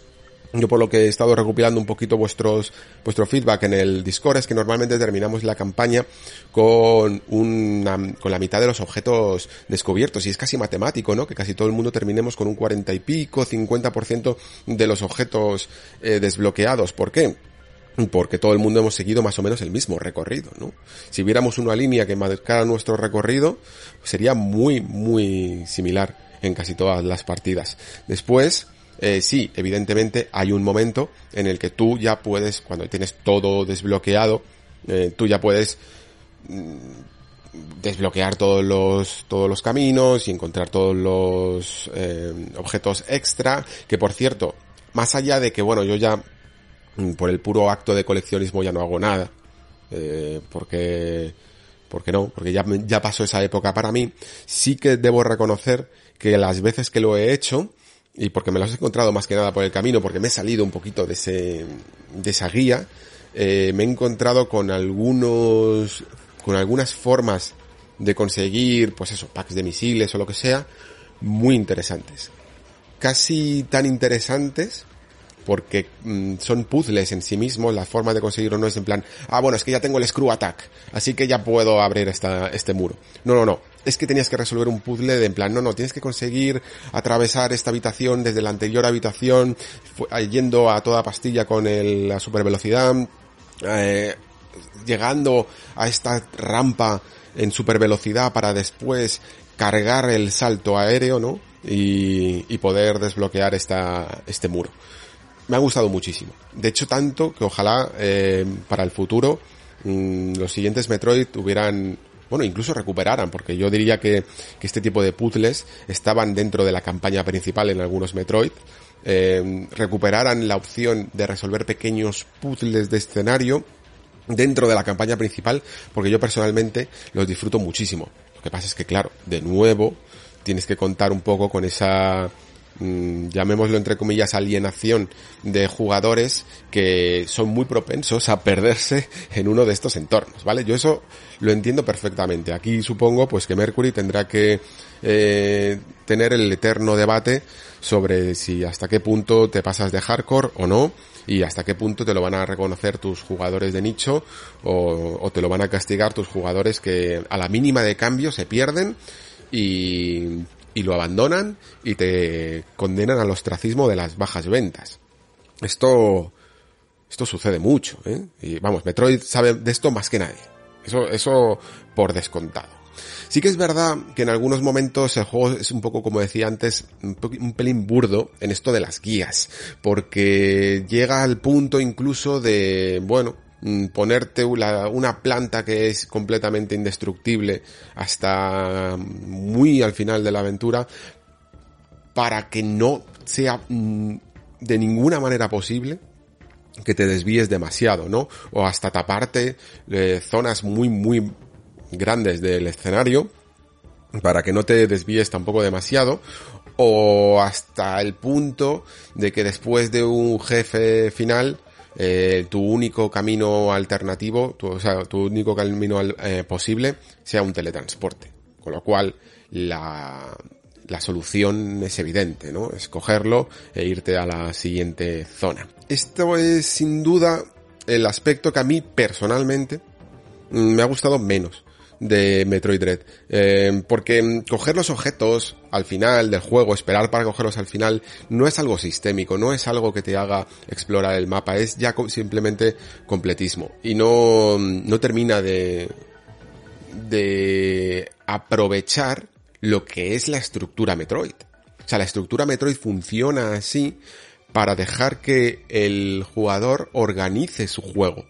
yo por lo que he estado recopilando un poquito vuestros, vuestro feedback en el Discord es que normalmente terminamos la campaña con una, con la mitad de los objetos descubiertos y es casi matemático, ¿no? Que casi todo el mundo terminemos con un 40 y pico, 50% de los objetos eh, desbloqueados. ¿Por qué? porque todo el mundo hemos seguido más o menos el mismo recorrido, ¿no? Si viéramos una línea que marcara nuestro recorrido, sería muy, muy similar en casi todas las partidas. Después, eh, sí, evidentemente hay un momento en el que tú ya puedes, cuando tienes todo desbloqueado, eh, tú ya puedes mm, desbloquear todos los todos los caminos y encontrar todos los eh, objetos extra que por cierto más allá de que bueno yo ya mm, por el puro acto de coleccionismo ya no hago nada eh, porque porque no porque ya ya pasó esa época para mí sí que debo reconocer que las veces que lo he hecho y porque me los he encontrado más que nada por el camino porque me he salido un poquito de ese de esa guía eh, me he encontrado con algunos, con algunas formas de conseguir, pues eso, packs de misiles o lo que sea, muy interesantes. Casi tan interesantes porque mm, son puzzles en sí mismos, la forma de conseguirlo no es en plan, ah, bueno, es que ya tengo el screw attack, así que ya puedo abrir esta, este muro. No, no, no. Es que tenías que resolver un puzzle de en plan, no, no, tienes que conseguir atravesar esta habitación desde la anterior habitación, yendo a toda pastilla con el, la super velocidad, eh, llegando a esta rampa en super velocidad para después cargar el salto aéreo, ¿no? Y, y poder desbloquear esta, este muro. Me ha gustado muchísimo. De hecho, tanto que ojalá eh, para el futuro mmm, los siguientes Metroid hubieran bueno, incluso recuperaran, porque yo diría que, este tipo de puzzles estaban dentro de la campaña principal en algunos Metroid, eh, recuperaran la opción de resolver pequeños puzzles de escenario dentro de la campaña principal, porque yo personalmente los disfruto muchísimo. Lo que pasa es que, claro, de nuevo, tienes que contar un poco con esa llamémoslo entre comillas, alienación de jugadores que son muy propensos a perderse en uno de estos entornos, ¿vale? Yo eso lo entiendo perfectamente. Aquí supongo pues que Mercury tendrá que eh, tener el eterno debate sobre si hasta qué punto te pasas de hardcore o no y hasta qué punto te lo van a reconocer tus jugadores de nicho o te lo van a castigar tus jugadores que a la mínima de cambio se pierden y y lo abandonan y te condenan al ostracismo de las bajas ventas. Esto, esto sucede mucho, ¿eh? Y vamos, Metroid sabe de esto más que nadie. Eso, eso por descontado. Sí que es verdad que en algunos momentos el juego es un poco, como decía antes, un, pelín burdo en esto de las guías, porque llega al punto incluso de, bueno, ponerte una, planta que es completamente indestructible hasta muy al final de la aventura para que no sea mm, de ninguna manera posible que te desvíes demasiado, ¿no? O hasta taparte eh, zonas muy, muy grandes del escenario para que no te desvíes tampoco demasiado o hasta el punto de que después de un jefe final eh, tu único camino alternativo, tu, o sea, tu único camino eh, posible sea un teletransporte. Con lo cual, la, la solución es evidente, ¿no? Escogerlo e irte a la siguiente zona. Esto es sin duda el aspecto que a mí personalmente mm, me ha gustado menos de Metroid Dread. Eh, porque coger los objetos al final del juego, esperar para cogerlos al final, no es algo sistémico, no es algo que te haga explorar el mapa, es ya simplemente completismo. Y no, no termina de, de aprovechar lo que es la estructura Metroid. O sea, la estructura Metroid funciona así para dejar que el jugador organice su juego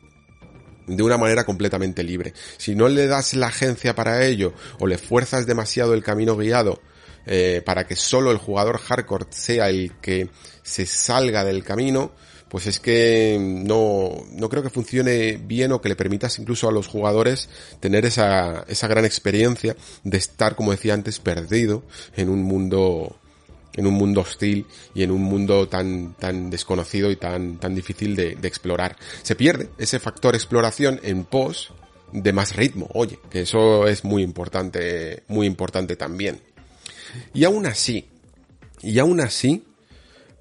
de una manera completamente libre. Si no le das la agencia para ello o le fuerzas demasiado el camino guiado eh, para que solo el jugador hardcore sea el que se salga del camino, pues es que no, no creo que funcione bien o que le permitas incluso a los jugadores tener esa, esa gran experiencia de estar, como decía antes, perdido en un mundo en un mundo hostil y en un mundo tan, tan desconocido y tan, tan difícil de, explorar. Se pierde ese factor exploración en pos de más ritmo, oye, que eso es muy importante, muy importante también. Y aún así, y aún así,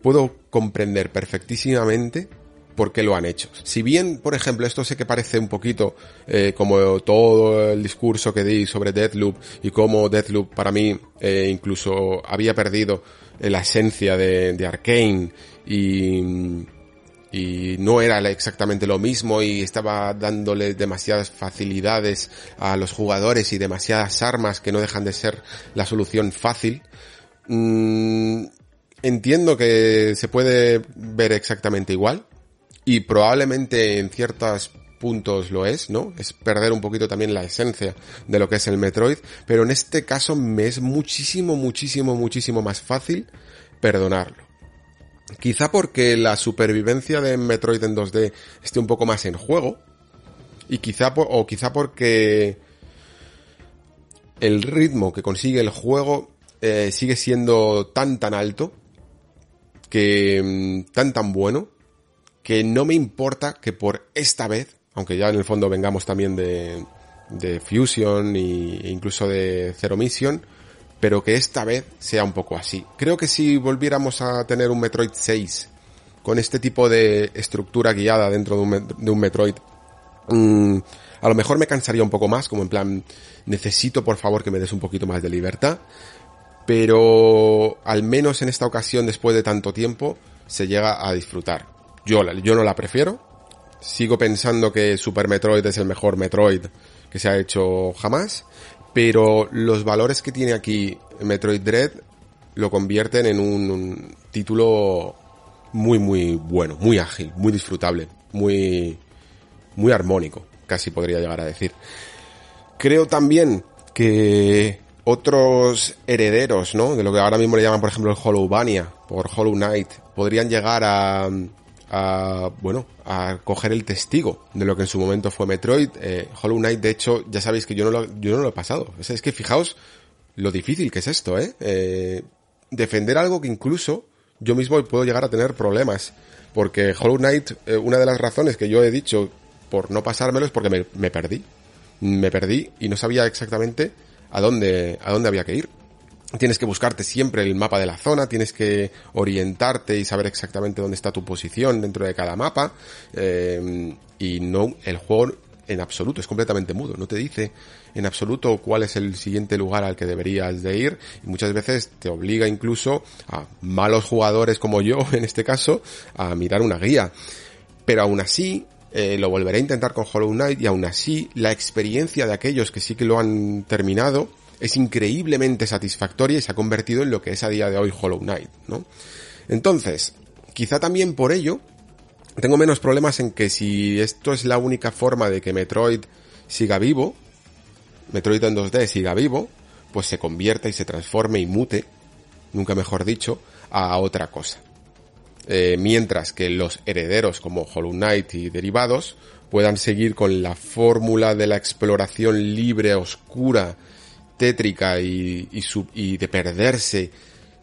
puedo comprender perfectísimamente por qué lo han hecho. Si bien, por ejemplo, esto sé que parece un poquito eh, como todo el discurso que di sobre Deathloop y cómo Deathloop para mí eh, incluso había perdido la esencia de, de Arkane y, no era exactamente lo mismo y estaba dándole demasiadas facilidades a los jugadores y demasiadas armas que no dejan de ser la solución fácil. Mm, entiendo que se puede ver exactamente igual y probablemente en ciertos puntos lo es, ¿no? Es perder un poquito también la esencia de lo que es el Metroid, pero en este caso me es muchísimo, muchísimo, muchísimo más fácil perdonarlo. Quizá porque la supervivencia de Metroid en 2D esté un poco más en juego. Y quizá o quizá porque el ritmo que consigue el juego eh, sigue siendo tan tan alto que mm, tan tan bueno que no me importa que por esta vez, aunque ya en el fondo vengamos también de, de Fusion e incluso de Zero Mission, pero que esta vez sea un poco así. Creo que si volviéramos a tener un Metroid 6 con este tipo de estructura guiada dentro de un, Metroid, mmm, a lo mejor me cansaría un poco más, como en plan, necesito por favor que me des un poquito más de libertad, pero al menos en esta ocasión, después de tanto tiempo, se llega a disfrutar. Yo, yo no la prefiero, sigo pensando que Super Metroid es el mejor Metroid que se ha hecho jamás, pero los valores que tiene aquí Metroid Dread lo convierten en un, título muy muy bueno, muy ágil, muy disfrutable, muy muy armónico, casi podría llegar a decir. Creo también que otros herederos, ¿no? De lo que ahora mismo le llaman, por ejemplo, el Hollowvania, por Hollow Knight, podrían llegar a, a, bueno, a coger el testigo de lo que en su momento fue Metroid. Eh, Hollow Knight, de hecho, ya sabéis que yo no lo, yo no lo he pasado. es que fijaos lo difícil que es esto, ¿eh? ¿eh? Defender algo que incluso yo mismo puedo llegar a tener problemas. Porque Hollow Knight, eh, una de las razones que yo he dicho por no pasármelo es porque me, me perdí. Me perdí y no sabía exactamente a dónde, a dónde había que ir tienes que buscarte siempre el mapa de la zona, tienes que orientarte y saber exactamente dónde está tu posición dentro de cada mapa. Eh, y no, el juego en absoluto es completamente mudo, no te dice en absoluto cuál es el siguiente lugar al que deberías de ir y muchas veces te obliga incluso a malos jugadores como yo en este caso a mirar una guía. Pero aún así, eh, lo volveré a intentar con Hollow Knight y aún así la experiencia de aquellos que sí que lo han terminado es increíblemente satisfactoria y se ha convertido en lo que es a día de hoy Hollow Knight, ¿no? Entonces, quizá también por ello, tengo menos problemas en que si esto es la única forma de que Metroid siga vivo, Metroid en 2D siga vivo, pues se convierta y se transforme y mute, nunca mejor dicho, a otra cosa. Eh, mientras que los herederos como Hollow Knight y derivados puedan seguir con la fórmula de la exploración libre, oscura tétrica y, de perderse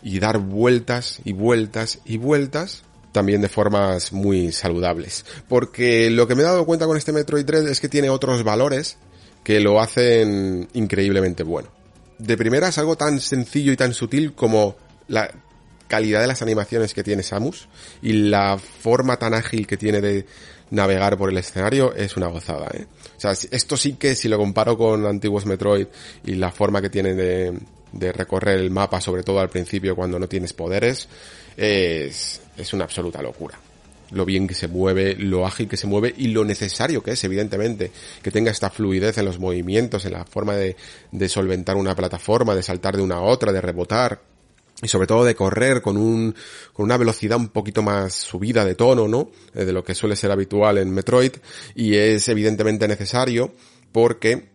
y dar vueltas y vueltas y vueltas también de formas muy saludables. Porque lo que me he dado cuenta con este Metroid Dread es que tiene otros valores que lo hacen increíblemente bueno. De primera es algo tan sencillo y tan sutil como la calidad de las animaciones que tiene Samus y la forma tan ágil que tiene de navegar por el escenario es una gozada, ¿eh? O sea, esto sí que si lo comparo con antiguos Metroid y la forma que tiene de, recorrer el mapa, sobre todo al principio cuando no tienes poderes, es, es una absoluta locura lo bien que se mueve, lo ágil que se mueve y lo necesario que es, evidentemente, que tenga esta fluidez en los movimientos, en la forma de, de solventar una plataforma, de saltar de una a otra, de rebotar y sobre todo de correr con un con una velocidad un poquito más subida de tono, ¿no? Eh, de lo que suele ser habitual en Metroid y es evidentemente necesario porque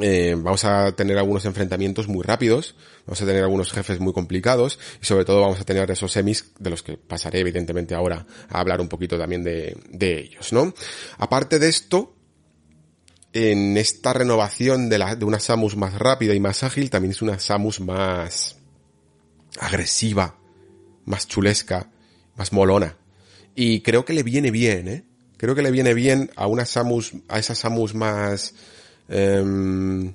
eh, vamos a tener algunos enfrentamientos muy rápidos, vamos a tener algunos jefes muy complicados y sobre todo vamos a tener esos semis de los que pasaré evidentemente ahora a hablar un poquito también de, de ellos, ¿no? Aparte de esto, en esta renovación de, la, de una Samus más rápida y más ágil, también es una Samus más, agresiva, más chulesca, más molona. Y creo que le viene bien, ¿eh? Creo que le viene bien a una Samus, a esa Samus más, em,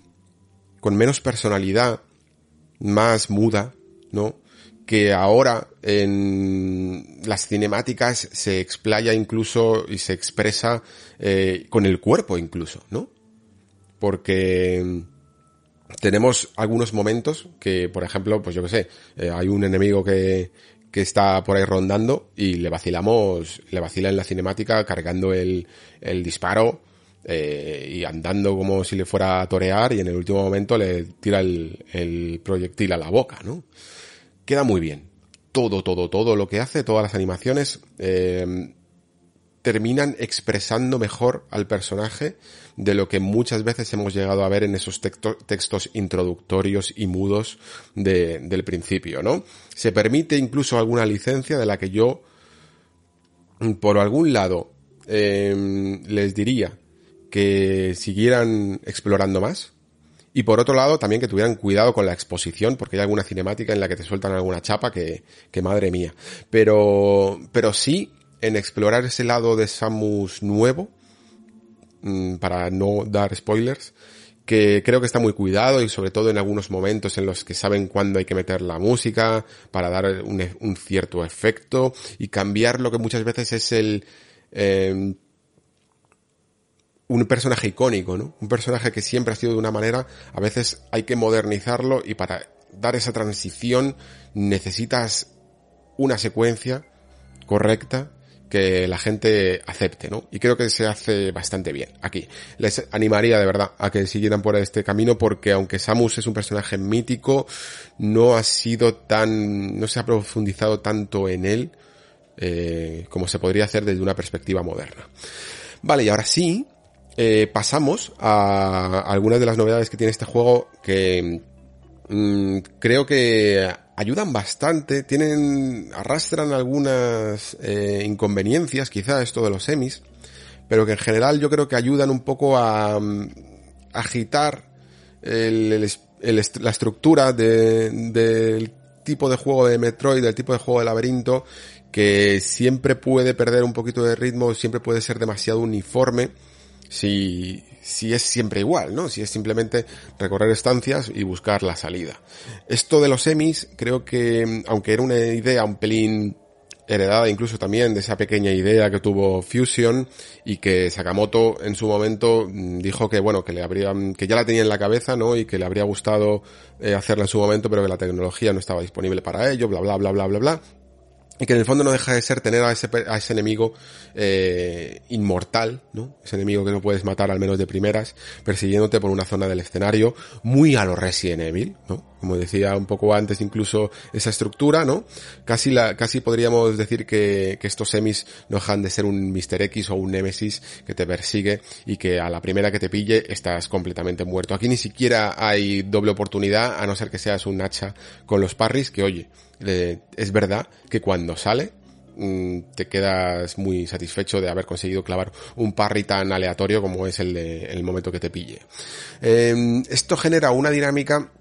con menos personalidad, más muda, ¿no? Que ahora en las cinemáticas se explaya incluso y se expresa eh, con el cuerpo incluso, ¿no? Porque tenemos algunos momentos que, por ejemplo, pues yo que sé, eh, hay un enemigo que, que está por ahí rondando y le vacilamos, le vacila en la cinemática cargando el, el disparo eh, y andando como si le fuera a torear y en el último momento le tira el, el proyectil a la boca, ¿no? Queda muy bien. Todo, todo, todo lo que hace, todas las animaciones, eh, terminan expresando mejor al personaje de lo que muchas veces hemos llegado a ver en esos textos introductorios y mudos del principio, ¿no? Se permite incluso alguna licencia de la que yo, por algún lado, em, les diría que siguieran explorando más. Y por otro lado, también que tuvieran cuidado con la exposición, porque hay alguna cinemática en la que te sueltan alguna chapa que, que madre mía. Pero, pero sí en explorar ese lado de Samus nuevo, mm, para no dar spoilers, que creo que está muy cuidado y sobre todo en algunos momentos en los que saben cuándo hay que meter la música para dar un, e, cierto efecto y cambiar lo que muchas veces es el... Em, un personaje icónico, ¿no? Un personaje que siempre ha sido de una manera, a veces hay que modernizarlo y para dar esa transición necesitas una secuencia correcta que la gente acepte, ¿no? Y creo que se hace bastante bien aquí. Les animaría de verdad a que siguieran por este camino porque aunque Samus es un personaje mítico, no ha sido tan, no se ha profundizado tanto en él eh, como se podría hacer desde una perspectiva moderna. Vale, y ahora sí, eh, pasamos a algunas de las novedades que tiene este juego que mm, creo que ayudan bastante, tienen, arrastran algunas eh, inconveniencias, quizá esto de los semis, pero que en general yo creo que ayudan un poco a, mm, agitar el, la estructura del tipo de juego de Metroid, del tipo de juego de laberinto, que siempre puede perder un poquito de ritmo, siempre puede ser demasiado uniforme si, si es siempre igual, ¿no? Si es simplemente recorrer estancias y buscar la salida. Esto de los semis, creo que, aunque era una idea un pelín heredada incluso también de esa pequeña idea que tuvo Fusion y que Sakamoto en su momento mm, dijo que bueno que le habría que ya la tenía en la cabeza no y que le habría gustado eh, hacerla en su momento pero que la tecnología no estaba disponible para ello bla bla bla bla bla bla y que en el fondo no deja de ser tener a ese, a ese enemigo eh, inmortal, ¿no? Ese enemigo que no puedes matar al menos de primeras, persiguiéndote por una zona del escenario, muy a lo Resident Evil, ¿no? Como decía un poco antes incluso esa estructura, ¿no? Casi la, casi podríamos decir que, que estos semis no dejan de ser un Mr. X o un Nemesis que te persigue y que a la primera que te pille estás completamente muerto. Aquí ni siquiera hay doble oportunidad, a no ser que seas un hacha con los parries, que oye, es verdad que cuando sale mm, te quedas muy satisfecho de haber conseguido clavar un parry tan aleatorio como es el momento que te pille. Em, esto genera una dinámica,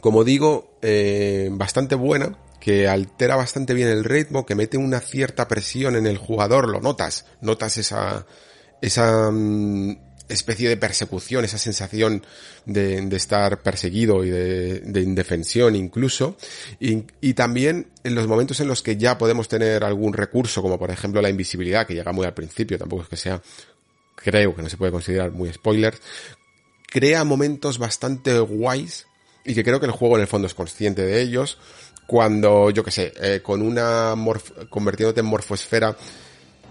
como digo, eh, bastante buena, que altera bastante bien el ritmo, que mete una cierta presión en el jugador, lo notas, notas esa, esa, mm, especie de persecución, esa sensación de, de estar perseguido y de, de indefensión incluso, y, también en los momentos en los que ya podemos tener algún recurso, como por ejemplo la invisibilidad, que llega muy al principio, tampoco es que sea, creo que no se puede considerar muy spoiler, crea momentos bastante guays y que creo que el juego en el fondo es consciente de ellos, cuando, yo que sé, eh, con una convirtiéndote en morfosfera,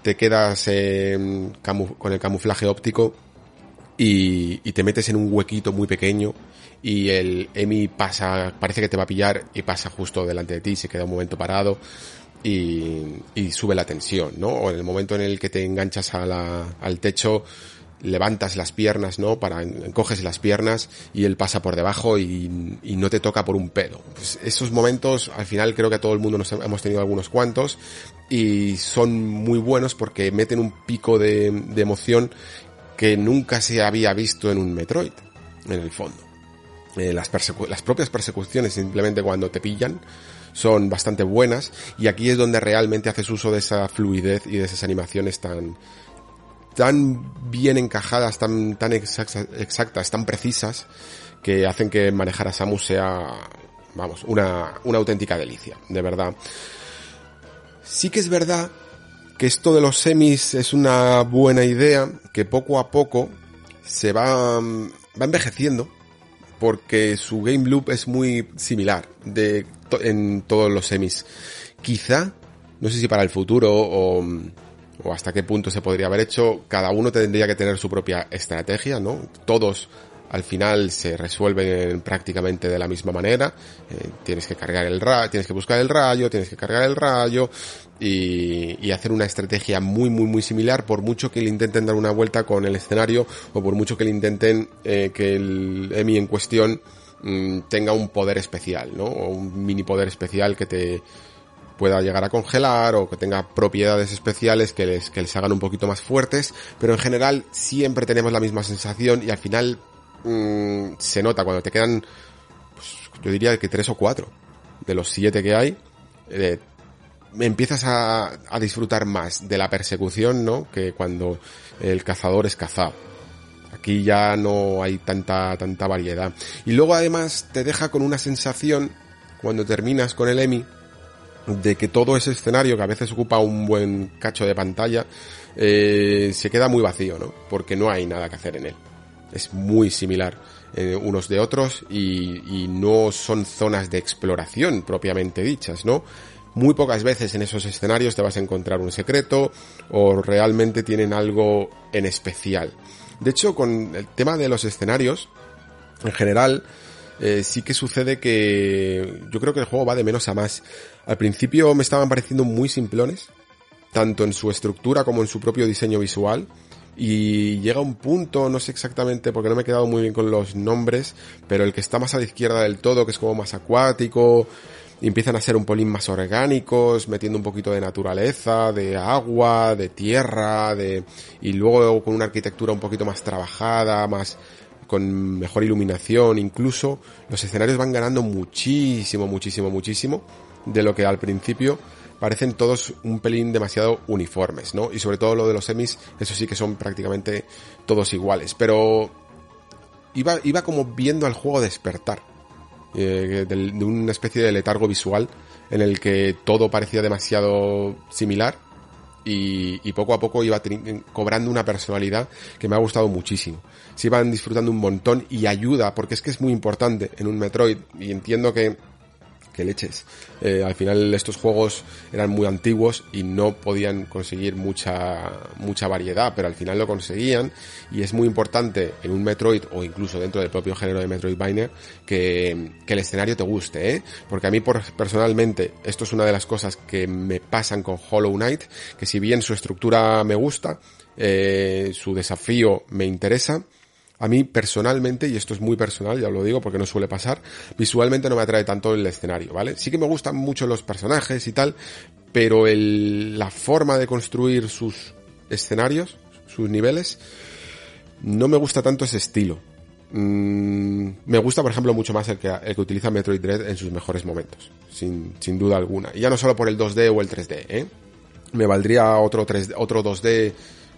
te quedas eh, con el camuflaje óptico y, y, te metes en un huequito muy pequeño y el Emi pasa, parece que te va a pillar y pasa justo delante de ti, se queda un momento parado y, y sube la tensión, ¿no? O en el momento en el que te enganchas a al techo, levantas las piernas, ¿no? Para, encoges las piernas y él pasa por debajo y, y no te toca por un pelo. Pues esos momentos, al final creo que a todo el mundo nos hemos tenido algunos cuantos y son muy buenos porque meten un pico de, de emoción que nunca se había visto en un Metroid, en el fondo. Eh, las, las propias persecuciones, simplemente cuando te pillan, son bastante buenas y aquí es donde realmente haces uso de esa fluidez y de esas animaciones tan tan bien encajadas, tan tan exactas, tan precisas que hacen que manejar a Samus sea vamos, una una auténtica delicia, de verdad. Sí que es verdad que esto de los semis es una buena idea, que poco a poco se va, va envejeciendo, porque su game loop es muy similar de, en todos los semis. quizá, no sé si para el futuro o, o hasta qué punto se podría haber hecho, cada uno tendría que tener su propia estrategia, ¿no? Todos al final se resuelven prácticamente de la misma manera. Eh, tienes que cargar el rayo, tienes que buscar el rayo, tienes que cargar el rayo y, y, hacer una estrategia muy muy muy similar por mucho que le intenten dar una vuelta con el escenario o por mucho que le intenten eh, que el Emi en cuestión mmm, tenga un poder especial, ¿no? O un mini poder especial que te pueda llegar a congelar o que tenga propiedades especiales que les, que les hagan un poquito más fuertes, pero en general siempre tenemos la misma sensación y al final mmm, se nota cuando te quedan, pues, yo diría que tres o cuatro de los siete que hay, eh, empiezas a, a, disfrutar más de la persecución, ¿no? Que cuando el cazador es cazado. Aquí ya no hay tanta, tanta variedad. Y luego además te deja con una sensación, cuando terminas con el Emi, de que todo ese escenario, que a veces ocupa un buen cacho de pantalla, eh, se queda muy vacío, ¿no? Porque no hay nada que hacer en él. Es muy similar eh, unos de otros y, y no son zonas de exploración propiamente dichas, ¿no? Muy pocas veces en esos escenarios te vas a encontrar un secreto o realmente tienen algo en especial. De hecho, con el tema de los escenarios, en general, eh, sí que sucede que yo creo que el juego va de menos a más. Al principio me estaban pareciendo muy simplones, tanto en su estructura como en su propio diseño visual. Y llega un punto, no sé exactamente porque no me he quedado muy bien con los nombres, pero el que está más a la izquierda del todo, que es como más acuático, empiezan a ser un polín más orgánicos, metiendo un poquito de naturaleza, de agua, de tierra, de y luego con una arquitectura un poquito más trabajada, más con mejor iluminación, incluso los escenarios van ganando muchísimo, muchísimo, muchísimo de lo que al principio parecen todos un pelín demasiado uniformes, ¿no? Y sobre todo lo de los semis, eso sí que son prácticamente todos iguales, pero iba, iba como viendo al juego despertar eh, de, una especie de letargo visual en el que todo parecía demasiado similar y, y, poco a poco iba cobrando una personalidad que me ha gustado muchísimo. Se iban disfrutando un montón y ayuda, porque es que es muy importante en un Metroid y entiendo que que leches. Eh, al final estos juegos eran muy antiguos y no podían conseguir mucha, mucha variedad, pero al final lo conseguían y es muy importante en un Metroid o incluso dentro del propio género de Metroidvania que, que el escenario te guste, ¿eh? Porque a mí por, personalmente esto es una de las cosas que me pasan con Hollow Knight, que si bien su estructura me gusta, eh, su desafío me interesa, a mí personalmente, y esto es muy personal, ya lo digo porque no suele pasar, visualmente no me atrae tanto el escenario, ¿vale? Sí que me gustan mucho los personajes y tal, pero el, la forma de construir sus escenarios, sus niveles, no me gusta tanto ese estilo. Mm, me gusta, por ejemplo, mucho más el que, el que utiliza Metroid Dread en sus mejores momentos, sin, sin duda alguna. Y ya no solo por el 2D o el 3D, ¿eh? Me valdría otro 3D, otro 2D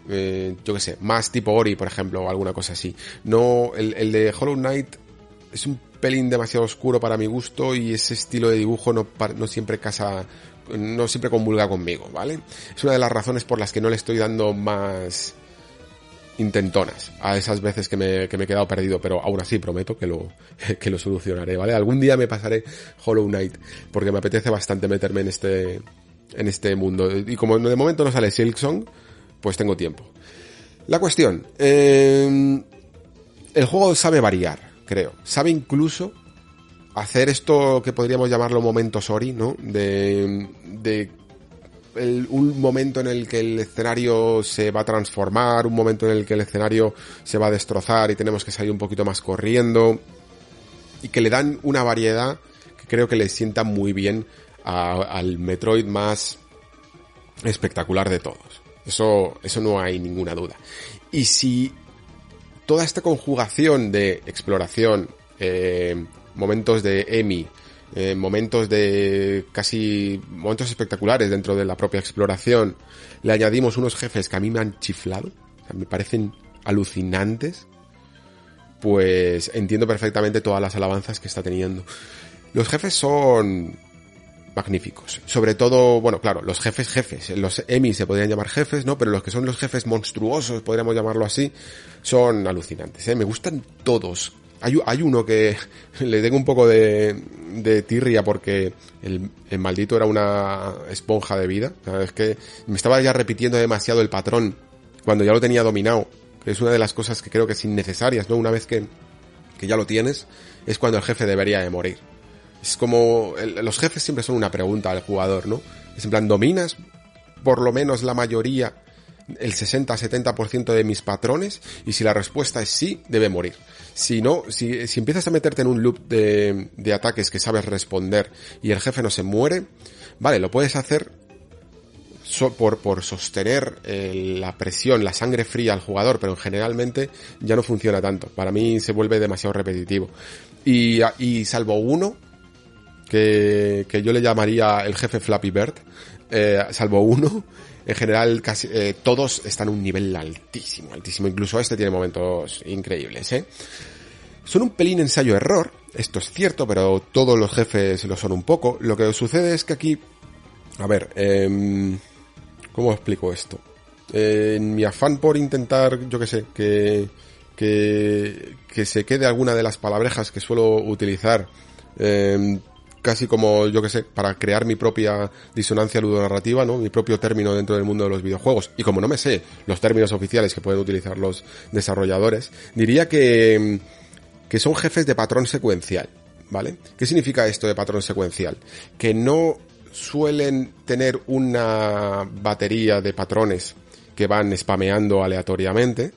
eh, yo que sé, más tipo Ori, por ejemplo, o alguna cosa así. No, el, el, de Hollow Knight es un pelín demasiado oscuro para mi gusto y ese estilo de dibujo no, no siempre casa, no siempre convulga conmigo, ¿vale? Es una de las razones por las que no le estoy dando más intentonas a esas veces que me, que me he quedado perdido, pero aún así prometo que lo, que lo solucionaré, ¿vale? Algún día me pasaré Hollow Knight porque me apetece bastante meterme en este, en este mundo. Y como de momento no sale Silksong, pues tengo tiempo. La cuestión, eh, el juego sabe variar, creo. Sabe incluso hacer esto que podríamos llamarlo momentos Ori, ¿no? De, de un momento en el que el escenario se va a transformar, un momento en el que el escenario se va a destrozar y tenemos que salir un poquito más corriendo. Y que le dan una variedad que creo que le sienta muy bien al Metroid más espectacular de todos. Eso, eso no hay ninguna duda. Y si toda esta conjugación de exploración, eh, momentos de EMI, eh, momentos de casi momentos espectaculares dentro de la propia exploración, le añadimos unos jefes que a mí me han chiflado, o sea, me parecen alucinantes, pues entiendo perfectamente todas las alabanzas que está teniendo. Los jefes son magníficos. Sobre todo, bueno, claro, los jefes jefes, los Emi se podrían llamar jefes, ¿no? Pero los que son los jefes monstruosos, podríamos llamarlo así, son alucinantes, ¿eh? Me gustan todos. hay, hay uno que le tengo un poco de, de tirria porque el, el, maldito era una esponja de vida. Es que me estaba ya repitiendo demasiado el patrón cuando ya lo tenía dominado, que es una de las cosas que creo que es innecesarias, ¿no? Una vez que, que ya lo tienes, es cuando el jefe debería de morir. Es como, los jefes siempre son una pregunta al jugador, ¿no? Es en plan, ¿dominas por lo menos la mayoría, el 60-70% de mis patrones? Y si la respuesta es sí, debe morir. Si no, si, si empiezas a meterte en un loop de, de ataques que sabes responder y el jefe no se muere, vale, lo puedes hacer por, por sostener eh, la presión, la sangre fría al jugador, pero generalmente ya no funciona tanto. Para mí se vuelve demasiado repetitivo. Y, y salvo uno, que, que yo le llamaría el jefe Flappy Bird, eh, salvo uno, en general casi eh, todos están a un nivel altísimo, altísimo. Incluso este tiene momentos increíbles, ¿eh? Son un pelín ensayo-error, esto es cierto, pero todos los jefes lo son un poco. Lo que sucede es que aquí, a ver, eh, ¿cómo explico esto? En mi afán por intentar, yo que sé, que, que, que se quede alguna de las palabrejas que suelo utilizar, eh, casi como, yo que sé, para crear mi propia disonancia ludonarrativa, ¿no? Mi propio término dentro del mundo de los videojuegos. Y como no me sé los términos oficiales que pueden utilizar los desarrolladores, diría que, que son jefes de patrón secuencial, ¿vale? ¿Qué significa esto de patrón secuencial? Que no suelen tener una batería de patrones que van spameando aleatoriamente,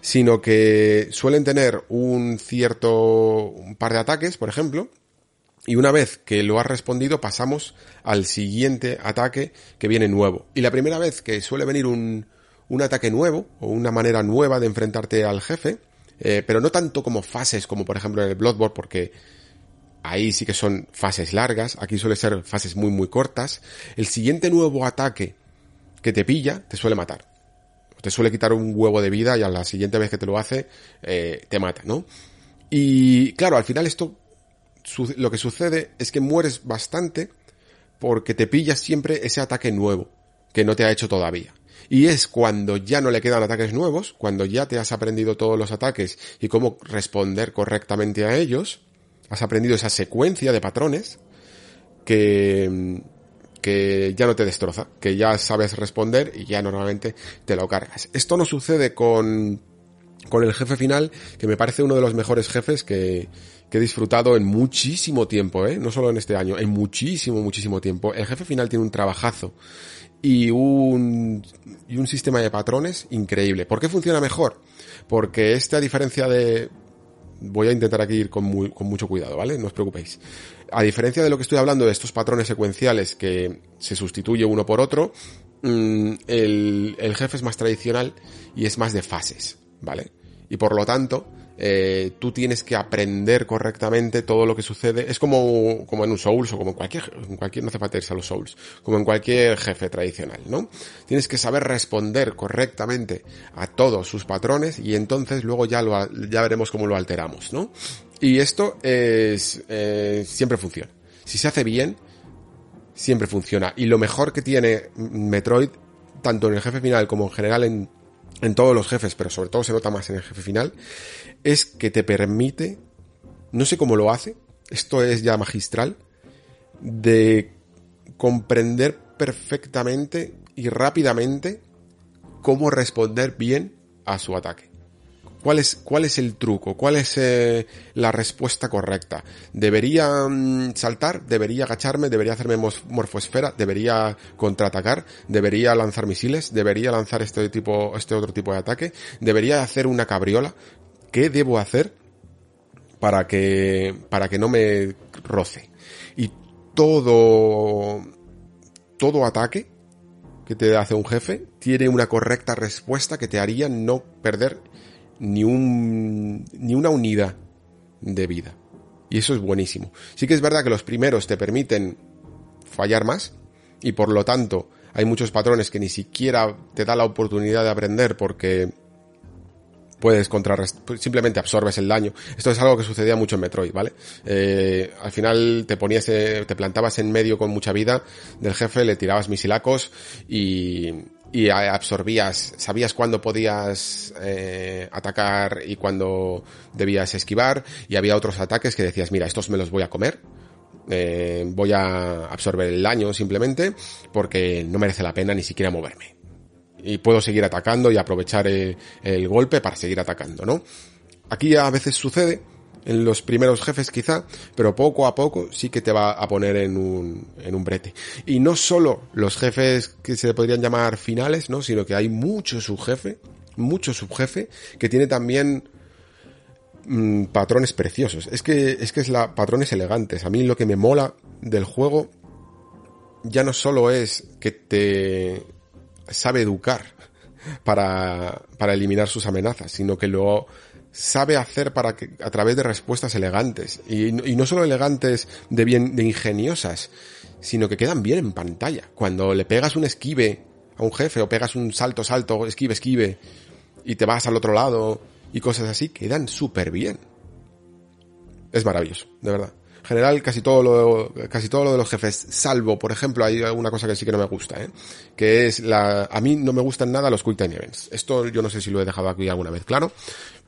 sino que suelen tener un cierto un par de ataques, por ejemplo, y una vez que lo has respondido pasamos al siguiente ataque que viene nuevo. Y la primera vez que suele venir un, un ataque nuevo o una manera nueva de enfrentarte al jefe, eh, pero no tanto como fases como por ejemplo en el Bloodborne porque ahí sí que son fases largas, aquí suele ser fases muy muy cortas, el siguiente nuevo ataque que te pilla te suele matar. Te suele quitar un huevo de vida y a la siguiente vez que te lo hace eh, te mata, ¿no? Y claro, al final esto lo que sucede es que mueres bastante porque te pillas siempre ese ataque nuevo que no te ha hecho todavía. Y es cuando ya no le quedan ataques nuevos, cuando ya te has aprendido todos los ataques y cómo responder correctamente a ellos, has aprendido esa secuencia de patrones que, que ya no te destroza, que ya sabes responder y ya normalmente te lo cargas. Esto no sucede con, con el jefe final, que me parece uno de los mejores jefes que, que he disfrutado en muchísimo tiempo, ¿eh? No solo en este año, en muchísimo, muchísimo tiempo. El jefe final tiene un trabajazo y un, y un sistema de patrones increíble. ¿Por qué funciona mejor? Porque este, a diferencia de, voy a intentar aquí ir con, muy, con mucho cuidado, ¿vale? No os preocupéis. A diferencia de lo que estoy hablando de estos patrones secuenciales que se sustituye uno por otro, mmm, el, el jefe es más tradicional y es más de fases, ¿vale? Y por lo tanto, eh, tú tienes que aprender correctamente todo lo que sucede. Es como, como en un Souls o como en cualquier, en cualquier, no hace falta irse a los Souls, como en cualquier jefe tradicional, ¿no? Tienes que saber responder correctamente a todos sus patrones y entonces luego ya lo, ya veremos cómo lo alteramos, ¿no? Y esto es, eh, siempre funciona. Si se hace bien, siempre funciona. Y lo mejor que tiene Metroid, tanto en el jefe final como en general en, en todos los jefes, pero sobre todo se nota más en el jefe final, es que te permite, no sé cómo lo hace, esto es ya magistral, de comprender perfectamente y rápidamente cómo responder bien a su ataque. ¿Cuál es, cuál es el truco? ¿Cuál es eh, la respuesta correcta? ¿Debería mm, saltar? ¿Debería agacharme? ¿Debería hacerme morfosfera? ¿Debería contraatacar? ¿Debería lanzar misiles? ¿Debería lanzar este tipo, este otro tipo de ataque? ¿Debería hacer una cabriola? ¿Qué debo hacer para que, para que no me roce? Y todo, todo ataque que te hace un jefe tiene una correcta respuesta que te haría no perder ni un, ni una unidad de vida. Y eso es buenísimo. Sí que es verdad que los primeros te permiten fallar más y por lo tanto hay muchos patrones que ni siquiera te da la oportunidad de aprender porque puedes contrarrestar, simplemente absorbes el daño. Esto es algo que sucedía mucho en Metroid, ¿vale? Eh, al final te ponías, eh, te plantabas en medio con mucha vida del jefe, le tirabas misilacos y, y absorbías, sabías cuándo podías eh, atacar y cuándo debías esquivar y había otros ataques que decías, mira, estos me los voy a comer, voy a absorber el daño simplemente porque no merece la pena ni siquiera moverme. Y puedo seguir atacando y aprovechar el, el golpe para seguir atacando, ¿no? Aquí a veces sucede en los primeros jefes quizá, pero poco a poco sí que te va a poner en un, en un brete. Y no solo los jefes que se podrían llamar finales, ¿no? Sino que hay mucho subjefe, mucho subjefe, que tiene también mmm, patrones preciosos. Es que, es que es la, patrones elegantes. A mí lo que me mola del juego ya no solo es que te sabe educar para, para eliminar sus amenazas, sino que luego sabe hacer para que, a través de respuestas elegantes. Y, y, no solo elegantes de bien, de ingeniosas, sino que quedan bien en pantalla. Cuando le pegas un esquive a un jefe, o pegas un salto, salto, esquive, esquive, y te vas al otro lado, y cosas así, quedan súper bien. Es maravilloso, de verdad. En general, casi todo lo, casi todo lo de los jefes, salvo, por ejemplo, hay alguna cosa que sí que no me gusta, ¿eh? Que es la, a mí no me gustan nada los Quick Time Events. Esto yo no sé si lo he dejado aquí alguna vez claro,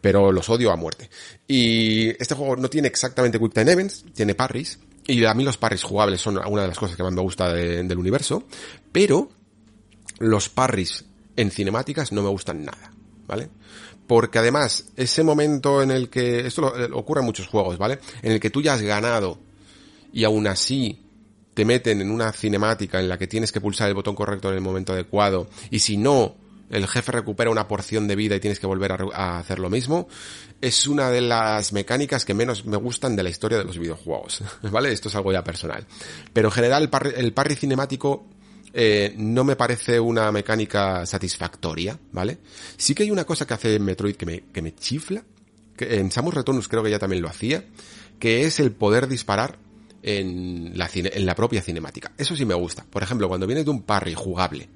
pero los odio a muerte. Y este juego no tiene exactamente Quick Time Events, tiene parries, y a mí los parries jugables son una de las cosas que más me gusta de, del universo, pero los parries en cinemáticas no me gustan nada, ¿vale? Porque además, ese momento en el que, esto lo ocurre en muchos juegos, ¿vale? En el que tú ya has ganado y aún así te meten en una cinemática en la que tienes que pulsar el botón correcto en el momento adecuado y si no, el jefe recupera una porción de vida y tienes que volver a, a, hacer lo mismo, es una de las mecánicas que menos me gustan de la historia de los videojuegos, ¿vale? Esto es algo ya personal. Pero en general el parry, el parry cinemático eh, no me parece una mecánica satisfactoria, ¿vale? Sí que hay una cosa que hace Metroid que me, que me chifla, que en Samus Returns creo que ya también lo hacía, que es el poder disparar en la, en la propia cinemática. Eso sí me gusta. Por ejemplo, cuando vienes de un parry jugable,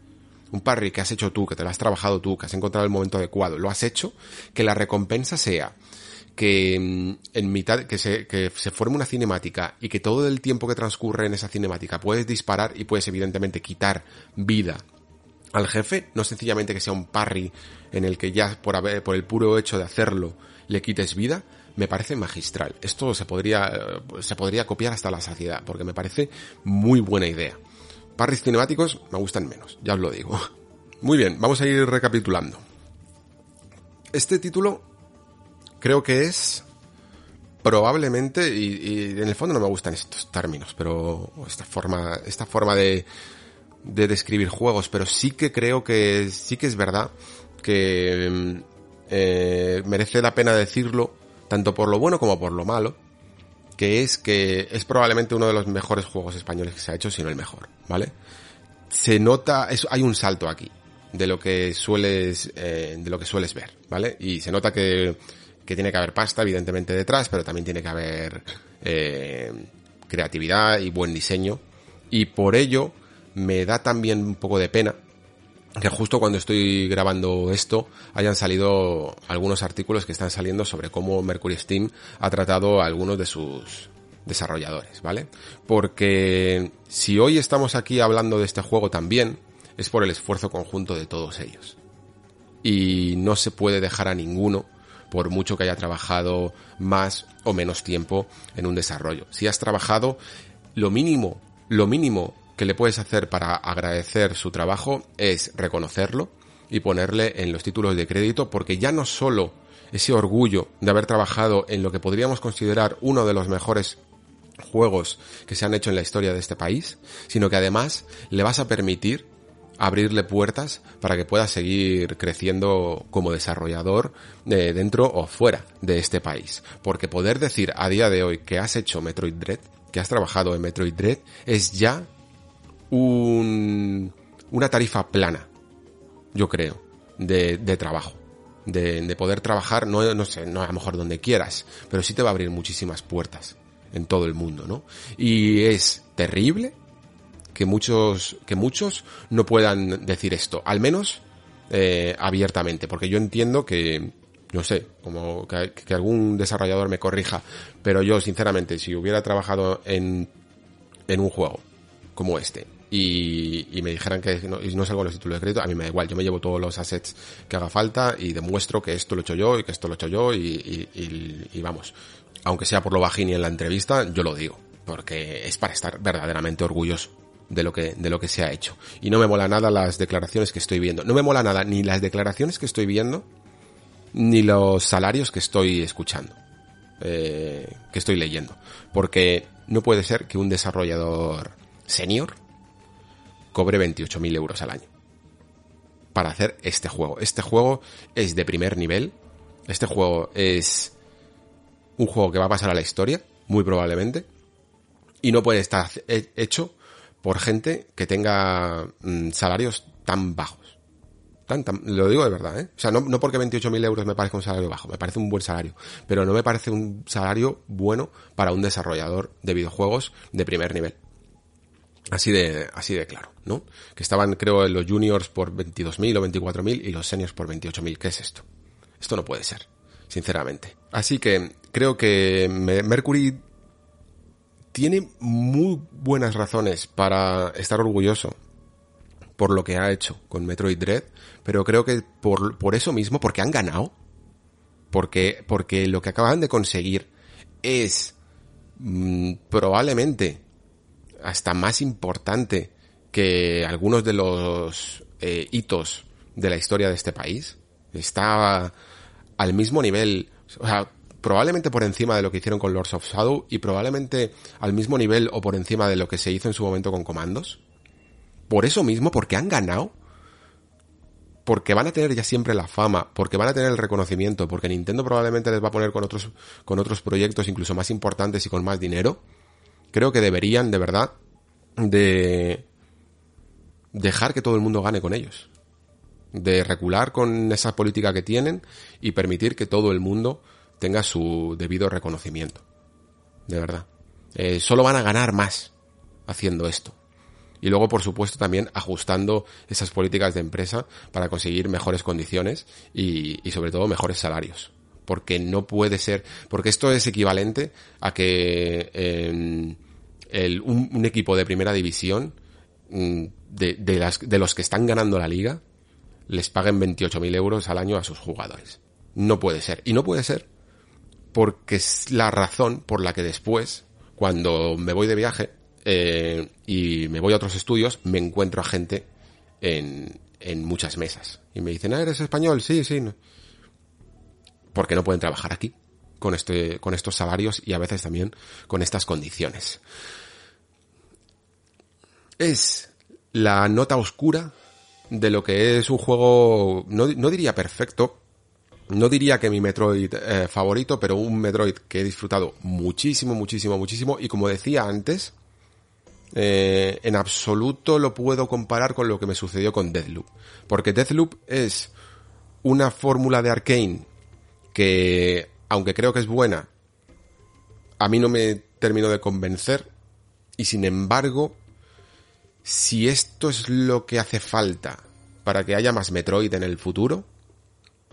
un parry que has hecho tú, que te lo has trabajado tú, que has encontrado el momento adecuado, lo has hecho, que la recompensa sea que en mitad, que se, que se forme una cinemática y que todo el tiempo que transcurre en esa cinemática puedes disparar y puedes evidentemente quitar vida al jefe, no sencillamente que sea un parry en el que ya por el puro hecho de hacerlo le quites vida, me parece magistral. Esto se podría, se podría copiar hasta la saciedad, porque me parece muy buena idea. Parries cinemáticos me gustan menos, ya os lo digo. Muy bien, vamos a ir recapitulando. Este título creo que es probablemente, y, en el fondo no me gustan estos términos, pero esta forma, esta forma de, de describir juegos, pero sí que creo que sí que es verdad que eh, merece la pena decirlo, tanto por lo bueno como por lo malo, que es que es probablemente uno de los mejores juegos españoles que se ha hecho, si no el mejor, ¿vale? Se nota, hay un salto aquí de lo que sueles, eh, de lo que sueles ver, ¿vale? Y se nota que que tiene que haber pasta, evidentemente, detrás, pero también tiene que haber eh, creatividad y buen diseño. Y por ello me da también un poco de pena que justo cuando estoy grabando esto hayan salido algunos artículos que están saliendo sobre cómo Mercury Steam ha tratado a algunos de sus desarrolladores, ¿vale? Porque si hoy estamos aquí hablando de este juego también, es por el esfuerzo conjunto de todos ellos. Y no se puede dejar a ninguno por mucho que haya trabajado más o menos tiempo en un desarrollo. Si has trabajado, lo mínimo, lo mínimo que le puedes hacer para agradecer su trabajo es reconocerlo y ponerle en los títulos de crédito porque ya no solo ese orgullo de haber trabajado en lo que podríamos considerar uno de los mejores juegos que se han hecho en la historia de este país, sino que además le vas a permitir abrirle puertas para que pueda seguir creciendo como desarrollador de dentro o fuera de este país. Porque poder decir a día de hoy que has hecho Metroid Dread, que has trabajado en Metroid Dread, es ya un, una tarifa plana, yo creo, de, trabajo. De, de, poder trabajar, no, no sé, no a lo mejor donde quieras, pero sí te va a abrir muchísimas puertas en todo el mundo, ¿no? Y es terrible que muchos, que muchos no puedan decir esto, al menos eh, abiertamente, porque yo entiendo que, no sé, como que, algún desarrollador me corrija, pero yo sinceramente, si hubiera trabajado en, en un juego como este, y, me dijeran que no, y no salgo los títulos de crédito, a mí me da igual, yo me llevo todos los assets que haga falta y demuestro que esto lo he hecho yo y que esto lo he hecho yo y, y vamos, aunque sea por lo bajín y en la entrevista, yo lo digo, porque es para estar verdaderamente orgulloso de lo que de lo que se ha hecho. Y no me mola nada las declaraciones que estoy viendo. No me mola nada ni las declaraciones que estoy viendo ni los salarios que estoy escuchando eh, que estoy leyendo. Porque no puede ser que un desarrollador senior cobre 28.000 euros al año para hacer este juego. Este juego es de primer nivel. Este juego es un juego que va a pasar a la historia muy probablemente. Y no puede estar hecho por gente que tenga mm, salarios tan bajos. Lo digo de verdad, ¿eh? O sea, no, no porque 28.000 euros me parezca un salario bajo, me parece un buen salario, pero no me parece un salario bueno para un desarrollador de videojuegos de primer nivel. Así de, así de claro, ¿no? Que estaban, creo, los juniors por 22.000 o 24.000 y los seniors por 28.000. ¿Qué es esto? Esto no puede ser, sinceramente. Así que creo que Mercury tiene muy buenas razones para estar orgulloso por lo que ha hecho con Metroid Dread, pero creo que por, por eso mismo, porque han ganado, porque, porque lo que acaban de conseguir es mm, probablemente hasta más importante que algunos de los eh, hitos de la historia de este país. Está al mismo nivel, o sea, probablemente por encima de lo que hicieron con Lords of Shadow y probablemente al mismo nivel o por encima de lo que se hizo en su momento con Comandos. Por eso mismo, porque han ganado, porque van a tener ya siempre la fama, porque van a tener el reconocimiento, porque Nintendo probablemente les va a poner con otros, con otros proyectos incluso más importantes y con más dinero, creo que deberían, de verdad, de dejar que todo el mundo gane con ellos. De recular con esa política que tienen y permitir que todo el mundo tenga su debido reconocimiento. De verdad. Eh, solo van a ganar más haciendo esto. Y luego, por supuesto, también ajustando esas políticas de empresa para conseguir mejores condiciones y, sobre todo mejores salarios. Porque no puede ser, porque esto es equivalente a que el, un, equipo de primera división mm, de, de, las, de los que están ganando la liga les paguen 28.000 euros al año a sus jugadores. No puede ser. Y no puede ser porque es la razón por la que después, cuando me voy de viaje eh, y me voy a otros estudios, me encuentro a gente en, en muchas mesas. Y me dicen, ah, ¿eres español? Sí, sí. Porque no pueden trabajar aquí con, este, con estos salarios y a veces también con estas condiciones. Es la nota oscura de lo que es un juego, no, no diría perfecto, no diría que mi Metroid eh, favorito, pero un Metroid que he disfrutado muchísimo, muchísimo, muchísimo. Y como decía antes, eh, en absoluto lo puedo comparar con lo que me sucedió con Deathloop. Porque Deathloop es una fórmula de Arkane que, aunque creo que es buena, a mí no me terminó de convencer. Y sin embargo, si esto es lo que hace falta para que haya más Metroid en el futuro,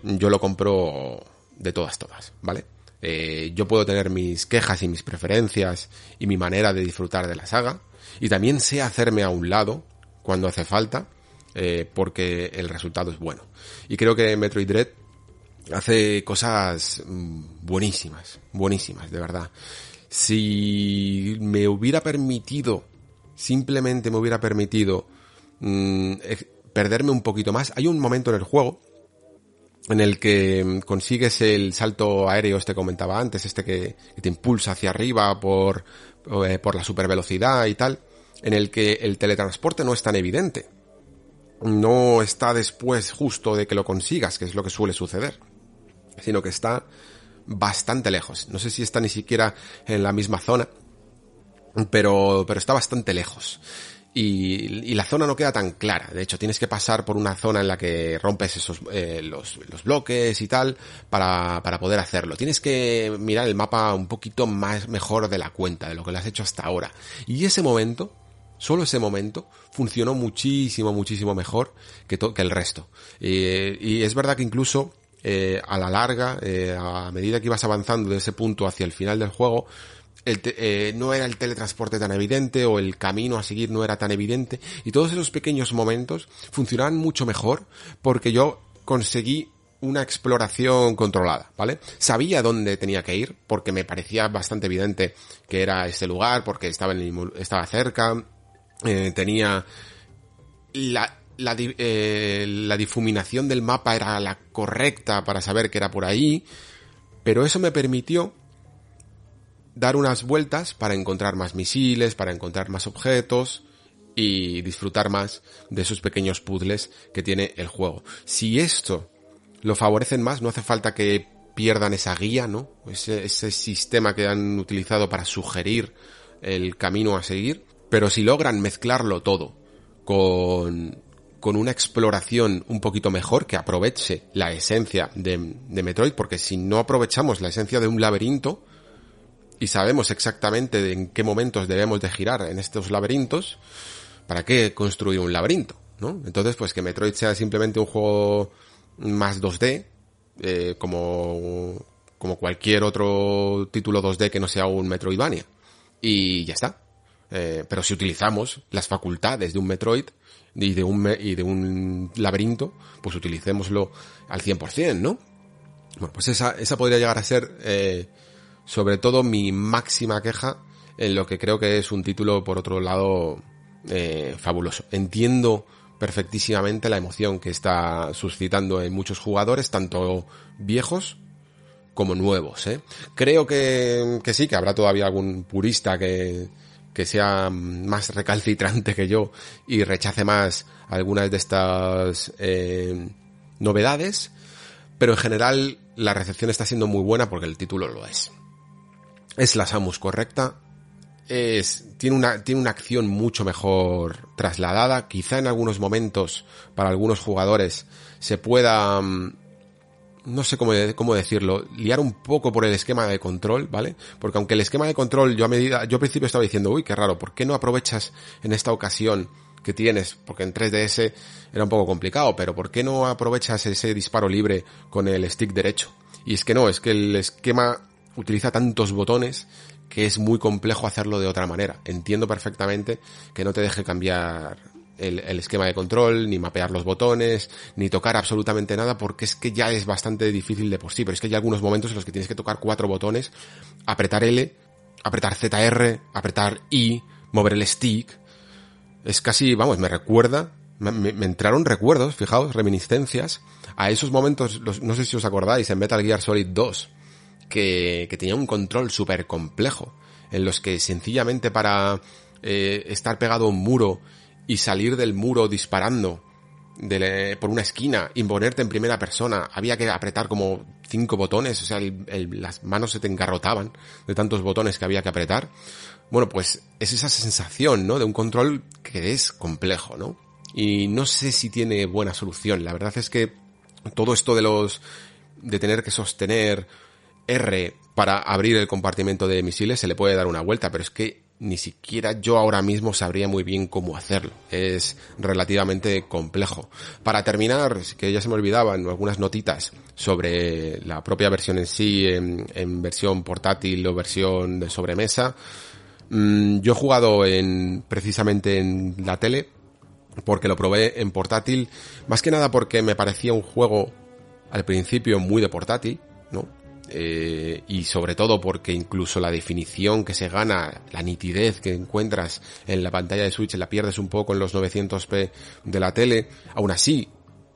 yo lo compro de todas, todas, ¿vale? Eh, yo puedo tener mis quejas y mis preferencias y mi manera de disfrutar de la saga y también sé hacerme a un lado cuando hace falta eh, porque el resultado es bueno. Y creo que Metroid Dread hace cosas mm, buenísimas, buenísimas, de verdad. Si me hubiera permitido, simplemente me hubiera permitido mm, perderme un poquito más, hay un momento en el juego en el que mm, consigues el salto aéreo, este comentaba antes, este que, te impulsa hacia arriba por, eh, por la supervelocidad y tal, en el que el teletransporte no es tan evidente. No está después justo de que lo consigas, que es lo que suele suceder, sino que está bastante lejos. No sé si está ni siquiera en la misma zona, pero, pero está bastante lejos y, la zona no queda tan clara. De hecho, tienes que pasar por una zona en la que rompes esos eh, los, los, bloques y tal para, para poder hacerlo. Tienes que mirar el mapa un poquito más mejor de la cuenta de lo que lo has hecho hasta ahora. Y ese momento, solo ese momento, funcionó muchísimo, muchísimo mejor que, que el resto. y es verdad que incluso eh, a la larga, eh, a medida que ibas avanzando de ese punto hacia el final del juego, el eh, no era el teletransporte tan evidente o el camino a seguir no era tan evidente y todos esos pequeños momentos funcionaban mucho mejor porque yo conseguí una exploración controlada, ¿vale? Sabía dónde tenía que ir porque me parecía bastante evidente que era este lugar porque estaba, en estaba cerca, eh, tenía la, la, eh, la difuminación del mapa era la correcta para saber que era por ahí, pero eso me permitió dar unas vueltas para encontrar más misiles, para encontrar más objetos y disfrutar más de esos pequeños puzzles que tiene el juego. Si esto lo favorecen más, no hace falta que pierdan esa guía, ¿no? Ese, ese sistema que han utilizado para sugerir el camino a seguir, pero si logran mezclarlo todo con, con una exploración un poquito mejor que aproveche la esencia de, de Metroid, porque si no aprovechamos la esencia de un laberinto, y sabemos exactamente en qué momentos debemos de girar en estos laberintos, ¿para qué construir un laberinto? ¿no? Entonces, pues que Metroid sea simplemente un juego más 2D, eh, como, como cualquier otro título 2D que no sea un Metroidvania. Y ya está. Eh, pero si utilizamos las facultades de un Metroid y de un, y de un laberinto, pues utilicémoslo al 100%, ¿no? Bueno, pues esa, esa podría llegar a ser eh, sobre todo mi máxima queja en lo que creo que es un título, por otro lado, eh, fabuloso. Entiendo perfectísimamente la emoción que está suscitando en muchos jugadores, tanto viejos como nuevos. ¿eh? Creo que, sí, que habrá todavía algún purista que, que sea más recalcitrante que yo y rechace más algunas de estas eh, novedades, pero en general la recepción está siendo muy buena porque el título lo es es la Samus correcta, es, tiene una, tiene una acción mucho mejor trasladada, quizá en algunos momentos, para algunos jugadores, se pueda, mm, no sé cómo, cómo decirlo, liar un poco por el esquema de control, ¿vale? Porque aunque el esquema de control, yo a medida, yo al principio estaba diciendo, uy, qué raro, ¿por qué no aprovechas en esta ocasión que tienes? Porque en 3DS era un poco complicado, pero ¿por qué no aprovechas ese disparo libre con el stick derecho? Y es que no, es que el esquema utiliza tantos botones que es muy complejo hacerlo de otra manera. Entiendo perfectamente que no te deje cambiar el, esquema de control, ni mapear los botones, ni tocar absolutamente nada, porque es que ya es bastante difícil de por sí, pero es que hay algunos momentos en los que tienes que tocar cuatro botones, apretar L, apretar ZR, apretar I, mover el stick. Es casi, vamos, me recuerda, me, entraron recuerdos, fijaos, reminiscencias, a esos momentos, no sé si os acordáis, en Metal Gear Solid 2, que, tenía un control súper complejo, en los que sencillamente para eh, estar pegado a un muro y salir del muro disparando por una esquina y ponerte en primera persona, había que apretar como cinco botones, o sea, las manos se te engarrotaban de tantos botones que había que apretar. Bueno, pues es esa sensación, ¿no? De un control que es complejo, ¿no? Y no sé si tiene buena solución. La verdad es que todo esto de los, de tener que sostener R para abrir el compartimento de misiles se le puede dar una vuelta, pero es que ni siquiera yo ahora mismo sabría muy bien cómo hacerlo. Es relativamente complejo. Para terminar, que ya se me olvidaban algunas notitas sobre la propia versión en sí, en, versión portátil o versión de sobremesa. Mm, yo he jugado en, precisamente en la tele, porque lo probé en portátil, más que nada porque me parecía un juego al principio muy de portátil, ¿no? Eh, y sobre todo porque incluso la definición que se gana, la nitidez que encuentras en la pantalla de Switch la pierdes un poco en los 900p de la tele, aún así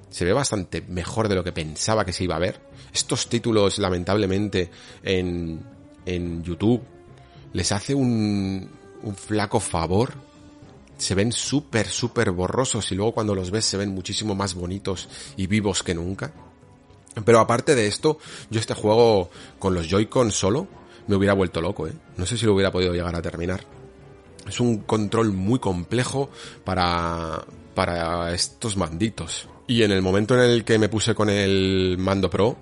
se ve bastante mejor de lo que pensaba que se iba a ver. Estos títulos lamentablemente en, en YouTube les hace un, un flaco favor se ven súper, súper borrosos y luego cuando los ves se ven muchísimo más bonitos y vivos que nunca. Pero aparte de esto, yo este juego con los Joy-Con solo me hubiera vuelto loco, ¿eh? No sé si lo hubiera podido llegar a terminar. Es un control muy complejo para, para estos manditos. Y en el momento en el que me puse con el mando pro,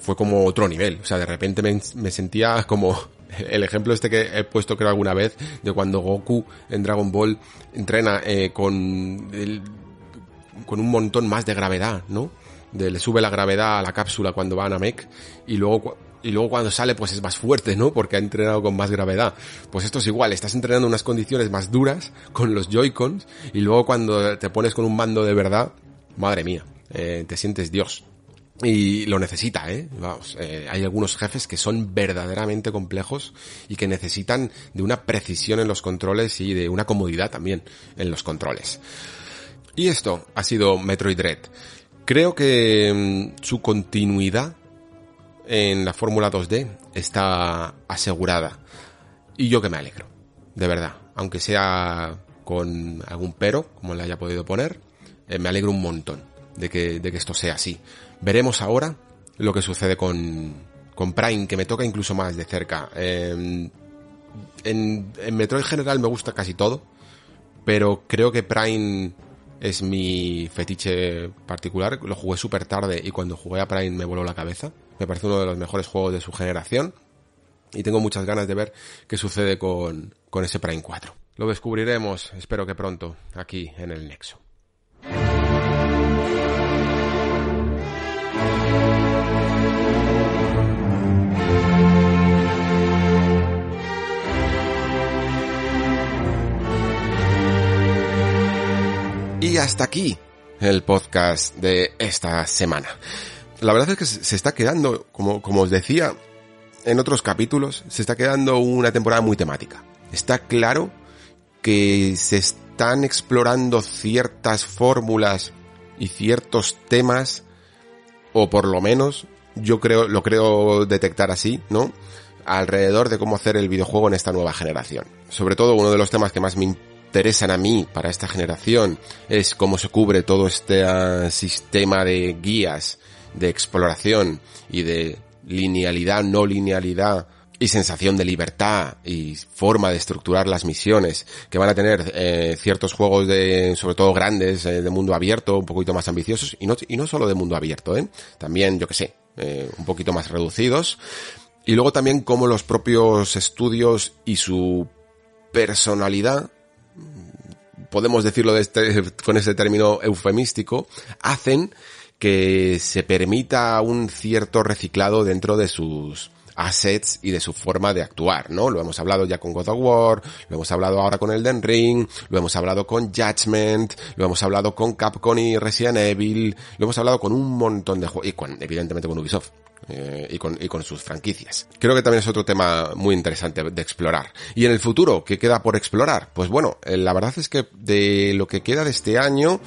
fue como otro nivel. O sea, de repente me, sentía como el ejemplo este que he puesto creo alguna vez de cuando Goku en Dragon Ball entrena eh, con con un montón más de gravedad, ¿no? De, le sube la gravedad a la cápsula cuando va a Namek y luego y luego cuando sale pues es más fuerte, ¿no? Porque ha entrenado con más gravedad. Pues esto es igual, estás entrenando en unas condiciones más duras con los Joy-Cons y luego cuando te pones con un mando de verdad, madre mía, eh, te sientes Dios. Y lo necesita, ¿eh? Vamos, eh, hay algunos jefes que son verdaderamente complejos y que necesitan de una precisión en los controles y de una comodidad también en los controles. Y esto ha sido Metroid Dread. Creo que mm, su continuidad en la Fórmula 2D está asegurada. Y yo que me alegro, de verdad. Aunque sea con algún pero, como le haya podido poner, eh, me alegro un montón de que, de que esto sea así. Veremos ahora lo que sucede con, con Prime, que me toca incluso más de cerca. en, en Metroid general me gusta casi todo, pero creo que Prime es mi fetiche particular. Lo jugué súper tarde y cuando jugué a Prime me voló la cabeza. Me parece uno de los mejores juegos de su generación. Y tengo muchas ganas de ver qué sucede con, con ese Prime 4. Lo descubriremos, espero que pronto, aquí en el Nexo. Y hasta aquí el podcast de esta semana. La verdad es que se está quedando, como, como os decía en otros capítulos, se está quedando una temporada muy temática. Está claro que se están explorando ciertas fórmulas y ciertos temas, o por lo menos yo creo, lo creo detectar así, ¿no? Alrededor de cómo hacer el videojuego en esta nueva generación. Sobre todo uno de los temas que más me interesan a mí para esta generación es cómo se cubre todo este ah, sistema de guías de exploración y de linealidad, no linealidad y sensación de libertad y forma de estructurar las misiones que van a tener eh, ciertos juegos de sobre todo grandes eh, de mundo abierto un poquito más ambiciosos y no y no solo de mundo abierto ¿eh? también yo que sé eh, un poquito más reducidos y luego también cómo los propios estudios y su personalidad podemos decirlo de este, con ese término eufemístico, hacen que se permita un cierto reciclado dentro de sus assets y de su forma de actuar, ¿no? Lo hemos hablado ya con God of War, lo hemos hablado ahora con Elden Ring, lo hemos hablado con Judgment, lo hemos hablado con Capcom y Resident Evil, lo hemos hablado con un montón de juegos, y con, evidentemente con Ubisoft. Eh, y, con, y con sus franquicias. Creo que también es otro tema muy interesante de explorar. Y en el futuro, ¿qué queda por explorar? Pues bueno, eh, la verdad es que de lo que queda de este año,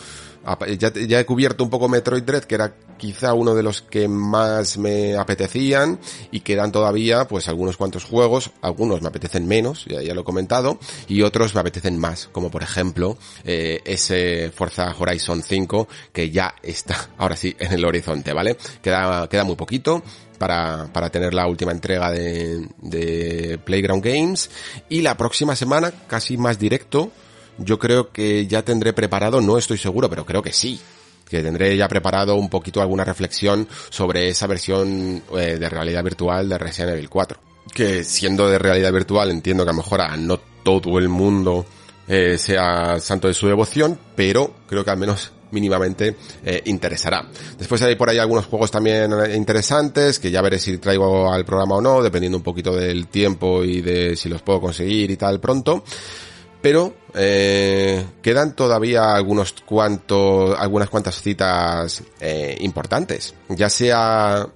ya, ya, he cubierto un poco Metroid Dread, que era quizá uno de los que más me apetecían, y quedan todavía pues algunos cuantos juegos, algunos me apetecen menos, ya, ya lo he comentado, y otros me apetecen más, como por ejemplo eh, ese Forza Horizon 5, que ya está ahora sí en el horizonte, ¿vale? Queda, queda muy poquito, para, para, tener la última entrega de, de, Playground Games. Y la próxima semana, casi más directo, yo creo que ya tendré preparado, no estoy seguro, pero creo que sí, que tendré ya preparado un poquito alguna reflexión sobre esa versión eh, de realidad virtual de Resident Evil 4. Que siendo de realidad virtual entiendo que a lo mejor a no todo el mundo eh, sea santo de su devoción, pero creo que al menos mínimamente eh, interesará. Después hay por ahí algunos juegos también interesantes que ya veré si traigo al programa o no, dependiendo un poquito del tiempo y de si los puedo conseguir y tal pronto pero eh, quedan todavía algunos cuantos, algunas cuantas citas eh, importantes. Ya sea,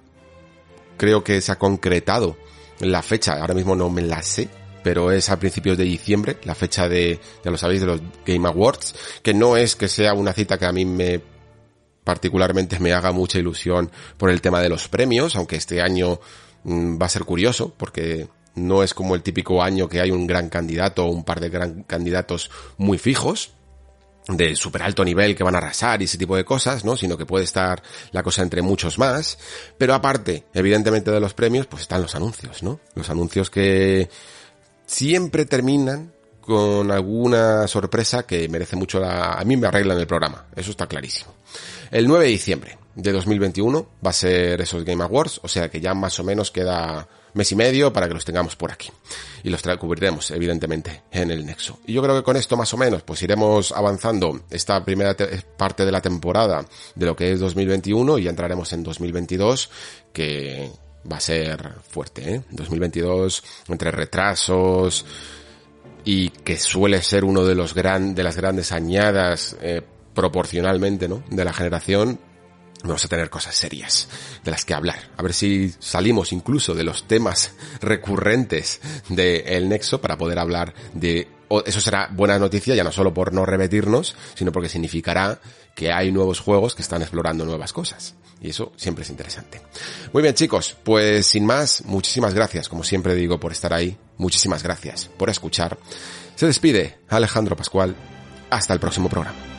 creo que se ha concretado la fecha, ahora mismo no me la sé, pero es a principios de diciembre, la fecha de, ya lo sabéis, de los Game Awards, que no es que sea una cita que a mí me particularmente me haga mucha ilusión por el tema de los premios, aunque este año mm, va a ser curioso, porque no es como el típico año que hay un gran candidato o un par de gran candidatos muy fijos de súper alto nivel que van a arrasar y ese tipo de cosas, ¿no? Sino que puede estar la cosa entre muchos más. Pero aparte, evidentemente de los premios, pues están los anuncios, ¿no? Los anuncios que siempre terminan con alguna sorpresa que merece mucho la... A mí me arreglan el programa, eso está clarísimo. El 9 de diciembre de 2021 va a ser esos Game Awards, o sea que ya más o menos queda mes y medio para que los tengamos por aquí. Y los cubriremos, evidentemente, en el Nexo. Y yo creo que con esto más o menos, pues iremos avanzando esta primera parte de la temporada de lo que es 2021 y ya entraremos en 2022, que va a ser fuerte, ¿eh? 2022, entre retrasos y que suele ser uno de los gran, de las grandes añadas eh, proporcionalmente, ¿no? De la generación, vamos a tener cosas serias de las que hablar. A ver si salimos incluso de los temas recurrentes del Nexo para poder hablar de... Eso será buena noticia, ya no solo por no repetirnos, sino porque significará que hay nuevos juegos que están explorando nuevas cosas. Y eso siempre es interesante. Muy bien chicos, pues sin más, muchísimas gracias, como siempre digo, por estar ahí. Muchísimas gracias por escuchar. Se despide Alejandro Pascual. Hasta el próximo programa.